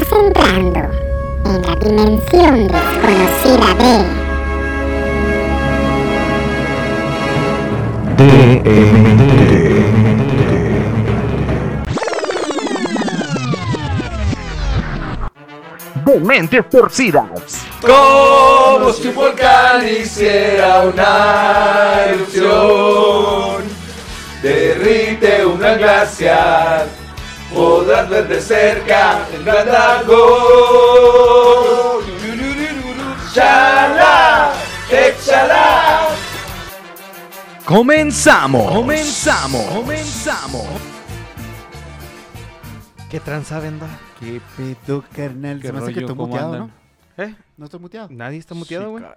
Estás entrando en la dimensión desconocida de de mentes torcidas. Como si un volcán hiciera una erupción, derrite un gran glaciar, podrás ver de cerca el gran dragón. ¡Chala! ¡Échala! Comenzamos, comenzamos, comenzamos. ¿Qué tranza, venda? ¿Qué pedo, carnal? ¿Qué Se me hace que estoy ¿Cómo muteado, andan? ¿no? ¿Eh? ¿No estoy muteado? Nadie está muteado, güey. Ah,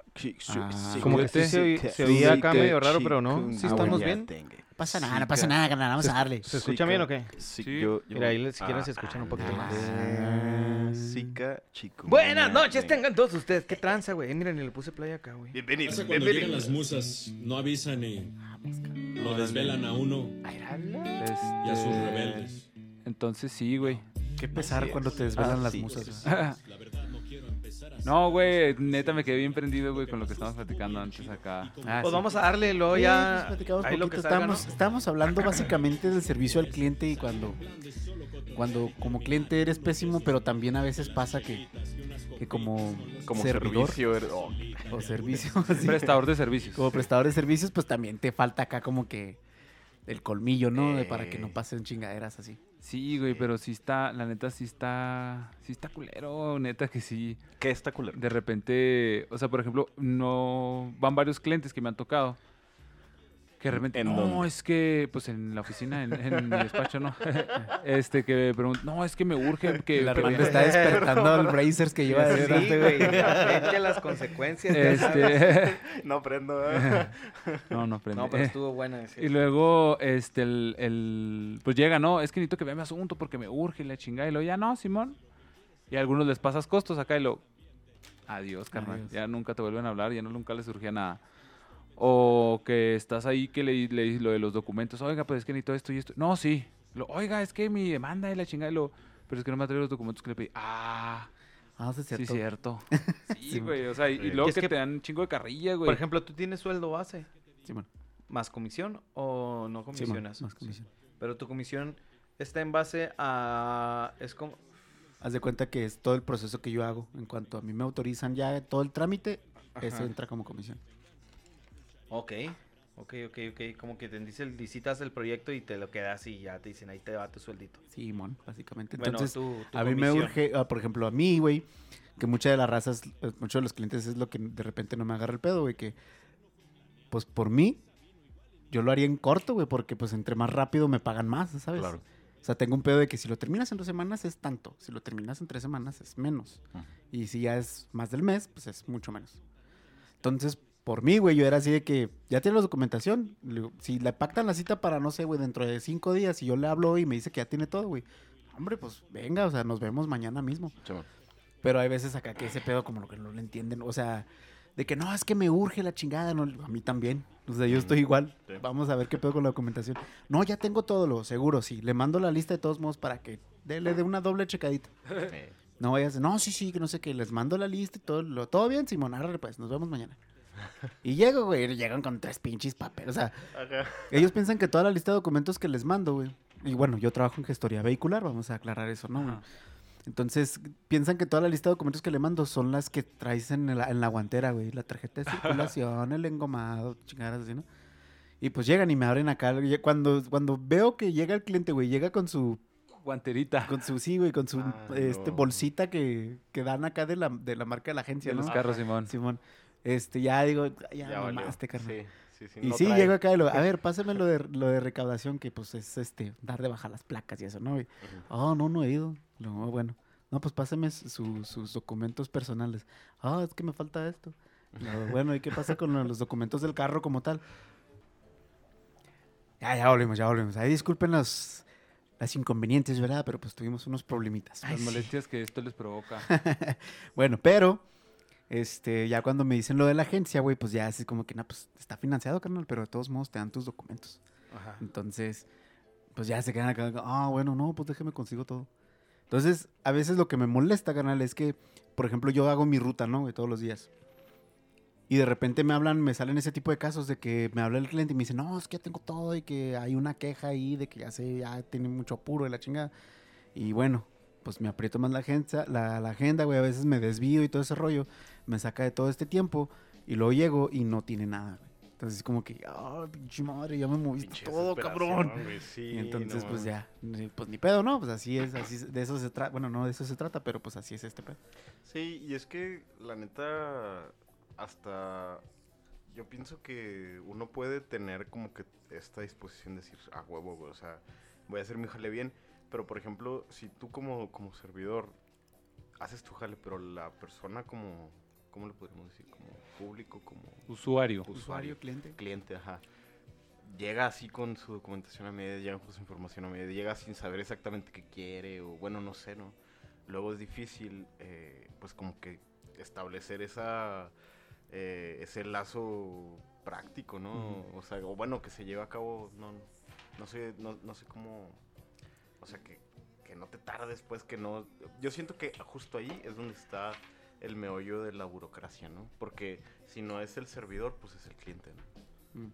Como que sí, se, sí, se oía sí, acá medio raro, pero no. Sí Ah, estamos bien. No pasa nada, no pasa nada, carnal. Vamos a darle. ¿Se escucha bien o qué? Sí, Sí. yo, yo- Mira, ahí si quieren Ah, se escuchan un poquito ah, más. Ah. Sica, chico. Buenas noches, tengan todos ustedes. ¿Qué tranza, güey? Miren, ni le puse play acá, güey. Bienvenidos, Pasa cuando llegan bienvenidos. las musas, no avisan y lo desvelan a uno y a sus rebeldes. Entonces sí, güey. Qué pesar cuando te desvelan las musas. güey. La verdad no güey, neta me quedé bien prendido, güey, con lo que estábamos platicando antes acá. Ah, Pues sí. vamos a darle, luego Sí, ya. platicamos ahí lo que poquito. salga, ¿no? estábamos, estábamos hablando básicamente del servicio al cliente y cuando, cuando como cliente eres pésimo, pero también a veces pasa que, que como, Como servidor servicio. er- oh, o servicio, sí, Prestador de servicios. como prestador de servicios, pues también te falta acá como que el colmillo, ¿no? Para que no pasen chingaderas así. Sí, güey, pero sí está, la neta sí está, sí está culero, neta que sí. ¿Qué está culero? De repente, o sea, por ejemplo, no, van varios clientes que me han tocado. Que de repente, ¿En no, dónde? es que, pues en la oficina, en, en mi despacho, ¿no? este, que me preguntan, no, es que me urge, que... El que- Armando está despertando al Brazers que lleva Sí, adelante, güey. Frente a las consecuencias. Este, No prendo. ¿eh? no, no prende. No, pero estuvo buena. Y luego, este, el, el- pues llega, ¿no? Es que necesito que vea mi asunto porque me urge y la chingada. Y luego, ya no, Simón. Y a algunos les pasas costos acá y lo, adiós, carnal. Adiós. Ya nunca te vuelven a hablar, ya no, nunca les surgía nada. O que estás ahí que le, le dices lo de los documentos. Oiga, pues es que necesito esto y esto. No, sí. Lo, Oiga, es que mi demanda y la chingada. Y lo, pero es que no me ha traído los documentos que le pedí. Ah, Ah, sí, es sí, cierto. Sí, Sí, güey. O sea, y, y Sí. luego Y es que, que- te dan un chingo de carrilla, güey. Por ejemplo, ¿tú tienes sueldo base? Sí, bueno. ¿Más comisión o no Sí, comisionas? más comisión. Pero tu comisión está en base a... Es como... Haz de cuenta que es todo el proceso que yo hago. En cuanto a mí me autorizan ya todo el trámite, Ajá. entra como comisión. Ok, ok, ok, ok. Como que te dice, licitas el proyecto y te lo quedas y ya te dicen, ahí te va tu sueldito. Sí, mon, básicamente. Bueno, Entonces, tu- tu a mí me urge, ah, por ejemplo, a mí, güey, que muchas de las razas, eh, muchos de los clientes es lo que de repente no me agarra el pedo, güey, que pues por mí, yo lo haría en corto, güey, porque pues entre más rápido me pagan más, ¿sabes? Claro. O sea, tengo un pedo de que si lo terminas en dos semanas es tanto, si lo terminas en tres semanas es menos. Y si ya es más del mes, pues es mucho menos. Entonces, por mí, güey, yo era así de que ya tiene la documentación. Le digo, si le pactan la cita para, no sé, güey, dentro de cinco días y yo le hablo y me dice que ya tiene todo, güey. Hombre, pues venga, o sea, nos vemos mañana mismo. Pero hay veces acá que ese pedo como lo que no lo entienden. O sea, de que no, es que me urge la chingada. No, a mí también. O sea, yo estoy igual. Sí. Vamos a ver qué pedo con la documentación. No, ya tengo todo lo seguro, sí. Le mando la lista de todos modos para que de- le dé una doble checadita. No vayas, no, sí, sí, que no sé qué. Les mando la lista y todo. Lo, todo bien, Simón. Arre, pues, nos vemos mañana. Y llego, güey. y Llegan con tres pinches papeles. O sea, ajá. ellos piensan que toda la lista de documentos que les mando, güey. Y bueno, yo trabajo en gestoría vehicular, vamos a aclarar eso, ¿no? Ajá. Entonces, piensan que toda la lista de documentos que le mando son las que traes en la, en la guantera, güey. La tarjeta de circulación, el engomado, chingadas así, ¿no? Y pues llegan y me abren acá. Cuando, cuando veo que llega el cliente, güey, llega con su, Guanterita. con su, sí, güey, con su Ah, este, no. bolsita que, que dan acá de la, de la marca de la agencia, de ¿no? los carros, Simón. Simón. Este, ya digo, ya, Ya mamaste, carnal. Sí, sí, sí. Y no sí, trae. llego acá y lo, a ver, pásame lo de, lo de recaudación, que pues es este, dar de baja las placas y eso, ¿no? Y, oh, no, no he ido. No, bueno. No, pues pásame su- sus documentos personales. Ah, es que me falta esto. No, bueno, ¿y qué pasa con lo- los documentos del carro como tal? Ya, ya volvimos, ya volvimos. Ahí disculpen los, las inconvenientes, ¿verdad? Pero pues tuvimos unos problemitas. Las molestias que esto les provoca. Bueno, pero este, ya cuando me dicen lo de la agencia, güey, pues ya es como que, no, pues está financiado, carnal, pero de todos modos te dan tus documentos. Ajá. Entonces, pues ya se quedan acá, ah, bueno, no, pues déjeme consigo todo. Entonces, a veces lo que me molesta, carnal, es que, por ejemplo, yo hago mi ruta, ¿no? todos los días. Y de repente me hablan, me salen ese tipo de casos de que me habla el cliente y me dice, no, es que ya tengo todo y que hay una queja ahí de que ya sé, ya tiene mucho apuro y la chingada. Y bueno, pues me aprieto más la agenda, la, la agenda, güey, a veces me desvío y todo ese rollo, me saca de todo este tiempo y luego llego y no tiene nada, güey. Entonces es como que, ah, pinche madre, ya me moviste Pinche todo, cabrón. sí, Y entonces, no pues ya, pues ni pedo, ¿no? Pues así es, así es- de eso se trata, bueno, no de eso se trata, pero pues así es este pedo. Sí, y es que la neta, hasta yo pienso que uno puede tener como que esta disposición de decir, a huevo, güey, o sea, voy a hacer mi jale bien, pero por ejemplo, si tú como, como servidor haces tu jale, pero la persona como, ¿cómo le podríamos decir? Como público, como Usuario. usuario, cliente. cliente, ajá. Llega así con su documentación a media, llega con su información a media, llega sin saber exactamente qué quiere, o bueno, no sé, ¿no? Luego es difícil, eh, pues como que establecer esa, eh, ese lazo práctico, ¿no? O sea, o bueno, que se lleve a cabo, no, no sé, no, no sé cómo, o sea, que, que no te tardes, pues, que no, yo siento que justo ahí es donde está el meollo de la burocracia, ¿no? Porque si no es el servidor, pues es el cliente, ¿no?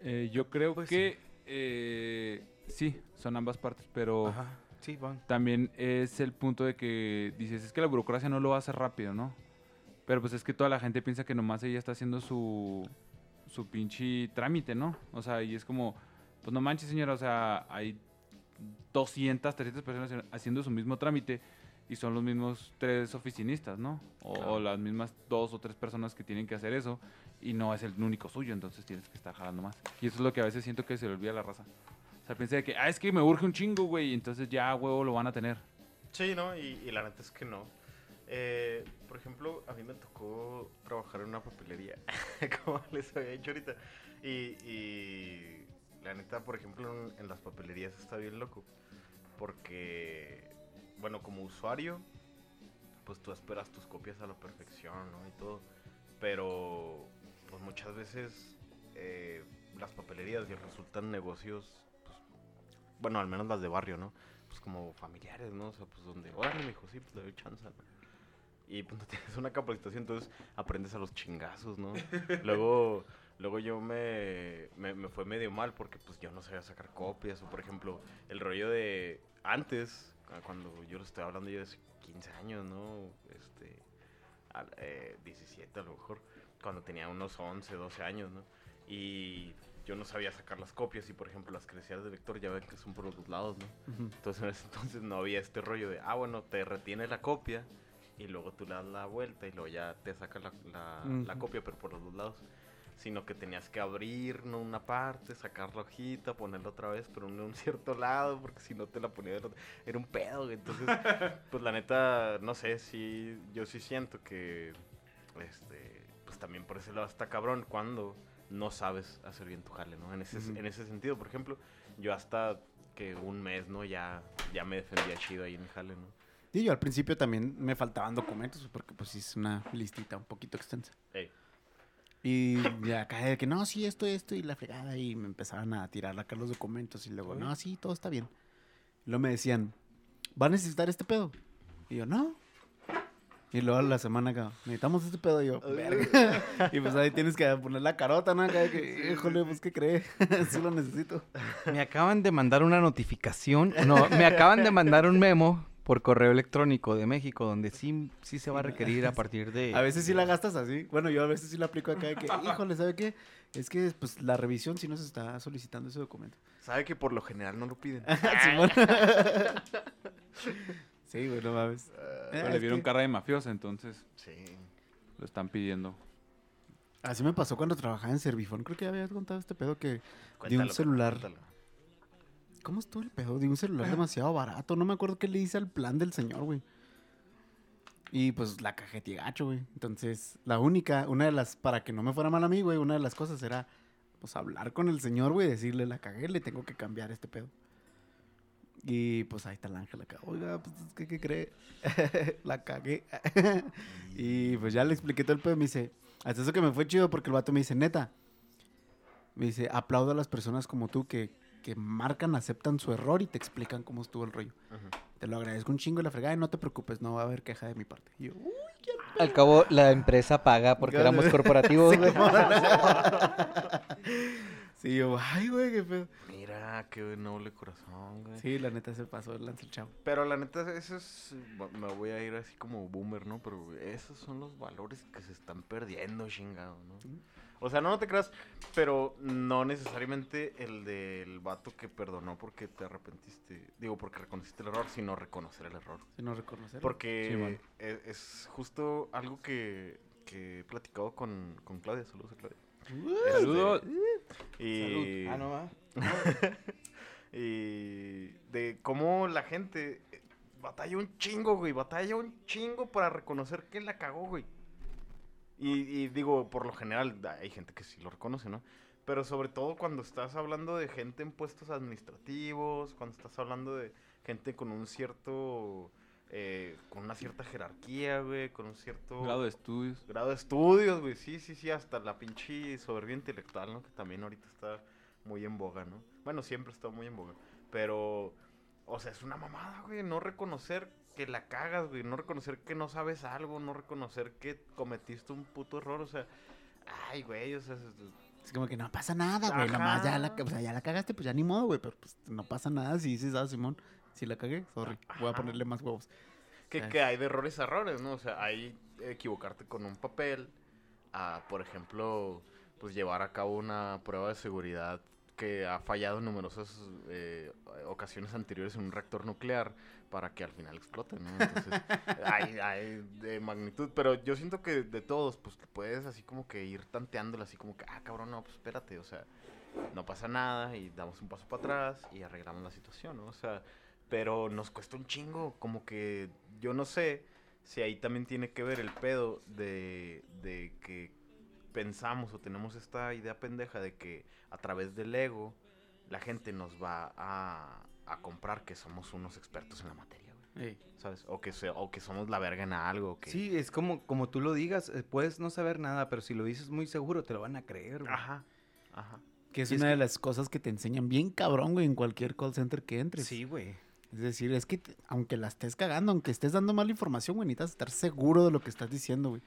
Eh, yo creo Pues que eh, sí, son ambas partes, pero Ajá. Sí, van. también es el punto de que dices, es que la burocracia no lo hacer rápido, ¿no? Pero pues es que toda la gente piensa que nomás ella está haciendo su, su pinche trámite, ¿no? O sea, y es como, pues no manches, señora, o sea, hay 200, 300 personas haciendo su mismo trámite y son los mismos tres oficinistas, ¿no? O, o las mismas dos o tres personas que tienen que hacer eso y no es el único suyo, entonces tienes que estar jalando más. Y eso es lo que a veces siento que se le olvida a la raza. O sea, piensa de que, ah, es que me urge un chingo, güey, y entonces ya, huevo, lo van a tener. Sí, ¿no? Y, y la neta es que no. Eh, por ejemplo, a mí me tocó trabajar en una papelería, como les había dicho ahorita. Y, y la neta, por ejemplo, en, en las papelerías está bien loco. Porque, bueno, como usuario, pues tú esperas tus copias a la perfección, ¿no? Y todo. Pero, pues muchas veces eh, las papelerías ya resultan negocios, pues, bueno, al menos las de barrio, ¿no? Pues como familiares, ¿no? O sea, pues donde, órale, mijo, sí, pues le doy chance, ¿no? Y pues no tienes una capacitación, entonces aprendes a los chingazos, ¿no? luego, luego yo me, me, me fue medio mal porque pues yo no sabía sacar copias. O por ejemplo, el rollo de antes, cuando yo lo estoy hablando yo de hace 15 años, ¿no? Este, al- eh, 17 a lo mejor, cuando tenía unos 11, 12 años, ¿no? Y yo no sabía sacar las copias y por ejemplo las credenciales de lector ya ven que son por los dos lados, ¿no? Entonces en ese entonces no había este rollo de, ah, bueno, te retiene la copia y luego tú le das la vuelta y luego ya te saca la, la- copia, pero por los dos lados. Sino que tenías que abrir ¿no? una parte, sacar la hojita, ponerla otra vez, pero en un cierto lado, porque si no te la ponía del otro. Era un pedo. Entonces, pues la neta, no sé, sí, yo sí siento que, este, pues también por ese lado está cabrón cuando no sabes hacer bien tu jale, ¿no? En ese, en ese sentido, por ejemplo, yo hasta que un mes, ¿no? Ya, ya me defendía chido ahí en mi jale, ¿no? Y yo al principio también me faltaban documentos, porque pues sí es una listita un poquito extensa. Ey. Y ya acá de que no, sí, esto, esto y la fregada. Y me empezaban a tirar acá los documentos y luego, no, sí, todo está bien. Y luego me decían, ¿va a necesitar este pedo? Y yo, no. Y luego a la semana acá, necesitamos este pedo. Y yo, verga. y pues ahí tienes que poner la carota, ¿no? Acá de que, híjole, pues, ¿qué cree? sí lo necesito. Me acaban de mandar una notificación. No, me acaban de mandar un memo por correo electrónico de México donde sí, sí se va a requerir a partir de... A veces sí la gastas así. Bueno, yo a veces sí la aplico acá de que, híjole, ¿sabe qué? Es que pues la revisión sí nos está solicitando ese documento. Sabe que por lo general no lo piden. Simón. sí, güey, no mames. Eh, es le vieron que cara de mafiosa, entonces Sí. lo están pidiendo. Así me pasó cuando trabajaba en Servifón. Creo que ya había contado este pedo que de Cuéntalo, un celular. cuéntalo. ¿Cómo estuvo el pedo? De un celular demasiado barato. No me acuerdo qué le hice al plan del señor, güey. Y pues la cajeté gacho, güey. Entonces, la única, una de las, para que no me fuera mal a mí, güey, una de las cosas era, pues hablar con el señor, güey, decirle, la cagué, le tengo que cambiar este pedo. Y pues ahí está el ángel acá. Oiga, pues, ¿qué, qué cree? la cagué. y pues ya le expliqué todo el pedo. Me dice, hasta eso que me fue chido porque el vato me dice, neta. Me dice, aplaudo a las personas como tú que, que marcan, aceptan su error y te explican cómo estuvo el rollo. Te lo agradezco un chingo y la fregada y no te preocupes, no va a haber queja de mi parte. Y yo, "Uh". Al cabo, la empresa paga porque éramos corporativos, güey. Sí, yo, ay, güey, qué pedo. Mira, qué noble corazón, güey. Sí, la neta se pasó el lance el chavo. Pero la neta, eso es. Me voy a ir así como boomer, ¿no? Pero esos son los valores que se están perdiendo, chingado, ¿no? O sea, no, no te creas, pero no necesariamente el del vato que perdonó porque te arrepentiste. Digo, porque reconociste el error, sino reconocer el error. Si no reconocer. Porque Sí, e- es, justo algo que, que he platicado con, con Claudia. Saludos a Claudia. Saludos. Y, Ah, no, va. y de cómo la gente eh, batalla un chingo, güey. Batalla un chingo para reconocer que la cagó, güey. Y, y digo, por lo general, hay gente que sí lo reconoce, ¿no? Pero sobre todo cuando estás hablando de gente en puestos administrativos, cuando estás hablando de gente con un cierto... eh, con una cierta jerarquía, güey, con un cierto Grado de estudios. grado de estudios, güey. Sí, sí, sí, hasta la pinche soberbia intelectual, ¿no? Que también ahorita está muy en boga, ¿no? Bueno, siempre está muy en boga. Pero, o sea, es una mamada, güey. No reconocer que la cagas, güey. No reconocer que no sabes algo. No reconocer que cometiste un puto error. O sea, ay, güey, o sea, es- como que no pasa nada, güey. Nomás ya la, o sea, ya la cagaste, pues ya ni modo, güey. Pero pues no pasa nada si dices, ah, Simón, si la cagué, sorry. Voy a ponerle más huevos. que, que hay de errores a errores, ¿no? O sea, hay equivocarte con un papel, a, por ejemplo, pues llevar a cabo una prueba de seguridad que ha fallado en numerosas eh, ocasiones anteriores en un reactor nuclear para que al final explote, ¿no? Entonces, hay, hay de magnitud, pero yo siento que de todos, pues puedes así como que ir tanteándolo, así como que, ah, cabrón, no, pues espérate, o sea, no pasa nada y damos un paso para atrás y arreglamos la situación, ¿no? O sea, pero nos cuesta un chingo, como que yo no sé si ahí también tiene que ver el pedo de, de que pensamos o tenemos esta idea pendeja de que a través del ego la gente nos va a, a comprar que somos unos expertos en la materia, güey. ¿sabes? O que, se- o que somos la verga en algo. Que... Sí, es como, como tú lo digas, eh, puedes no saber nada, pero si lo dices muy seguro, te lo van a creer, güey. Ajá, ajá. Que es Y es una de las cosas que te enseñan bien cabrón, güey, en cualquier call center que entres. Sí, güey. Es decir, es que te- aunque la estés cagando, aunque estés dando mala información, güey, necesitas estar seguro de lo que estás diciendo, güey.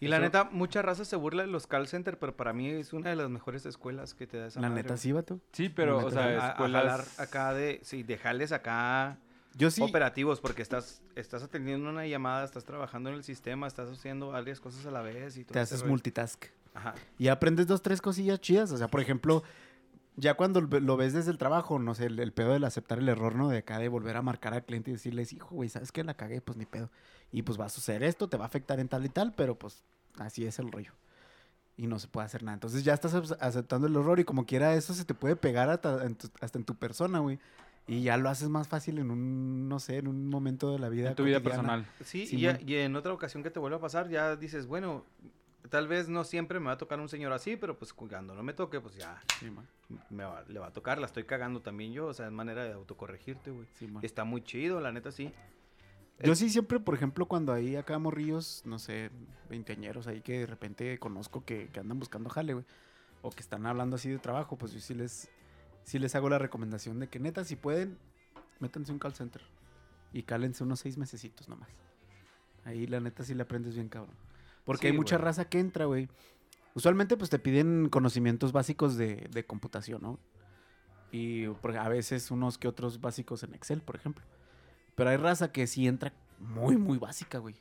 Y la neta, mucha raza se burla de los call center, pero para mí es una de las mejores escuelas que te da esa La madre, neta sí, vato. Sí, pero, o sea, A- a escuelas... jalar acá de, sí, dejarles acá Yo sí, operativos, porque estás, estás atendiendo una llamada, estás trabajando en el sistema, estás haciendo varias cosas a la vez y todo te haces rollo. multitask. Ajá. Y aprendes dos, tres cosillas chidas. O sea, por ejemplo, ya cuando lo lo ves desde el trabajo, no sé, el, el pedo del aceptar el error, ¿no? De acá de volver a marcar al cliente y decirles, hijo, güey, ¿sabes qué? La cagué, pues ni pedo. Y pues va a suceder esto, te va a afectar en tal y tal, pero pues así es el rollo. Y no se puede hacer nada. Entonces ya estás ace- aceptando el error y como quiera eso se te puede pegar hasta en tu, hasta en tu persona, güey. Y ya lo haces más fácil en un, no sé, en un momento de la vida. En tu vida personal. Sí, y, Simón. ya- y en otra ocasión que te vuelva a pasar, ya dices, bueno, tal vez no siempre me va a tocar un señor así, pero pues cuando no me toque, pues ya Sí, me va- le va a tocar, la estoy cagando también yo, o sea, es manera de autocorregirte, güey. Sí. Está muy chido, la neta sí. Yo sí siempre, por ejemplo, cuando ahí acá morrillos, no sé, veinteañeros ahí que de repente conozco que, que andan buscando jale, güey, o que están hablando así de trabajo, pues yo sí les, sí les hago la recomendación de que neta, si pueden, métanse un call center y cálense unos seis mesecitos nomás. Ahí la neta sí le aprendes bien, cabrón. Porque Sí, hay mucha güey. raza que entra, güey. Usualmente pues te piden conocimientos básicos de, de computación, ¿no? Y a veces unos que otros básicos en Excel, por ejemplo. Pero hay raza que sí entra muy, muy básica, güey.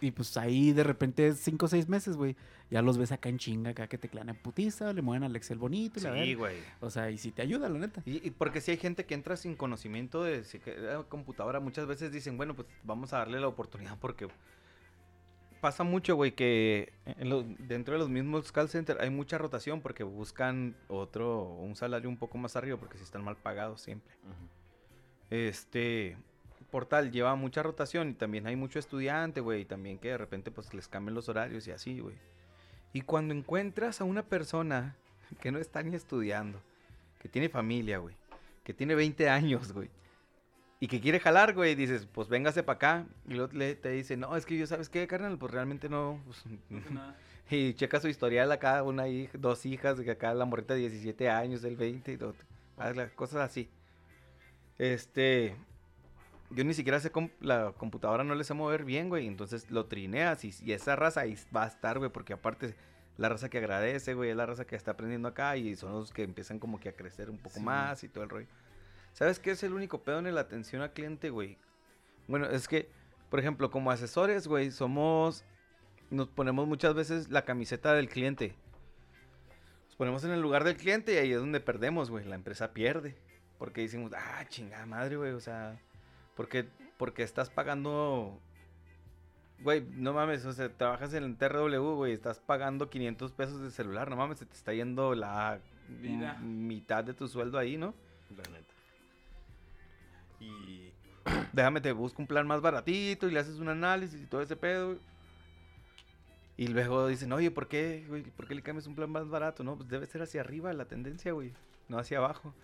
Y pues ahí de repente, cinco o seis meses, güey, ya los ves acá en chinga, acá que teclean en putiza, le mueven al Excel bonito y la Sí, güey. O sea, y si te ayuda, la neta. Y, y porque si hay gente que entra sin conocimiento de si de computadora, muchas veces dicen, bueno, pues vamos a darle la oportunidad porque pasa mucho, güey, que en lo- dentro de los mismos call center hay mucha rotación porque buscan otro, un salario un poco más arriba porque si están mal pagados siempre. Este portal lleva mucha rotación y también hay mucho estudiante, güey, y también que de repente pues les cambian los horarios y así, güey. Y cuando encuentras a una persona que no está ni estudiando, que tiene familia, güey, que tiene 20 años, güey, y que quiere jalar, güey, dices, pues véngase para acá, y luego le, te dice, no, es que yo, ¿sabes qué, carnal? Pues realmente no, pues, Y checa su historial acá, una hija, dos hijas, de que acá la morrita de 17 años, el 20, y todo, cosas así. Este, yo ni siquiera sé, la computadora no le sé mover bien, güey, entonces lo trineas y, y esa raza ahí va a estar, güey, porque aparte la raza que agradece, güey, es la raza que está aprendiendo acá y son los que empiezan como que a crecer un poco Sí. más y todo el rollo. ¿Sabes qué es el único pedo en la atención al cliente, güey? Bueno, es que, por ejemplo, como asesores, güey, somos nos ponemos muchas veces la camiseta del cliente. Nos ponemos en el lugar del cliente y ahí es donde perdemos, güey. La empresa pierde. Porque decimos, ah, chingada madre, güey. O sea, porque, porque estás pagando. Güey, no mames, o sea, trabajas en el TRW, güey, estás pagando 500 pesos de celular, no mames, se te está yendo la mitad de tu sueldo ahí, ¿no? La neta. Y Déjame, te busco un plan más baratito y le haces un análisis y todo ese pedo. güey. Y luego dicen, oye, ¿por qué, güey? ¿Por qué le cambias un plan más barato? No, pues debe ser hacia arriba la tendencia, güey. No hacia abajo.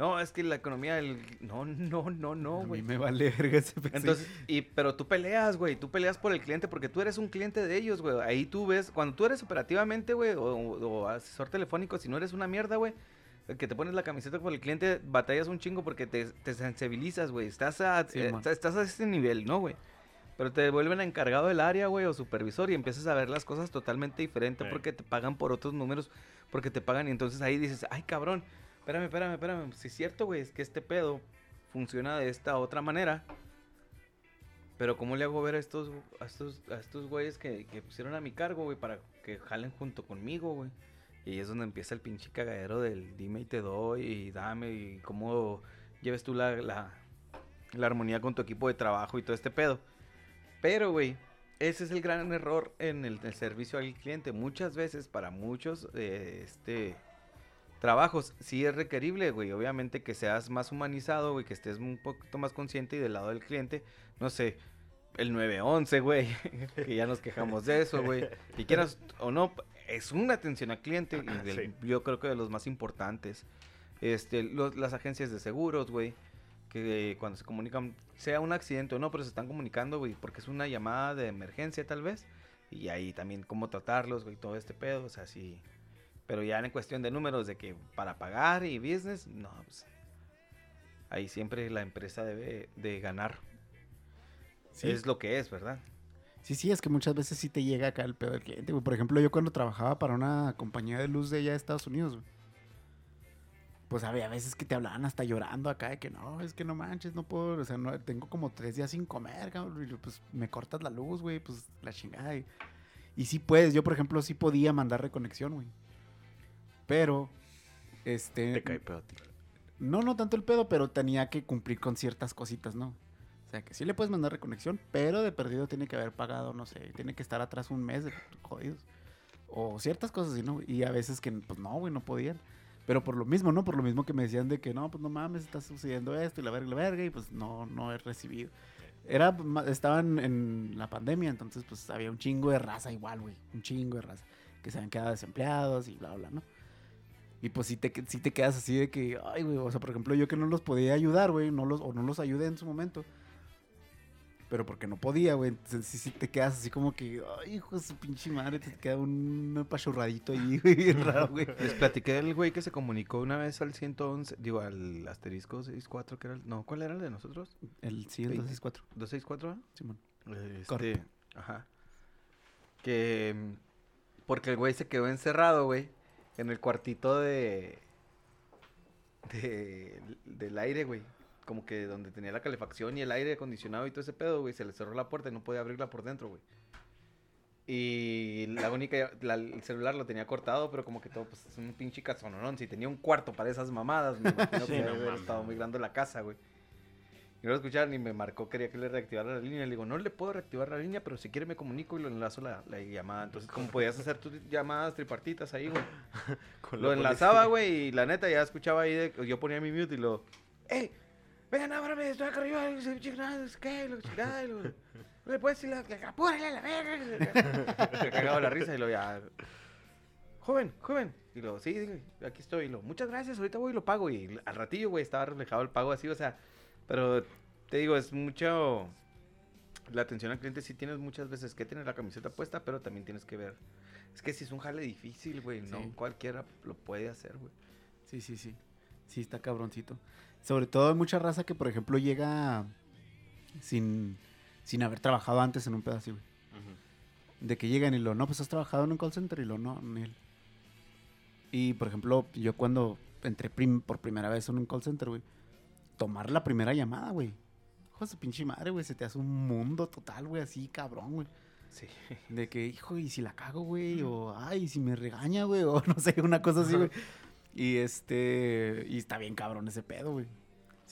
No, es que la economía del... No, no, no, no, a güey. mí me vale verga ese PC. Entonces, y, pero tú peleas, güey, tú peleas por el cliente porque tú eres un cliente de ellos, güey. Ahí tú ves, cuando tú eres operativamente, güey, o, o asesor telefónico, si no eres una mierda, güey, que te pones la camiseta por el cliente, batallas un chingo porque te, te sensibilizas, güey. Estás a, Sí, eh, estás a ese nivel, ¿no, güey? Pero te vuelven encargado del área, güey, o supervisor y empiezas a ver las cosas totalmente diferente Sí. porque te pagan por otros números, porque te pagan y entonces ahí dices, ay, cabrón, espérame, espérame, espérame. Si es cierto, güey, es que este pedo funciona de esta otra manera. Pero ¿cómo le hago ver a estos, a estos, estos güeyes que, que pusieron a mi cargo, güey, para que jalen junto conmigo, güey? Y ahí es donde empieza el pinche cagadero del dime y te doy y dame y cómo lleves tú la, la, la armonía con tu equipo de trabajo y todo este pedo. Pero, güey, ese es el gran error en el, el servicio al cliente. Muchas veces, para muchos, eh, este trabajos, sí es requerible, güey. Obviamente que seas más humanizado, güey, que estés un poquito más consciente y del lado del cliente. No sé, el 911, güey, que ya nos quejamos de eso, güey. Y quieras o no, es una atención al cliente y del- Sí. yo creo que de los más importantes. Este, los- las agencias de seguros, güey, que cuando se comunican, sea un accidente o no, pero se están comunicando, güey, porque es una llamada de emergencia tal vez. Y ahí también cómo tratarlos, güey, todo este pedo, o sea, sí. Pero ya en cuestión de números, de que para pagar y business, no, pues. Ahí siempre la empresa debe de ganar. Sí. Es lo que es, ¿verdad? Sí, sí, es que muchas veces sí te llega acá el pedo del cliente. Por ejemplo, yo cuando trabajaba para una compañía de luz de allá de Estados Unidos. Pues había veces que te hablaban hasta llorando acá de que no, es que no manches, no puedo, o sea, no, tengo como tres días sin comer, cabrón, pues me cortas la luz, güey, pues la chingada. Y, y sí puedes, yo por ejemplo sí podía mandar reconexión, güey. Pero, este... te cae pedo a ti. No, no tanto el pedo, pero tenía que cumplir con ciertas cositas, ¿no? O sea, que sí le puedes mandar reconexión, pero de perdido tiene que haber pagado, no sé, tiene que estar atrás un mes de jodidos. O ciertas cosas así, ¿no? Y a veces que, pues no, güey, no podían. Pero por lo mismo, ¿no? Por lo mismo que me decían de que no, pues no mames, está sucediendo esto y la verga, y la verga, y pues no, no he recibido. Era, estaban en la pandemia, entonces pues había un chingo de raza igual, güey. Un chingo de raza. Que se habían quedado desempleados y bla, bla, ¿no? Y pues sí te, sí te quedas así de que, ay, güey, o sea, por ejemplo, yo que no los podía ayudar, güey, no los, o no los ayudé en su momento. Pero porque no podía, güey. Entonces sí, sí te quedas así como que, ay, hijo de su pinche madre, te queda un pachurradito ahí, güey, raro, güey. Les platiqué del güey que se comunicó una vez al 111, digo, al asterisco 64, que era el... No, ¿cuál era el de nosotros? El sí, el Sí. 264, 264, ¿eh? Simón. Este, ajá. Que. mm, Porque el güey se quedó encerrado, güey. En el cuartito de. de del aire, güey. Como que donde tenía la calefacción y el aire acondicionado y todo ese pedo, güey. Se le cerró la puerta y no podía abrirla por dentro, güey. Y la única. la- el celular lo tenía cortado, pero como que todo, pues es un pinche cazononón. Si tenía un cuarto para esas mamadas, me imagino Sí, que no debe haber estado muy grande la casa, güey. Y no lo escucharon y me marcó, quería que le reactivara la línea. Le digo, no le puedo reactivar la línea, pero si quiere me comunico y lo enlazo la, la llamada. Entonces, como podías hacer tus llamadas tripartitas ahí, güey. Con Lo la enlazaba, güey, y la neta ya escuchaba ahí, de- yo ponía mi mute y lo, ¡Ey! Vengan, ábrame, estoy acá arriba, y que, lo chingada, y lo, no le puedes decir, la, que apúrale la verga. Se cagaba la risa y lo ya, joven, joven, y lo, sí, aquí estoy, y lo, muchas gracias, ahorita voy y lo pago, y al ratillo, güey, estaba reflejado el pago así, o sea, pero te digo, es mucho, la atención al cliente sí tienes muchas veces que tener la camiseta puesta, pero también tienes que ver Es que si es un jale difícil, güey, no Sí. cualquiera lo puede hacer, güey. Sí, sí, sí. Sí, está cabroncito. Sobre todo hay mucha raza que, por ejemplo, llega sin, sin haber trabajado antes en un pedazo, güey. De que llegan y lo, no, pues has trabajado en un call center y lo, no, ni él. Y, por ejemplo, yo cuando entré prim- por primera vez en un call center, güey, tomar la primera llamada, güey. Hijo de su pinche madre, güey, se te hace un mundo total, güey, así cabrón, güey. Sí. De que, hijo, y si la cago, güey, o, ay, si me regaña, güey, o no sé, una cosa así, güey. Y este, y está bien cabrón ese pedo, güey.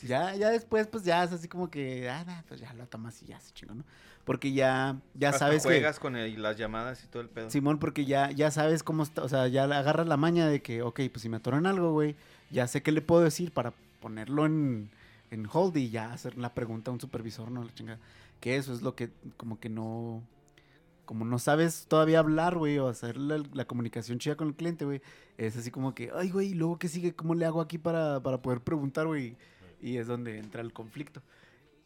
Ya, ya después, pues ya es así como que, ah, nah, pues ya lo tomas y ya se chingó, ¿no? Porque ya, ya Hasta sabes que... juegas con el- las llamadas y todo el pedo. Simón, porque ya, ya sabes cómo está, o sea, ya agarras la maña de que, ok, pues si me atoran algo, güey, ya sé qué le puedo decir para ponerlo en, en hold y ya hacer la pregunta a un supervisor, ¿no? La chingada. Que eso es lo que, como que no, como no sabes todavía hablar, güey, o hacer la, comunicación chida con el cliente, güey, es así como que, ay, güey, ¿y luego qué sigue? ¿Cómo le hago aquí para, para poder preguntar, güey? Y es donde entra el conflicto.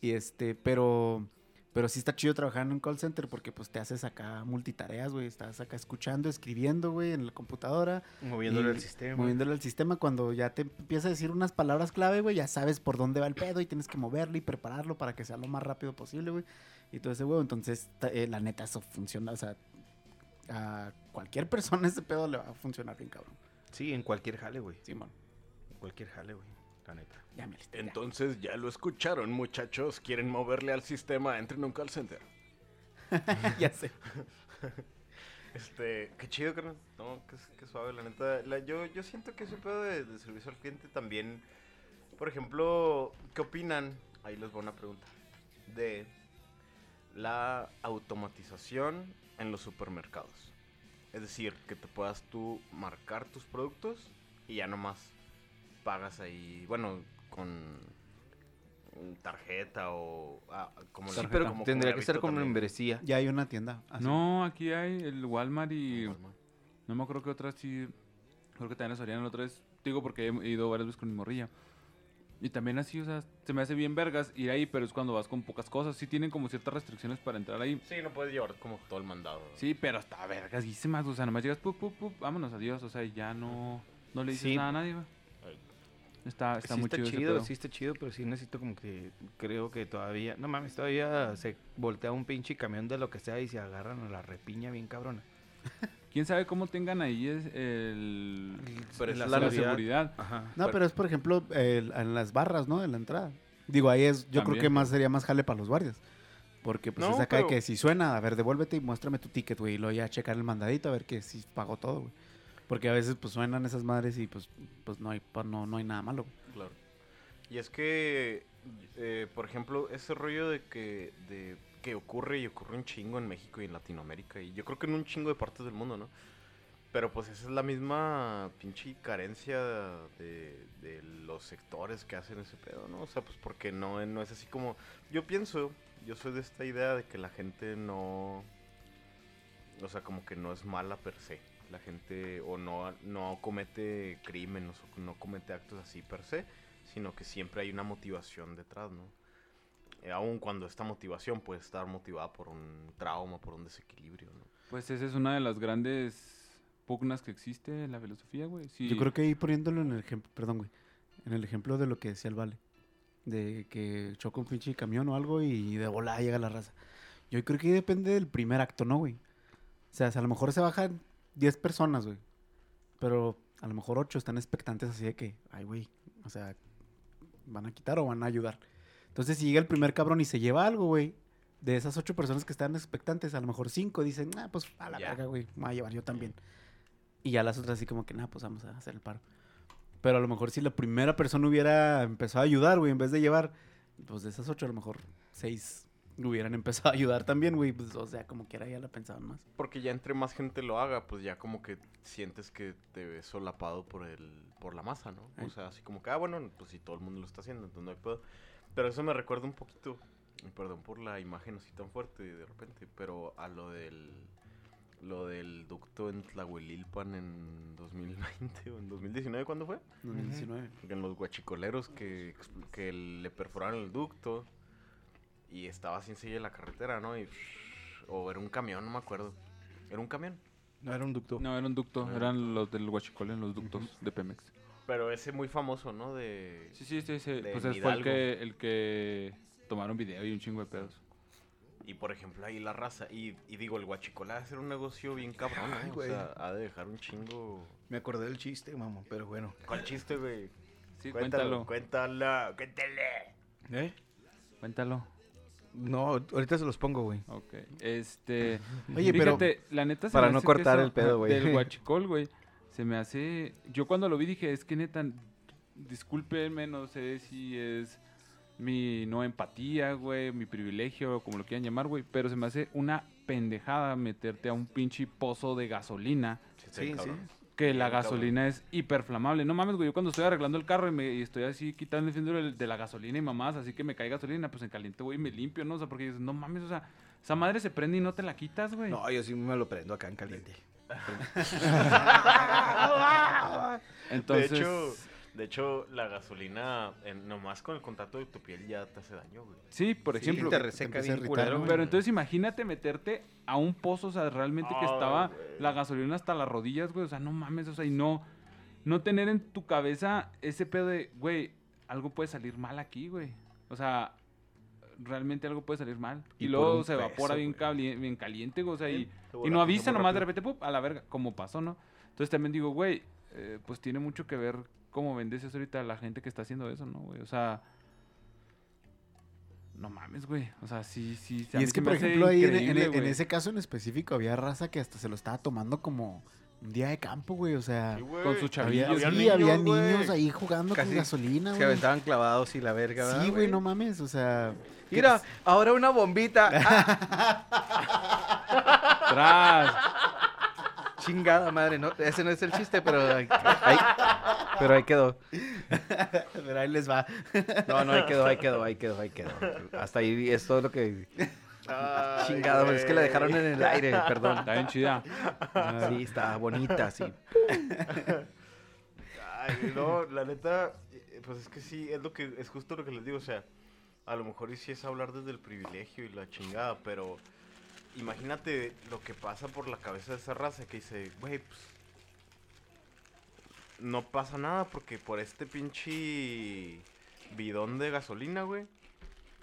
Y este, pero... Pero sí está chido trabajar en un call center porque pues te haces acá multitareas, güey. Estás acá escuchando, escribiendo, güey, en la computadora. Moviéndole el sistema. Moviéndole al sistema. Cuando ya te empieza a decir unas palabras clave, güey, ya sabes por dónde va el pedo y tienes que moverlo y prepararlo para que sea lo más rápido posible, güey. Y todo ese huevo. Entonces, eh, la neta, eso funciona. O sea, a cualquier persona ese pedo le va a funcionar bien, cabrón. Sí, en cualquier jale, güey. Simón, En cualquier jale, güey. La neta. Ya me listé. Entonces ya lo escucharon, muchachos. ¿Quieren moverle al sistema? Entren en un call center. ya sé. Este, qué chido, carnal. No, qué, qué suave, la neta. La- yo, yo siento que ese pedo de, de servicio al cliente también. Por ejemplo, ¿qué opinan? Ahí les voy a una pregunta. De la automatización en los supermercados. Es decir, que te puedas tú marcar tus productos y ya nomás pagas ahí, bueno, con tarjeta o ah, como Sí, la- pero como- tendría que ser. Ah, membresía. Ya hay una tienda. así. No, aquí hay el Walmart y Walmart. no me acuerdo que otra sí. Creo que también la Soriana la otra vez. Digo porque he ido varias veces con mi morrilla. Y también así, o sea, se me hace bien vergas ir ahí, pero es cuando vas con pocas cosas. Sí tienen como ciertas restricciones para entrar ahí. Sí, no puedes llevar como todo el mandado. Sí, pero está vergasísimas. O sea, nomás llegas, pup, pup, pup, vámonos, adiós. O sea, ya no, no le dices Sí. nada a nadie. Está, está sí muy está chido, chido, sí está chido, pero sí necesito como que creo que todavía, no mames, todavía se voltea un pinche camión de lo que sea y se agarran a la repiña bien cabrona. ¿Quién sabe cómo tengan ahí es el... Pero es la, seguridad. seguridad? Ajá. No, pero es por ejemplo el- en las barras, ¿no? De la entrada. Digo, ahí es, yo creo que más sería más jale para los guardias. Porque pues No, es acá de pero- que si suena, a ver, devuélvete y muéstrame tu ticket, güey. Y luego ya checar el mandadito a ver que si pagó todo, güey. Porque a veces pues suenan esas madres y pues, pues no hay pa- no, no hay nada malo. Claro. Y es que, eh, por ejemplo, ese rollo de que, de que ocurre y ocurre un chingo en México y en Latinoamérica. Y yo creo que en un chingo de partes del mundo, ¿no? Pero pues esa es la misma pinche carencia de, de los sectores que hacen ese pedo, ¿no? O sea, pues porque no, no es así como... Yo pienso, yo soy de esta idea de que la gente no... O sea, como que no es mala per se. La gente o no, no comete crímenes o no comete actos así per se, sino que siempre hay una motivación detrás, ¿no? Eh, aun cuando esta motivación puede estar motivada por un trauma, por un desequilibrio, ¿no? Pues esa es una de las grandes pugnas que existe en la filosofía, güey. Sí. Yo creo que ahí poniéndolo en el ejemplo, perdón, güey. En el ejemplo de lo que decía el Vale. De que choca un pinche camión o algo y de volada llega la raza. Yo creo que ahí depende del primer acto, ¿no, güey? O sea, a lo mejor se bajan 10 personas, güey. Pero a lo mejor 8 están expectantes así de que, ay, güey, o sea, ¿van a quitar o van a ayudar? Entonces, si llega el primer cabrón y se lleva algo, güey, de esas 8 personas que están expectantes, a lo mejor 5 dicen, ah, pues a la verga, güey, me voy a llevar yo también. Y ya las otras así como que, nada, pues vamos a hacer el paro. Pero a lo mejor si la primera persona hubiera empezado a ayudar, güey, en vez de llevar, pues de esas 8 a lo mejor 6 hubieran empezado a ayudar también, güey. Pues, o sea, como quiera ya la pensaban más. Porque ya entre más gente lo haga, pues ya como que sientes que te ves solapado por el por la masa, ¿no? O Ey. sea, así como que, ah, bueno, pues si todo el mundo lo está haciendo, entonces no hay pedo. Pero eso me recuerda un poquito, perdón por la imagen así tan fuerte de repente, pero a lo del lo del ducto en Tlahuelilpan en 2020 o en 2019, ¿cuándo fue? 2019. En los guachicoleros que, que le perforaron el ducto y estaba sin silla en la carretera, ¿no? Y, o era un camión, no me acuerdo. Era un camión. No era un ducto. No, era un ducto. Eran los del Huachicol en los ductos de Pemex. Pero ese muy famoso, ¿no? De... Sí, sí, sí. sí. De Pues ese fue el que, el que tomaron video y un chingo de pedos. Y por ejemplo, ahí la raza. Y, y digo, el guachicolá ser un negocio bien cabrón, ¿no? Ay, O güey. sea, ha de dejar un chingo. Me acordé del chiste, mamá, pero bueno. ¿Cuál chiste, güey? Sí, Cuéntalo, cuéntalo. cuéntalo, cuéntale. ¿Eh? Cuéntalo. No, ahorita se los pongo, güey. Ok. Este. Oye, pero la neta se Para me no hace cortar el pedo, güey. Del guachicol, güey. Se me hace. Yo cuando lo vi dije, es que neta. Discúlpenme, no sé si es mi no empatía, güey, mi privilegio, como lo quieran llamar, güey. Pero se me hace una pendejada meterte a un pinche pozo de gasolina. Sí, sí. Que la gasolina es hiperflamable. No mames, güey. Yo cuando estoy arreglando el carro y, me, y estoy así quitando el del- de la gasolina y mamás, así que me cae gasolina, pues en caliente, güey, me limpio, ¿no? O sea, porque dices, no mames, o sea, esa madre se prende y no te la quitas, güey. No, yo sí me lo prendo acá en caliente. Entonces, De hecho, de hecho, la gasolina, en- nomás con el contacto de tu piel ya te hace daño, güey. sí, por Sí, ejemplo. te reseca bien irritar, culero, ¿no? güey. Pero entonces imagínate meterte a un pozo, o sea, realmente que Ay, estaba güey. la gasolina hasta las rodillas, güey. O sea, no mames, o sea, y no, no tener en tu cabeza ese pedo de, güey, algo puede salir mal aquí, güey. O sea, realmente algo puede salir mal. Y, luego se evapora peso, bien, güey. cali- bien caliente, güey. O sea, y, no avisa nomás de repente, ¡pup! a la verga, como pasó, ¿no? Entonces también digo, güey, eh, pues tiene mucho que ver cómo vendes eso ahorita a la gente que está haciendo eso, ¿no, güey? O sea... No mames, güey. O sea, sí, sí. Y es se que, por ejemplo, ahí en, ese caso en específico había raza que hasta se lo estaba tomando como un día de campo, güey. O sea, Sí, güey. Con sus había, chavillos. sí, niños, había niños ahí jugando Casi con gasolina, Se güey. aventaban clavados y la verga, ¿verdad, Sí, güey, no mames, o sea... Mira, ahora una bombita. Ah, Tras. chingada madre, no, ese no es el chiste, pero pero ahí quedó. Pero ahí les va. No, no, ahí quedó, ahí quedó, ahí quedó, ahí quedó. Hasta ahí es todo lo que Ay, chingado, es que la dejaron en el aire, perdón. Está bien chida. Sí, está bonita, sí. Ay, no, la neta, pues es que sí, es lo que, es justo lo que les digo, o sea, a lo mejor y sí es hablar desde el privilegio y la chingada, pero imagínate lo que pasa por la cabeza de esa raza que dice, güey, pues, no pasa nada porque por este pinche bidón de gasolina, güey,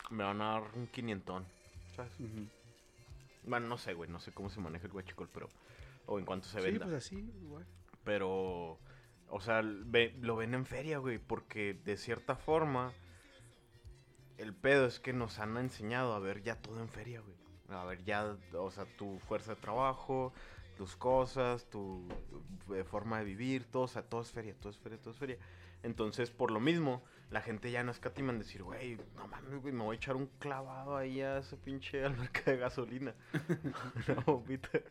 me van a dar un quinientón, ¿sabes? Bueno, no sé, güey, no sé cómo se maneja el guachicol, pero, o en cuánto se Sí, venda. pues así, igual. Pero, o sea, ve- lo ven en feria, güey, porque de cierta forma, el pedo es que nos han enseñado a ver ya todo en feria, güey. A ver ya, o sea, tu fuerza de trabajo, tus cosas, tu eh, forma de vivir, todo, o sea, todo es feria, todo es feria, todo es feria. Entonces, por lo mismo, la gente ya no escatima en decir, güey, no mames, güey, me voy a echar un clavado ahí a ese pinche alberca de gasolina. no, Peter.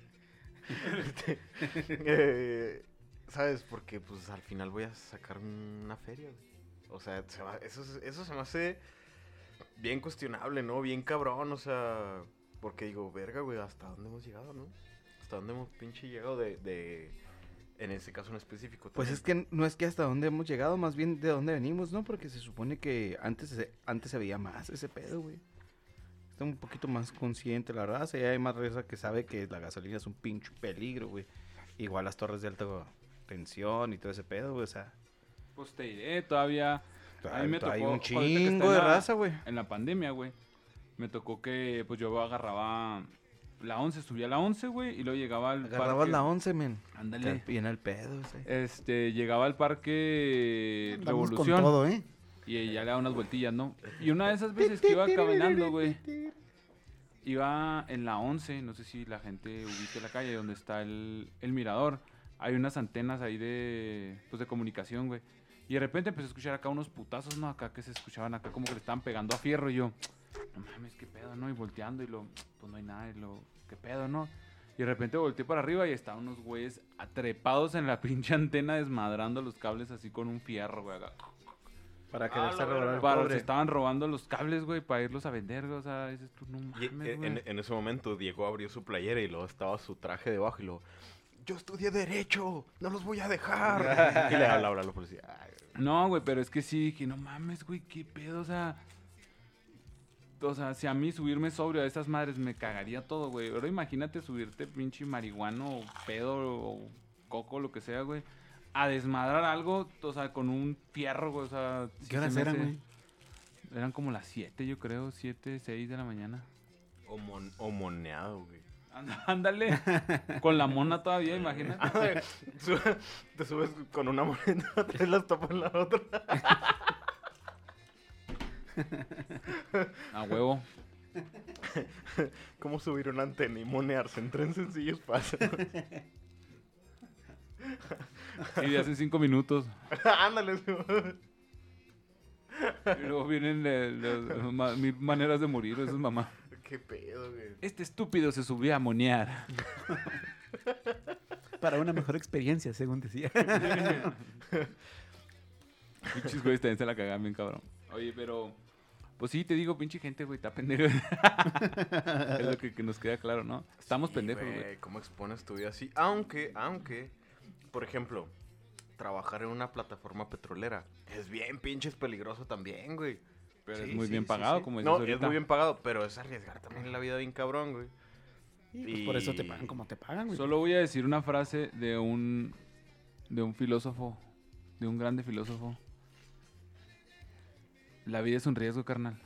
Este, eh, ¿Sabes? Porque pues al final voy a sacar una feria. O sea, se va- eso, es- eso se me hace bien cuestionable, ¿no? Bien cabrón, o sea, porque digo, verga, güey, ¿hasta dónde hemos llegado, no? ¿Hasta dónde hemos pinche llegado de, de en ese caso en específico? Pues también? es que no es que hasta dónde hemos llegado, más bien de dónde venimos, ¿no? Porque se supone que antes se, antes se veía más ese pedo, güey. Está un poquito más consciente la raza, y hay más raza que sabe que la gasolina es un pinche peligro, güey. Igual las torres de alta tensión y todo ese pedo, güey, o sea, Pues te diré, todavía. A mí me hay tocó, un chingo de la- raza, güey. En la pandemia, güey. Me tocó que, pues yo agarraba la 11, subía a la 11, güey, y luego llegaba al Agarrabas parque. la 11, men. Ándale. Bien el pedo, sí. Este, llegaba al parque Andamos con Revolución todo, ¿eh? y ya le daba unas vueltillas, ¿no? Y una de esas veces que iba caminando, güey, iba en la 11, no sé si la gente ubique la calle donde está el, el mirador. Hay unas antenas ahí de, pues, de comunicación, güey. Y de repente empecé a escuchar acá unos putazos, ¿no? Acá que se escuchaban acá como que le estaban pegando a fierro y yo, no mames, qué pedo, ¿no? Y volteando y lo, pues no hay nada y lo, qué pedo, ¿no? Y de repente volteé para arriba y estaban unos güeyes atrepados en la pinche antena desmadrando los cables así con un fierro, güey. acá. Para robar Para, pobre. se estaban robando los cables, güey, para irlos a vender, güey. O sea, dices tú, no mames, en, güey. en- en ese momento Diego abrió su playera y luego estaba su traje debajo y luego, yo estudié Derecho, no los voy a dejar. y le habla a la policía. Ay, No, güey, pero es que sí, que no mames, güey, qué pedo, o sea. O sea, si a mí subirme sobrio a esas madres me cagaría todo, güey. Ahora imagínate subirte pinche marihuano, pedo, o coco, lo que sea, güey. A desmadrar algo, o sea, con un fierro, güey. O sea, ¿Qué horas se eran, hace- güey? Eran como las 7, yo creo, 7, 6 de la mañana. O, mon- o moneado, güey. Ándale, con la mona todavía, imagínate. Ah, Te subes con una moneda, tres las tapas en la otra. A huevo. ¿Cómo subir una antena y monearse en tres sencillos pasos? Sí, de hace 5 minutos. Ándale. Y luego vienen eh, las ma- mil maneras de morir, eso es mamá. Qué pedo, güey. Este estúpido se subió a monear. Para una mejor experiencia, según decía. Pinches güeyes también se la cagan bien, cabrón. Oye, pero. Pues sí, te digo, pinche gente, güey, está pendejo. es lo que, que nos queda claro, ¿no? Estamos Sí, pendejos, güey. ¿Cómo expones tu vida así? Aunque, aunque, por ejemplo, trabajar en una plataforma petrolera es bien pinches peligroso también, güey. Pero Sí, es muy sí, bien pagado, sí. como dices No, es muy bien pagado, pero es arriesgar también la vida bien cabrón, güey. Y pues por eso te pagan como te pagan, güey. Solo voy a decir una frase de un. de un filósofo. De un grande filósofo. La vida es un riesgo, carnal.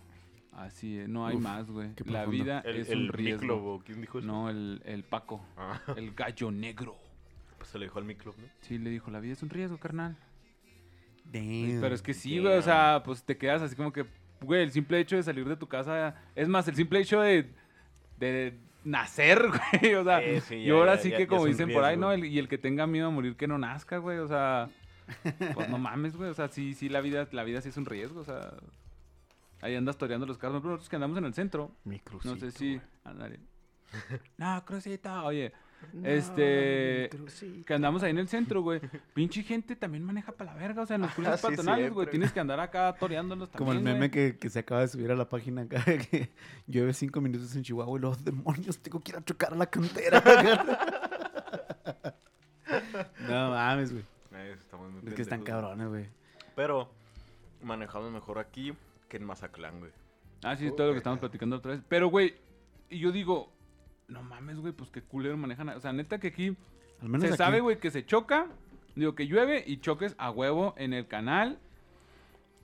Así es, no hay Uf, más, güey. La vida El, es el un riesgo. ¿quién dijo eso? No, el, el Paco. Ah, El gallo negro. pues se lo dijo al Miklobo, ¿no? Sí, le dijo, la vida es un riesgo, carnal. Damn. Pero es que sí, güey, o sea, pues te quedas así como que, güey, el simple hecho de salir de tu casa, es más, el simple hecho de, de nacer, güey, o sea, Eh, sí, y ahora ya- sí ya- que ya como dicen por ahí. ¿no? El- y el que tenga miedo a morir que no nazca, güey, o sea, pues no mames, güey, o sea, sí, sí, la vida, la vida sí es un riesgo, o sea, ahí andas toreando los carros, pero nosotros que andamos en el centro, Mi no sé si, ándale. no, crucita, oye, No, este, mi crucito. que andamos ahí en el centro, güey. Pinche gente también maneja para la verga. O sea, en los sí, patronales, güey. Tienes que andar acá toreándolos también. Como el meme que, que se acaba de subir a la página acá, que llueve cinco minutos en Chihuahua y los demonios, tengo que ir a chocar a la cantera. no mames, güey. Estamos muy Es que están cabrones, güey. Pero manejamos mejor aquí que en Mazatlán, güey. Ah, sí, todo lo que estamos platicando otra vez. Pero, güey, y yo digo, no mames, güey, pues qué culero manejan. O sea, neta que aquí Al menos se aquí. sabe, güey, que se choca. Digo, que llueve y choques a huevo en el canal.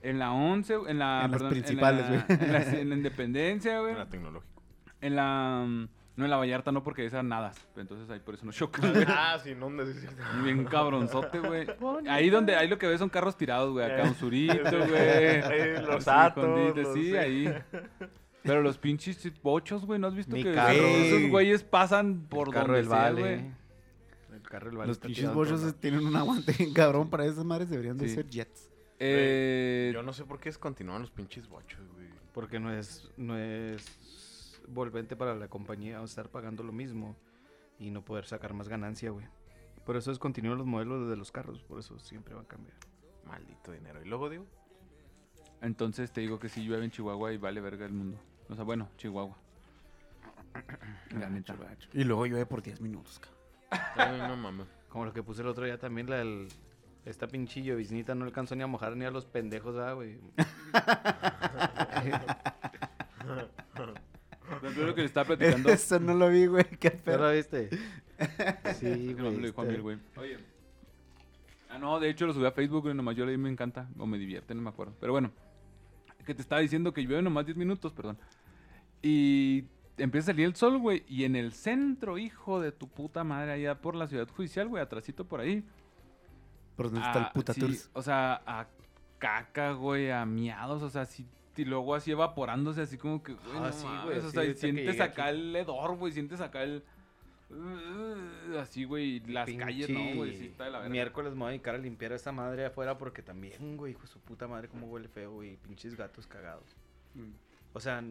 En la 11, en la... En las perdón, principales, en la- güey. En la, en la Independencia, güey. En la tecnológica. En la... No, en la Vallarta no, porque esas nadas. Entonces ahí por eso no choca, güey. ah, sí, no, no es cierto. Bien cabronzote, güey. Ahí donde, ahí lo que ves son carros tirados, güey. Acá un surito, Sí, güey. eh, los Así, Atos, escondites, los- sí, sí. ahí. Pero los pinches bochos, güey, ¿no has visto Mi que carro, esos güey. güeyes pasan por el carro donde del sea, vale. güey? El carro del vale. Los está pinches tirado bochos tienen un aguante bien cabrón. Para esas madres deberían de Sí. ser jets. Eh, Yo no sé por qué descontinúan los pinches bochos, güey. Porque no es, no es volvente para la compañía estar pagando lo mismo y no poder sacar más ganancia, güey. Por eso descontinúan los modelos de los carros, por eso siempre va a cambiar. Maldito dinero. Y luego digo, entonces te digo que si llueve en Chihuahua y vale verga el mundo. O sea, bueno, Chihuahua. La neta. Y luego llueve por 10 minutos, cabrón. ay, no mames. Como lo que puse el otro día también, la del... Esta pinchillo vicinita no alcanzó ni a mojar ni a los pendejos, ah, güey. Pero creo que le estaba platicando. Eso no lo vi, güey. Qué ¿Ya perro. lo viste? Sí, lo güey. dijo a está- mí, güey. Oye. Ah, no, de hecho lo subí a Facebook, güey, nomás yo leí me encanta. O me divierte, no me acuerdo. Pero bueno. Que te estaba diciendo que llueve nomás 10 minutos, perdón. Y empieza a salir el sol, güey. Y en el centro, hijo de tu puta madre, allá por la ciudad judicial, güey, atrásito por ahí. Por donde está el Ah, puta sí, tours. O sea, a caca, güey, a miados, o sea, sí. Y luego así evaporándose, así como que, güey, Ah, no sí, güey, O sí, sea, que sientes acá aquí. el hedor, güey, sientes acá el... uh, Así, güey, las calles, no, güey, sí está de la verga. Miércoles me voy a dedicar a limpiar esta madre afuera porque también, güey, hijo de su puta madre, cómo huele feo, güey. Pinches gatos cagados. Mm. O sea,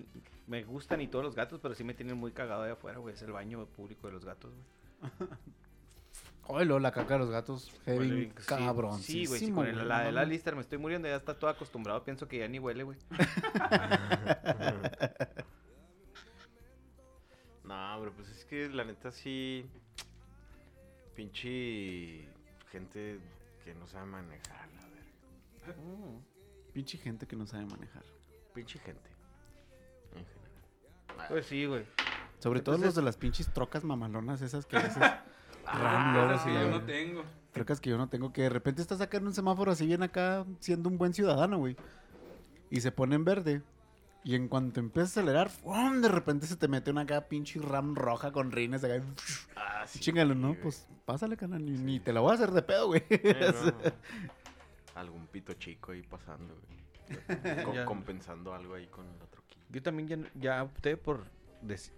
me gustan y todos los gatos, pero sí me tienen muy cagado de afuera, güey. Es el baño público de los gatos, güey. Ay, luego la caca de los gatos. Heavy cabrón. Sí, güey, sí, con el- la de la Lister me estoy muriendo, ya está todo acostumbrado, pienso que ya ni huele, güey. No, bro, pues es que la neta sí. Pinche gente que no sabe manejar, la verga. Pinche gente que no sabe manejar. Pinche gente. en general. Pues sí, güey. Sobre todo los de las pinches trocas mamalonas esas que a veces... Ah, Ram, que la yo no tengo. Trocas que yo no tengo, que de repente estás acá en un semáforo así bien acá, siendo un buen ciudadano, güey. Y se pone en verde. Y en cuanto empiezas a acelerar, ¡fum! de repente se te mete una acá pinche ram roja con rines acá. Ah, sí. ¿no? güey. Pues pásale, canal. Ni, ni te la voy a hacer de pedo, güey. Eh, no. Algún pito chico ahí pasando, güey. Co- Ya. compensando algo ahí con el otro kit. Yo también ya, ya opté por.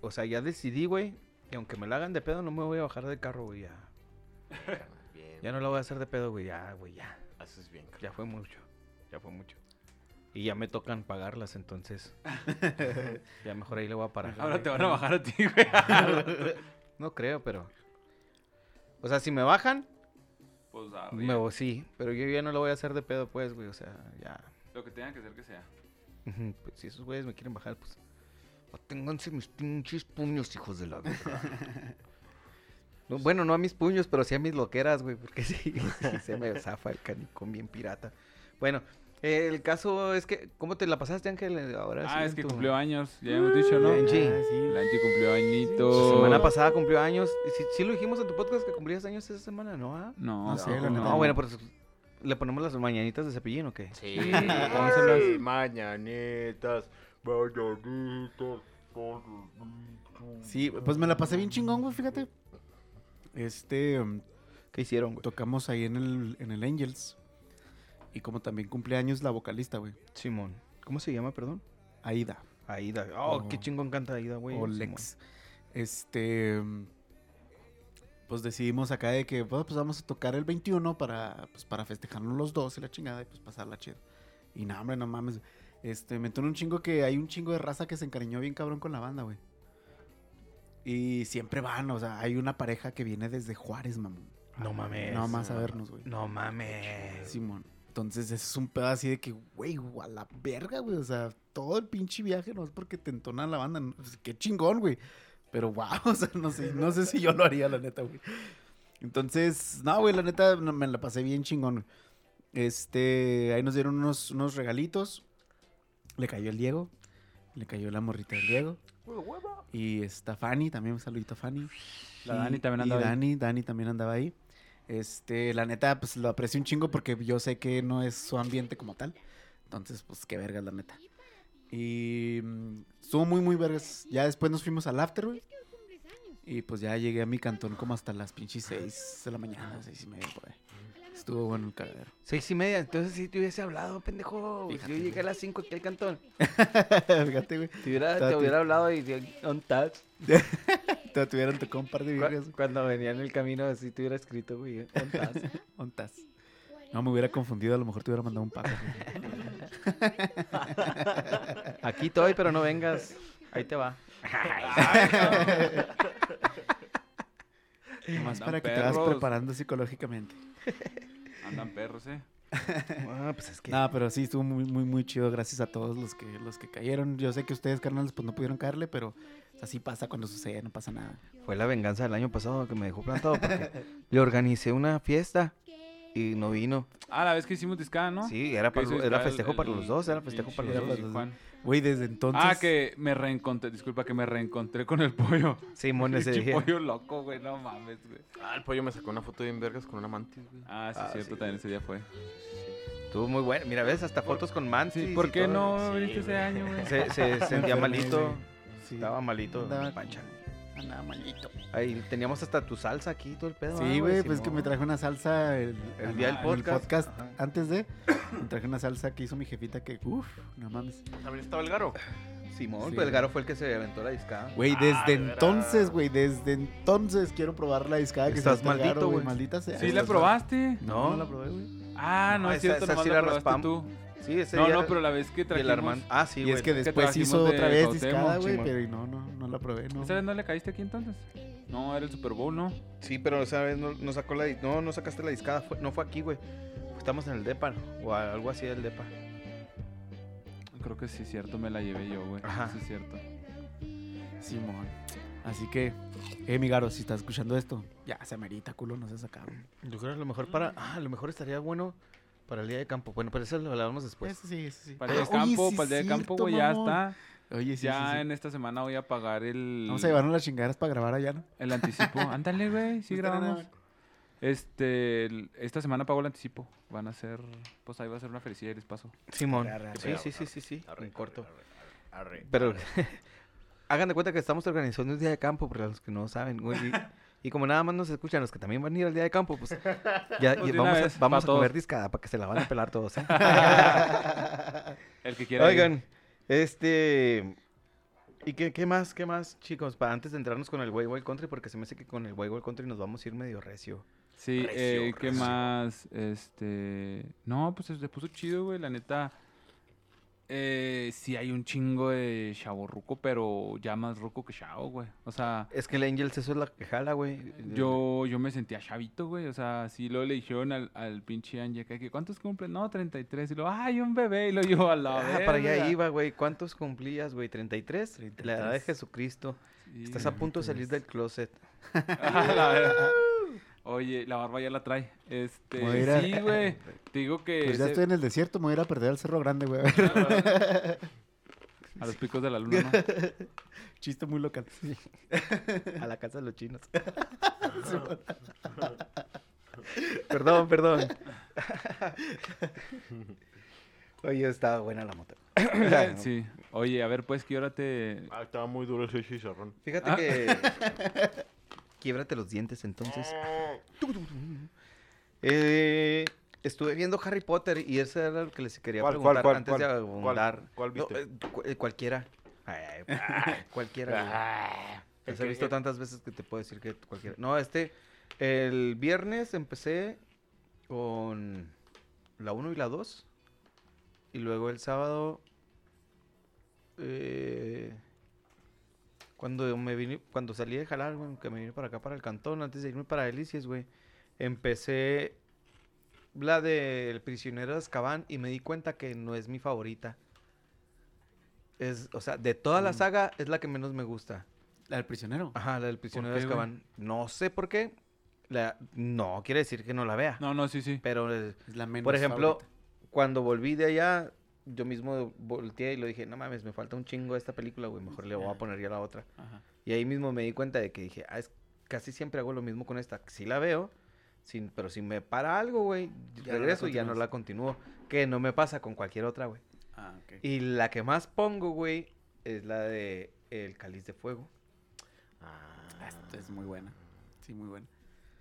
O sea, ya decidí, güey. Que aunque me la hagan de pedo, no me voy a bajar del carro, güey. Ya, Bien. ya no la voy a hacer de pedo, güey. Ya, güey, ya. Haces bien. Ya fue mucho. Ya fue mucho. Y ya me tocan pagarlas, entonces. ya mejor ahí le voy a parar. Ahora güey. te van a bajar a ti, güey. No creo, pero. O sea, si me bajan, Pues me arriba. voy, sí. Pero yo ya no lo voy a hacer de pedo, pues, güey. O sea, ya. Lo que tengan que hacer que sea. Pues si esos güeyes me quieren bajar, pues. Ténganse mis pinches puños, hijos de la verga. No, bueno, no a mis puños, pero sí a mis loqueras, güey, porque sí, se me zafa el canicón bien pirata. Bueno, eh, el caso es que, ¿cómo te la pasaste, Ángel? Ahora Ah, sí, es que tu- cumplió años. Ya hemos dicho, ¿no? Benji. Ah, sí. Cumplió añitos. La semana pasada cumplió años. ¿Y sí, sí lo dijimos en tu podcast que cumplías años esa semana, no? ah? No, No la No, neta. bueno, pues le ponemos las mañanitas de cepillín o qué? Sí, sí, mañanitas, mañanitas. Sí, pues me la pasé bien chingón, güey, fíjate. Este, um, ¿Qué hicieron, güey? tocamos ahí en el, en el Angels. Y como también cumpleaños la vocalista, güey. Simón. ¿Cómo se llama, perdón? Aida. Aida. Oh, O- qué chingón canta Aida, güey. o. Lex. Este. um, Pues decidimos acá de que bueno, pues vamos a tocar el 21 para, pues, para festejarnos los dos y la chingada y pues pasarla chido. Y no, hombre, no mames. Este, me entonó un chingo que hay un chingo de raza que se encariñó bien cabrón con la banda, güey. Y siempre van, o sea, hay una pareja que viene desde Juárez, mamón. No mames. No más a vernos, güey. No mames. Simón. Entonces, ese es un pedo así de que, güey, a la verga, güey. O sea, todo el pinche viaje no es porque te entona la banda. no, pues, qué chingón, güey. Pero wow, o sea, no sé, no sé si yo lo haría, la neta, güey. Entonces, no, güey, la neta no, me la pasé bien chingón. güey. Este, ahí nos dieron unos, unos regalitos. Le cayó el Diego. Le cayó la morrita del Diego. Y está Fanny, también un saludito a Fanny. La Y- Dani también y andaba ahí. Dani, Dani también andaba ahí. Este, la neta, pues lo aprecio un chingo porque yo sé que no es su ambiente como tal. Entonces, pues qué vergas, la neta. Y mm, estuvo muy, muy vergas. Ya después nos fuimos al after, güey. Y pues ya llegué a mi cantón como hasta las pinches seis de la mañana, seis y media, por ahí. Estuvo bueno el cagadero. Seis y media, entonces si te hubiese hablado, pendejo. Fíjate, yo llegué güey. a las cinco aquí al cantón. Fíjate, güey. Te hubiera, te Tati. hubiera hablado y ¿dónde estás? Te tuvieron tocado un par de virgas. Cuando venía en el camino, así te hubiera escrito, güey. ¿Dónde estás? ¿Dónde estás? No me hubiera confundido, a lo mejor te hubiera mandado un paco. Aquí estoy, pero no vengas. Ahí te va. Nomás Andan para que te vas preparando psicológicamente. Andan perros, ¿eh? Ah, pues es que. No, pero sí, estuvo muy, muy, muy chido. Gracias a todos los que, los que cayeron. Yo sé que ustedes, carnales, pues no pudieron caerle, pero así pasa cuando sucede, no pasa nada. Fue la venganza del año pasado que me dejó plantado porque le organicé una fiesta y no vino. Ah, la vez que hicimos discada, ¿no? Sí, era, para, era el- festejo para los dos, era festejo para los dos. Güey, desde entonces. Ah, que me reencontré, disculpa, que me reencontré con el pollo. Simón ese día. pollo loco, güey, no mames, güey. Ah, el pollo me sacó una foto bien vergas con una mantis, güey. Ah, sí, Ah, cierto, sí, también güey. ese día fue. Estuvo muy bueno. Mira, ves, hasta fotos con Mansi. Sí, ¿por qué no Sí, viniste ese año, güey? Se, se sentía malito. Estaba malito, Andaba- pancha. Andaba malito. Ahí teníamos hasta tu salsa aquí, todo el pedo. ah, Sí, güey, pues que me traje una salsa el, El día del podcast. Antes de. Me traje una salsa que hizo mi jefita que, uff, no mames. También estaba el garo. Simón, Sí. pues el Garo fue el que se aventó la discada. Güey, Ah, desde de entonces, güey, desde entonces quiero probar la discada que Estás maldito, güey. Maldita sea. ¿Sí la probaste? No, No. no la probé, güey. Ah, no, No, es esa- cierto, esa nomás sí la la probaste tú. Sí, ese No, día no, pero la vez que y el trajimos... Armando. Ah, sí, y güey. es que después trajimos hizo de otra vez Cuauhtémoc, discada, güey, Simón. pero no, no, no la probé, no. ¿Esa vez no le caíste aquí entonces? No, era el Super Bowl, ¿no? Sí, pero esa vez no, no sacó la... di- No, no sacaste la discada. fue- no fue aquí, güey. Estamos en el DEPA o algo así del DEPA. Creo que sí, cierto, me la llevé yo, güey. Ajá. Sí, es cierto. Simón. Así que, eh, mi Garo, si estás escuchando esto, ya se amerita, culo, no se sacaron. Yo creo que a lo mejor para... Ah, a lo mejor estaría bueno Para el día de campo. Bueno, pero eso lo hablamos después. Sí, sí. Para el día de Oye, campo, sí para el día de campo, güey, ya mamón. está. Oye, sí, ya sí, sí. en esta semana voy a pagar el, Vamos a llevarnos las chingaderas para grabar allá, ¿no? el anticipo. Ándale, güey, sí grabamos. Este, el- esta semana pago el anticipo. Van a ser, pues ahí va a ser una felicidad y les paso. Simón. Arre, Sí, arre, sí, sí, sí, sí. Arre, En corto. arre, arre, arre, Pero arre. hagan de cuenta que estamos organizando un día de campo, para los que no saben, güey. Y, y como nada más nos escuchan los que también van a ir al día de campo, pues ya Pues y vamos, vez, a, vamos comer discada para que se la van a pelar todos. ¿eh? El que quiera. ir. Oigan, este... ¿Y qué, qué más, qué más, chicos? Para antes de entrarnos con el Way Wild Country, porque se me hace que con el Way Wild Country nos vamos a ir medio recio. Sí, Recio, eh, ¿qué recio. más? Este. No, pues se puso chido, güey. La neta. Eh, sí hay un chingo de chavo ruco, pero ya más ruco que chavo, güey. O sea, Es que el Angels eso es la que jala, güey. yo, yo me sentía chavito, güey. O sea, sí lo le dijeron al, al pinche Angie acá que ¿cuántos cumplen? No, 33. Y lo, ay, un bebé. Y lo yo a la Ah, para allá iba, güey. ¿Cuántos cumplías, güey? ¿33? La edad de 33. Jesucristo. Sí, Estás a punto de salir del closet. la verga. Oye, la barba ya la trae. Este, a sí, güey. Te digo que Pues ya ese- estoy en el desierto, me voy a ir a perder al Cerro Grande, güey. A ver, a los picos de la luna, ¿no? chiste muy local. A la casa de los chinos. perdón, perdón. Oye, estaba buena la moto. sí. Oye, a ver, pues, ¿qué hora te...? Ah, estaba muy duro ese chicharrón. Fíjate Ah. que. Quiebrate los dientes entonces. Eh, estuve viendo Harry Potter y eso era lo que les quería ¿Cuál, cuál, preguntar cuál, antes de abundar. ¿Cuál viste? eh, cu- eh, cualquiera. Ay, cualquiera. El Los he visto tantas veces que te puedo decir que cualquiera. No, este. El viernes empecé con la 1 y la 2. Y luego el sábado. eh, cuando me vine, cuando salí de jalar, güey, que me vine para acá para el cantón, antes de irme para Delicias, güey. Empecé la del prisionero de Azkaban y me di cuenta que no es mi favorita. Es, o sea, de toda la Mm. saga es la que menos me gusta. La del prisionero. Ajá, la del prisionero de güey? Azkaban. No sé por qué. La, no quiere decir que no la vea. No, no, sí, sí. Pero, eh, Es la menos por ejemplo, favorita. cuando volví de allá, yo mismo volteé y lo dije, no mames, me falta un chingo esta película, güey. Mejor le voy a poner ya la otra. Ajá. Y ahí mismo me di cuenta de que dije, ah, es, casi siempre hago lo mismo con esta. Sí la veo, sin, pero si me para algo, güey, no regreso y ya no la continúo. Que no me pasa con cualquier otra, güey. Ah. Y la que más pongo, güey, es la de El Cáliz de Fuego. Ah, Esta es muy buena. Sí, muy buena.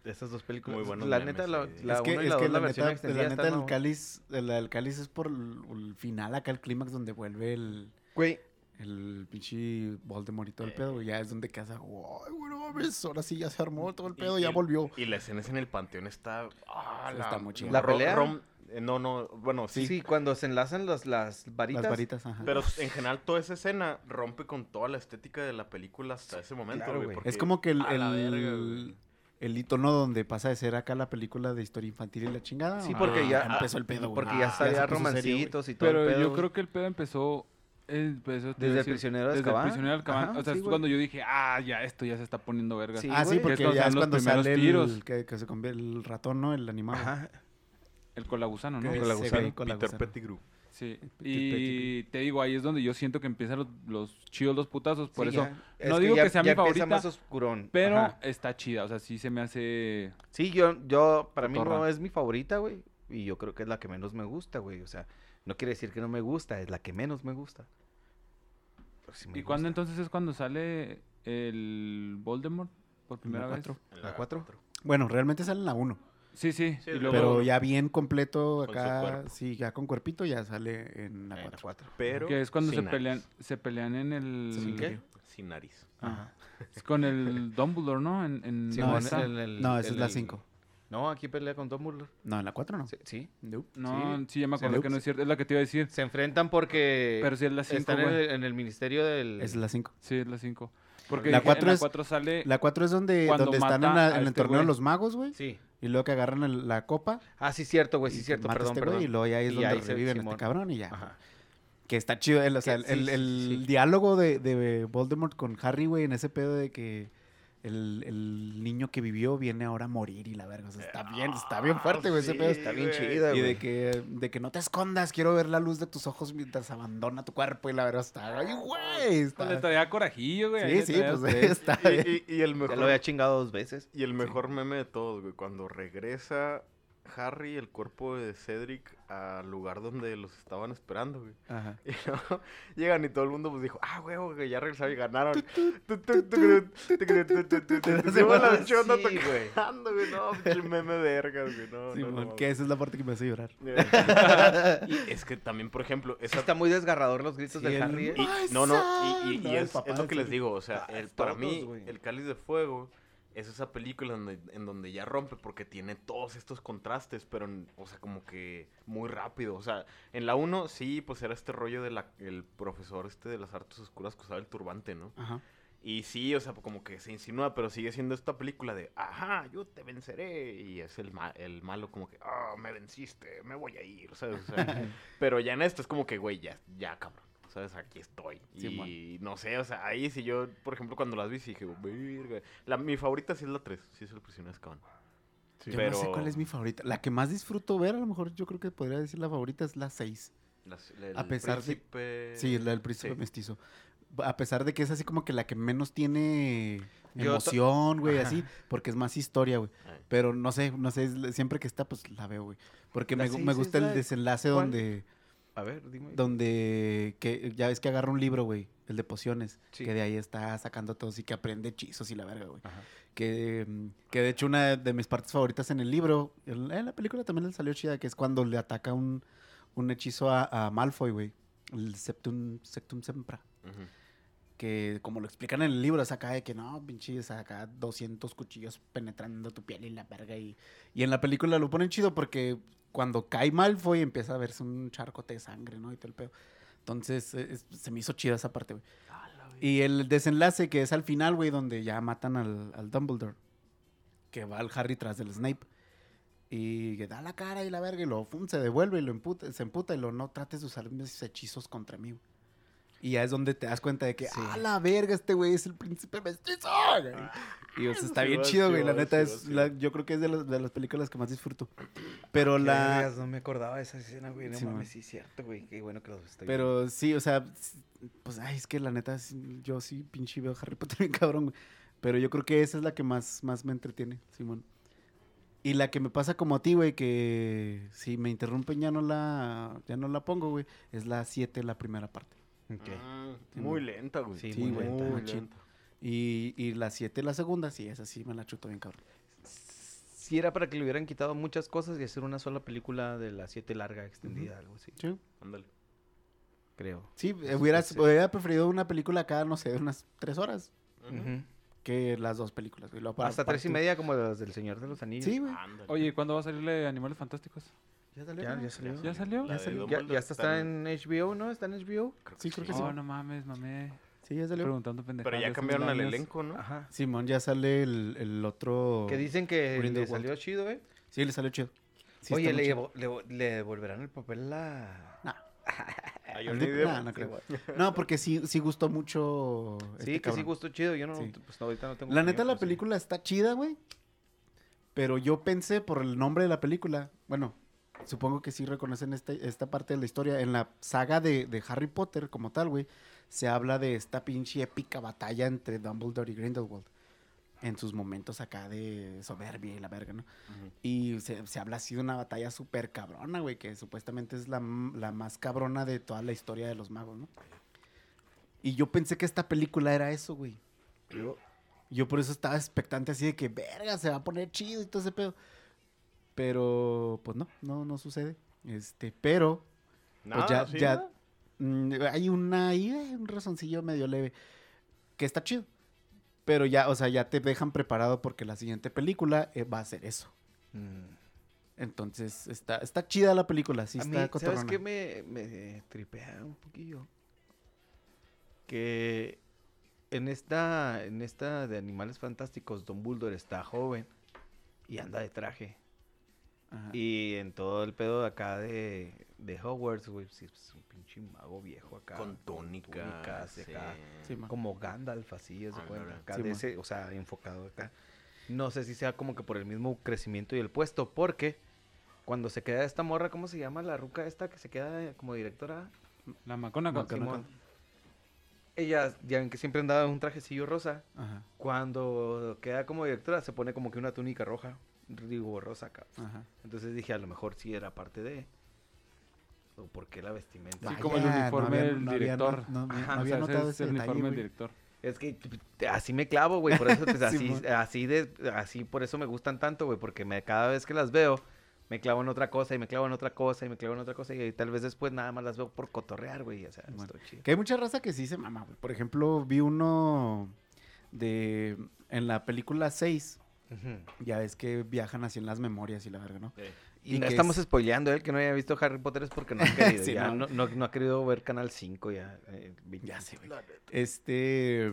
Esas dos películas. Muy buenos La memes, neta, la, la es que, uno y es la que la, la versión neta, extendida la neta el cáliz, la del cáliz es por el, el final acá, el clímax donde vuelve el, Güey, el pinche Voldemort y todo el pedo, güey, ya es donde casa, guay, güey, no mames, ahora sí ya se armó todo el pedo, y- ya volvió. Y la escena en el panteón está. Ah, está muy chingona. ¿La pelea? Rom- eh, no, no, bueno, sí, sí. cuando se enlazan los, las varitas. Las varitas, ajá. Pero en general toda esa escena rompe con toda la estética de la película hasta ese momento, Claro, güey. porque- es como que el, el, verga. El icono donde pasa de ser acá la película de historia infantil y la chingada. Sí, porque Ah, ya- empezó el pedo. Porque Ah, ya salía romancitos y todo Pero el pedo. yo creo que el pedo empezó... eh, empezó, te Desde el decir, prisionero de Desde Azkaban. el prisionero de Azkaban. Ajá, o sea, sí, es cuando yo dije, ah, ya, esto ya se está poniendo verga. Sí, Ah, sí, porque ya es cuando sale primeros el, tiros. que, que se convierte el ratón, ¿no? El animal. Ajá. El colagusano, ¿no? Que Con la se gusano. ve con la Peter. Pettigrew. Sí. Y te digo, ahí es donde yo siento que empiezan los, los chidos, los putazos. Por Sí, eso, ya. no Es digo ya- que sea ya mi favorita, más oscurón. pero Ajá. está chida. O sea, sí se me hace... Sí, yo, yo, para mí no es mi favorita, güey. Y yo creo que es la que menos me gusta, güey. O sea, no quiere decir que no me gusta, es la que menos me gusta. Pero sí me ¿Y cuándo gusta. entonces es cuando sale el Voldemort por primera vez? cuatro. ¿La cuatro? Bueno, realmente sale en la 1. Sí, sí. Sí, y es luego, Pero ya bien completo acá, sí, ya con cuerpito ya sale en la Eh, la 4. cuatro. Pero. que es cuando se nariz. pelean, se pelean en el... ¿Sin qué? Sin nariz. Ajá. Es con el Dumbledore, ¿no? En, en Sí, No, mon, ¿dónde está? el- el- No, esa es el- la el- 5. No, aquí pelea con Dumbledore. No, en la 4 no. Sí. sí. Nope. No, sí, ya me acuerdo que no es cierto. Es la que te iba a decir. Se enfrentan porque Pero sí es la 5, están en el, en el ministerio del... Es la 5. Sí, es la 5. Porque La dije, cuatro en la es- 4 sale... La 4 es donde, donde están en, la- en el este torneo de los magos, güey. Sí. Y luego que agarran el- la copa. Ah, sí, cierto, güey, sí, cierto, perdón, este perdón. y luego ya ahí es Y donde ahí se- reviven a este cabrón y ya. Ajá. Que está chido, el, o sea, el, el- sí, el sí. diálogo de, de Voldemort con Harry, güey, en ese pedo de que el, el niño que vivió viene ahora a morir y la verga. O sea, está bien, está bien fuerte, güey, ese pedo. Está bien güey. chida, Y güey. de que, de que no te escondas, quiero ver la luz de tus ojos mientras abandona tu cuerpo y la verdad está, ay, güey, Pues le está... traía corajillo, güey. Sí, sí, traía pues está Y, bien. y- y el Ya mejor, lo había chingado dos veces. y el mejor meme de todos, güey, cuando regresa Harry, el cuerpo de Cedric, al lugar donde los estaban esperando, güey. Ajá. Y luego llegan y todo el mundo pues dijo, ah, huevo, que ya regresaron y ganaron. Se va la pinche onda Sí, güey. tocando, güey. No, pinche meme vergas, güey. No, Sí, no, no, que esa es la parte que me hace llorar. y es que también, por ejemplo, esa está muy desgarrador los gritos Sí, de Harry. ¿eh? Y- no, no, y, y- y es, es lo que les digo, o sea, Ah, el- para mí, el Cáliz de Fuego es esa película en donde, en donde ya rompe porque tiene todos estos contrastes, pero, en- o sea, como que muy rápido, o sea, en la 1 sí, pues era este rollo del el profesor este de las artes oscuras que usaba el turbante, ¿no? Ajá. Y sí, o sea, como que se insinúa, pero sigue siendo esta película de, ajá, yo te venceré. Y es el, ma- el malo como que, ah, me venciste, me voy a ir, ¿sabes? O sea, pero ya en esto es como que, güey, ya, ya, cabrón. ¿Sabes? Aquí estoy. Sí, y no sé, o sea, ahí sí yo, por ejemplo, cuando las vi, sí dije, verga. La, mi favorita sí es la 3, sí es el prisionero de Azkaban. Yo no sé cuál es mi favorita. La que más disfruto ver, a lo mejor yo creo que podría decir la favorita es la 6. Las- el A pesar de- príncipe- Sí, la del príncipe sí. mestizo. A pesar de que es así como que la que menos tiene Yo to- emoción, güey, Ajá. así, porque es más historia, güey. Pero no sé, no sé, siempre que está, pues la veo, güey. Porque La me, me gusta la el de- desenlace ¿cuál? donde, A ver, dime. donde, que ya ves que agarra un libro, güey, el de pociones, Sí. que de ahí está sacando todos y que aprende hechizos y la verga, güey. Que, mm, que de hecho una de mis partes favoritas en el libro, en la película también le salió chida, que es cuando le ataca un, un hechizo a, a Malfoy, güey. El Septum, Septum Sempra. Que como lo explican en el libro, es acá de que no, pinches, acá 200 cuchillos penetrando tu piel y la verga. Y, y en la película lo ponen chido porque cuando cae Malfoy empieza a verse un charcote de sangre, ¿no? Y todo el pedo. Entonces eh, es- se me hizo chida esa parte, güey. Y el desenlace que es al final, güey, donde ya matan al, al Dumbledore. Que va al Harry tras del Snape. Y que da la cara y la verga y lo fum, se devuelve y lo emputa, se emputa y lo no trates de usar mis hechizos contra mí. güey". Y ya es donde te das cuenta de que, Sí. ah, la verga, este güey es el príncipe mestizo. güey". y o sea, está sí bien chido, güey. La neta es, la- yo creo que es de, las- de las películas que más disfruto. Pero Qué la... vergas, no me acordaba de esa escena, güey. No mames, sí, cierto, güey. Qué bueno que lo estoy Pero sí, o sea, pues, ay, es que la neta, yo sí pinche veo Harry Potter bien cabrón, güey. Pero yo creo que esa es la que más, más me entretiene, Simón. Y la que me pasa como a ti, güey, que si me interrumpen ya no la, ya no la pongo, güey, es la 7, la primera parte. Ah, Sí, muy lenta, güey. Sí, Sí, muy lenta. muy lenta. Y, y la 7, la segunda, sí, esa sí me la chuto bien cabrón. Si era para que le hubieran quitado muchas cosas y hacer una sola película de las siete larga, extendida, algo así. Sí, Ándale. Creo. sí hubiera, sí. hubiera preferido una película cada, no sé, unas 3 horas que las dos películas. güey. Luego para- Hasta para tres y tú- media como las del Señor de los Anillos. Sí, güey. Ándale. Oye, ¿cuándo va a salirle Animales Fantásticos? Ya salió. Ya, ¿no? ya salió. ¿Ya salió? Ya salió. Ya, está, está en HBO, ¿no? ¿Está en HBO? Creo Sí, creo que sí. Oh, no mames, mamé. Sí, ya salió. Preguntando pendejadas. Pero ya cambiaron años. elenco, ¿no? Ajá. Simón, ya sale el, el otro. Que dicen que le salió chido, ¿eh? Sí, le salió chido. Sí, Oye, le, chido. le, le devolverán el papel a... Nah. Al no creo. No, porque sí, sí gustó mucho. Sí, este que sí gustó chido. Yo no, Sí. pues ahorita no tengo La neta, la sí. película está chida, güey. Pero yo pensé por el nombre de la película. Bueno, supongo que sí reconocen este- esta parte de la historia. En la saga de, de Harry Potter, como tal, güey, se habla de esta pinche épica batalla entre Dumbledore y Grindelwald. En sus momentos acá de soberbia y la verga, ¿no? Ujú. Y se, se habla así de una batalla súper cabrona, güey, que supuestamente es la más cabrona de toda la historia de los magos, ¿no? Y yo pensé que esta película era eso, güey. Yo, yo por eso estaba expectante así de que, verga, se va a poner chido y todo ese pedo. Pero, pues no, no, no sucede. Este, pero, Nada, ya- ¿sí, ya- mm, hay una ahí, eh, un razoncillo medio leve, que está chido. Pero ya, o sea, ya te dejan preparado porque la siguiente película eh, va a ser eso. Mm. Entonces, está, está chida la película, sí a mí, ¿sabes qué me, me tripea un poquillo? Que en esta, en esta de Animales Fantásticos, Don Bulldor está joven y anda de traje. Ajá. Y en todo el pedo de acá de, de Hogwarts, güey, sí, es un pinche mago viejo acá. Con túnica. túnicas y sí. acá. Sí. Como Gandalf, así, es de Ah. Acá Sí, de ese, o sea, enfocado acá. No sé si sea como que por el mismo crecimiento y el puesto, porque cuando se queda esta morra, ¿cómo se llama la ruca esta que se queda como directora? La. Simón. Ella, ya ven que siempre andaba en un trajecillo rosa. Ajá, Cuando queda como directora, se pone como que una túnica roja. Digo, rosa acá. ajá. Entonces dije, a lo mejor sí era parte de. ¿O por qué la vestimenta? Sí, como el uniforme del no director. No, no Ajá, había O sea, notado ese es el detalle, uniforme del director. Es que así me clavo, güey. Por eso, pues, así, así de, así por eso me gustan tanto, güey. Porque me, cada vez que las veo, me clavo en otra cosa y me clavo en otra cosa y me clavo en otra cosa. Y tal vez después nada más las veo por cotorrear, güey. O sea, estoy chido. Que hay mucha raza que sí se mama, güey. Por ejemplo, vi uno de... En la película 6, Ya ves que viajan así en las memorias y la verga, ¿no? Y, Y no estamos es- spoileando, el que no haya visto Harry Potter es porque no ha querido. Sí, ya no. no, no, no ha querido ver Canal 5 ya. eh, Ya sé, güey. Este...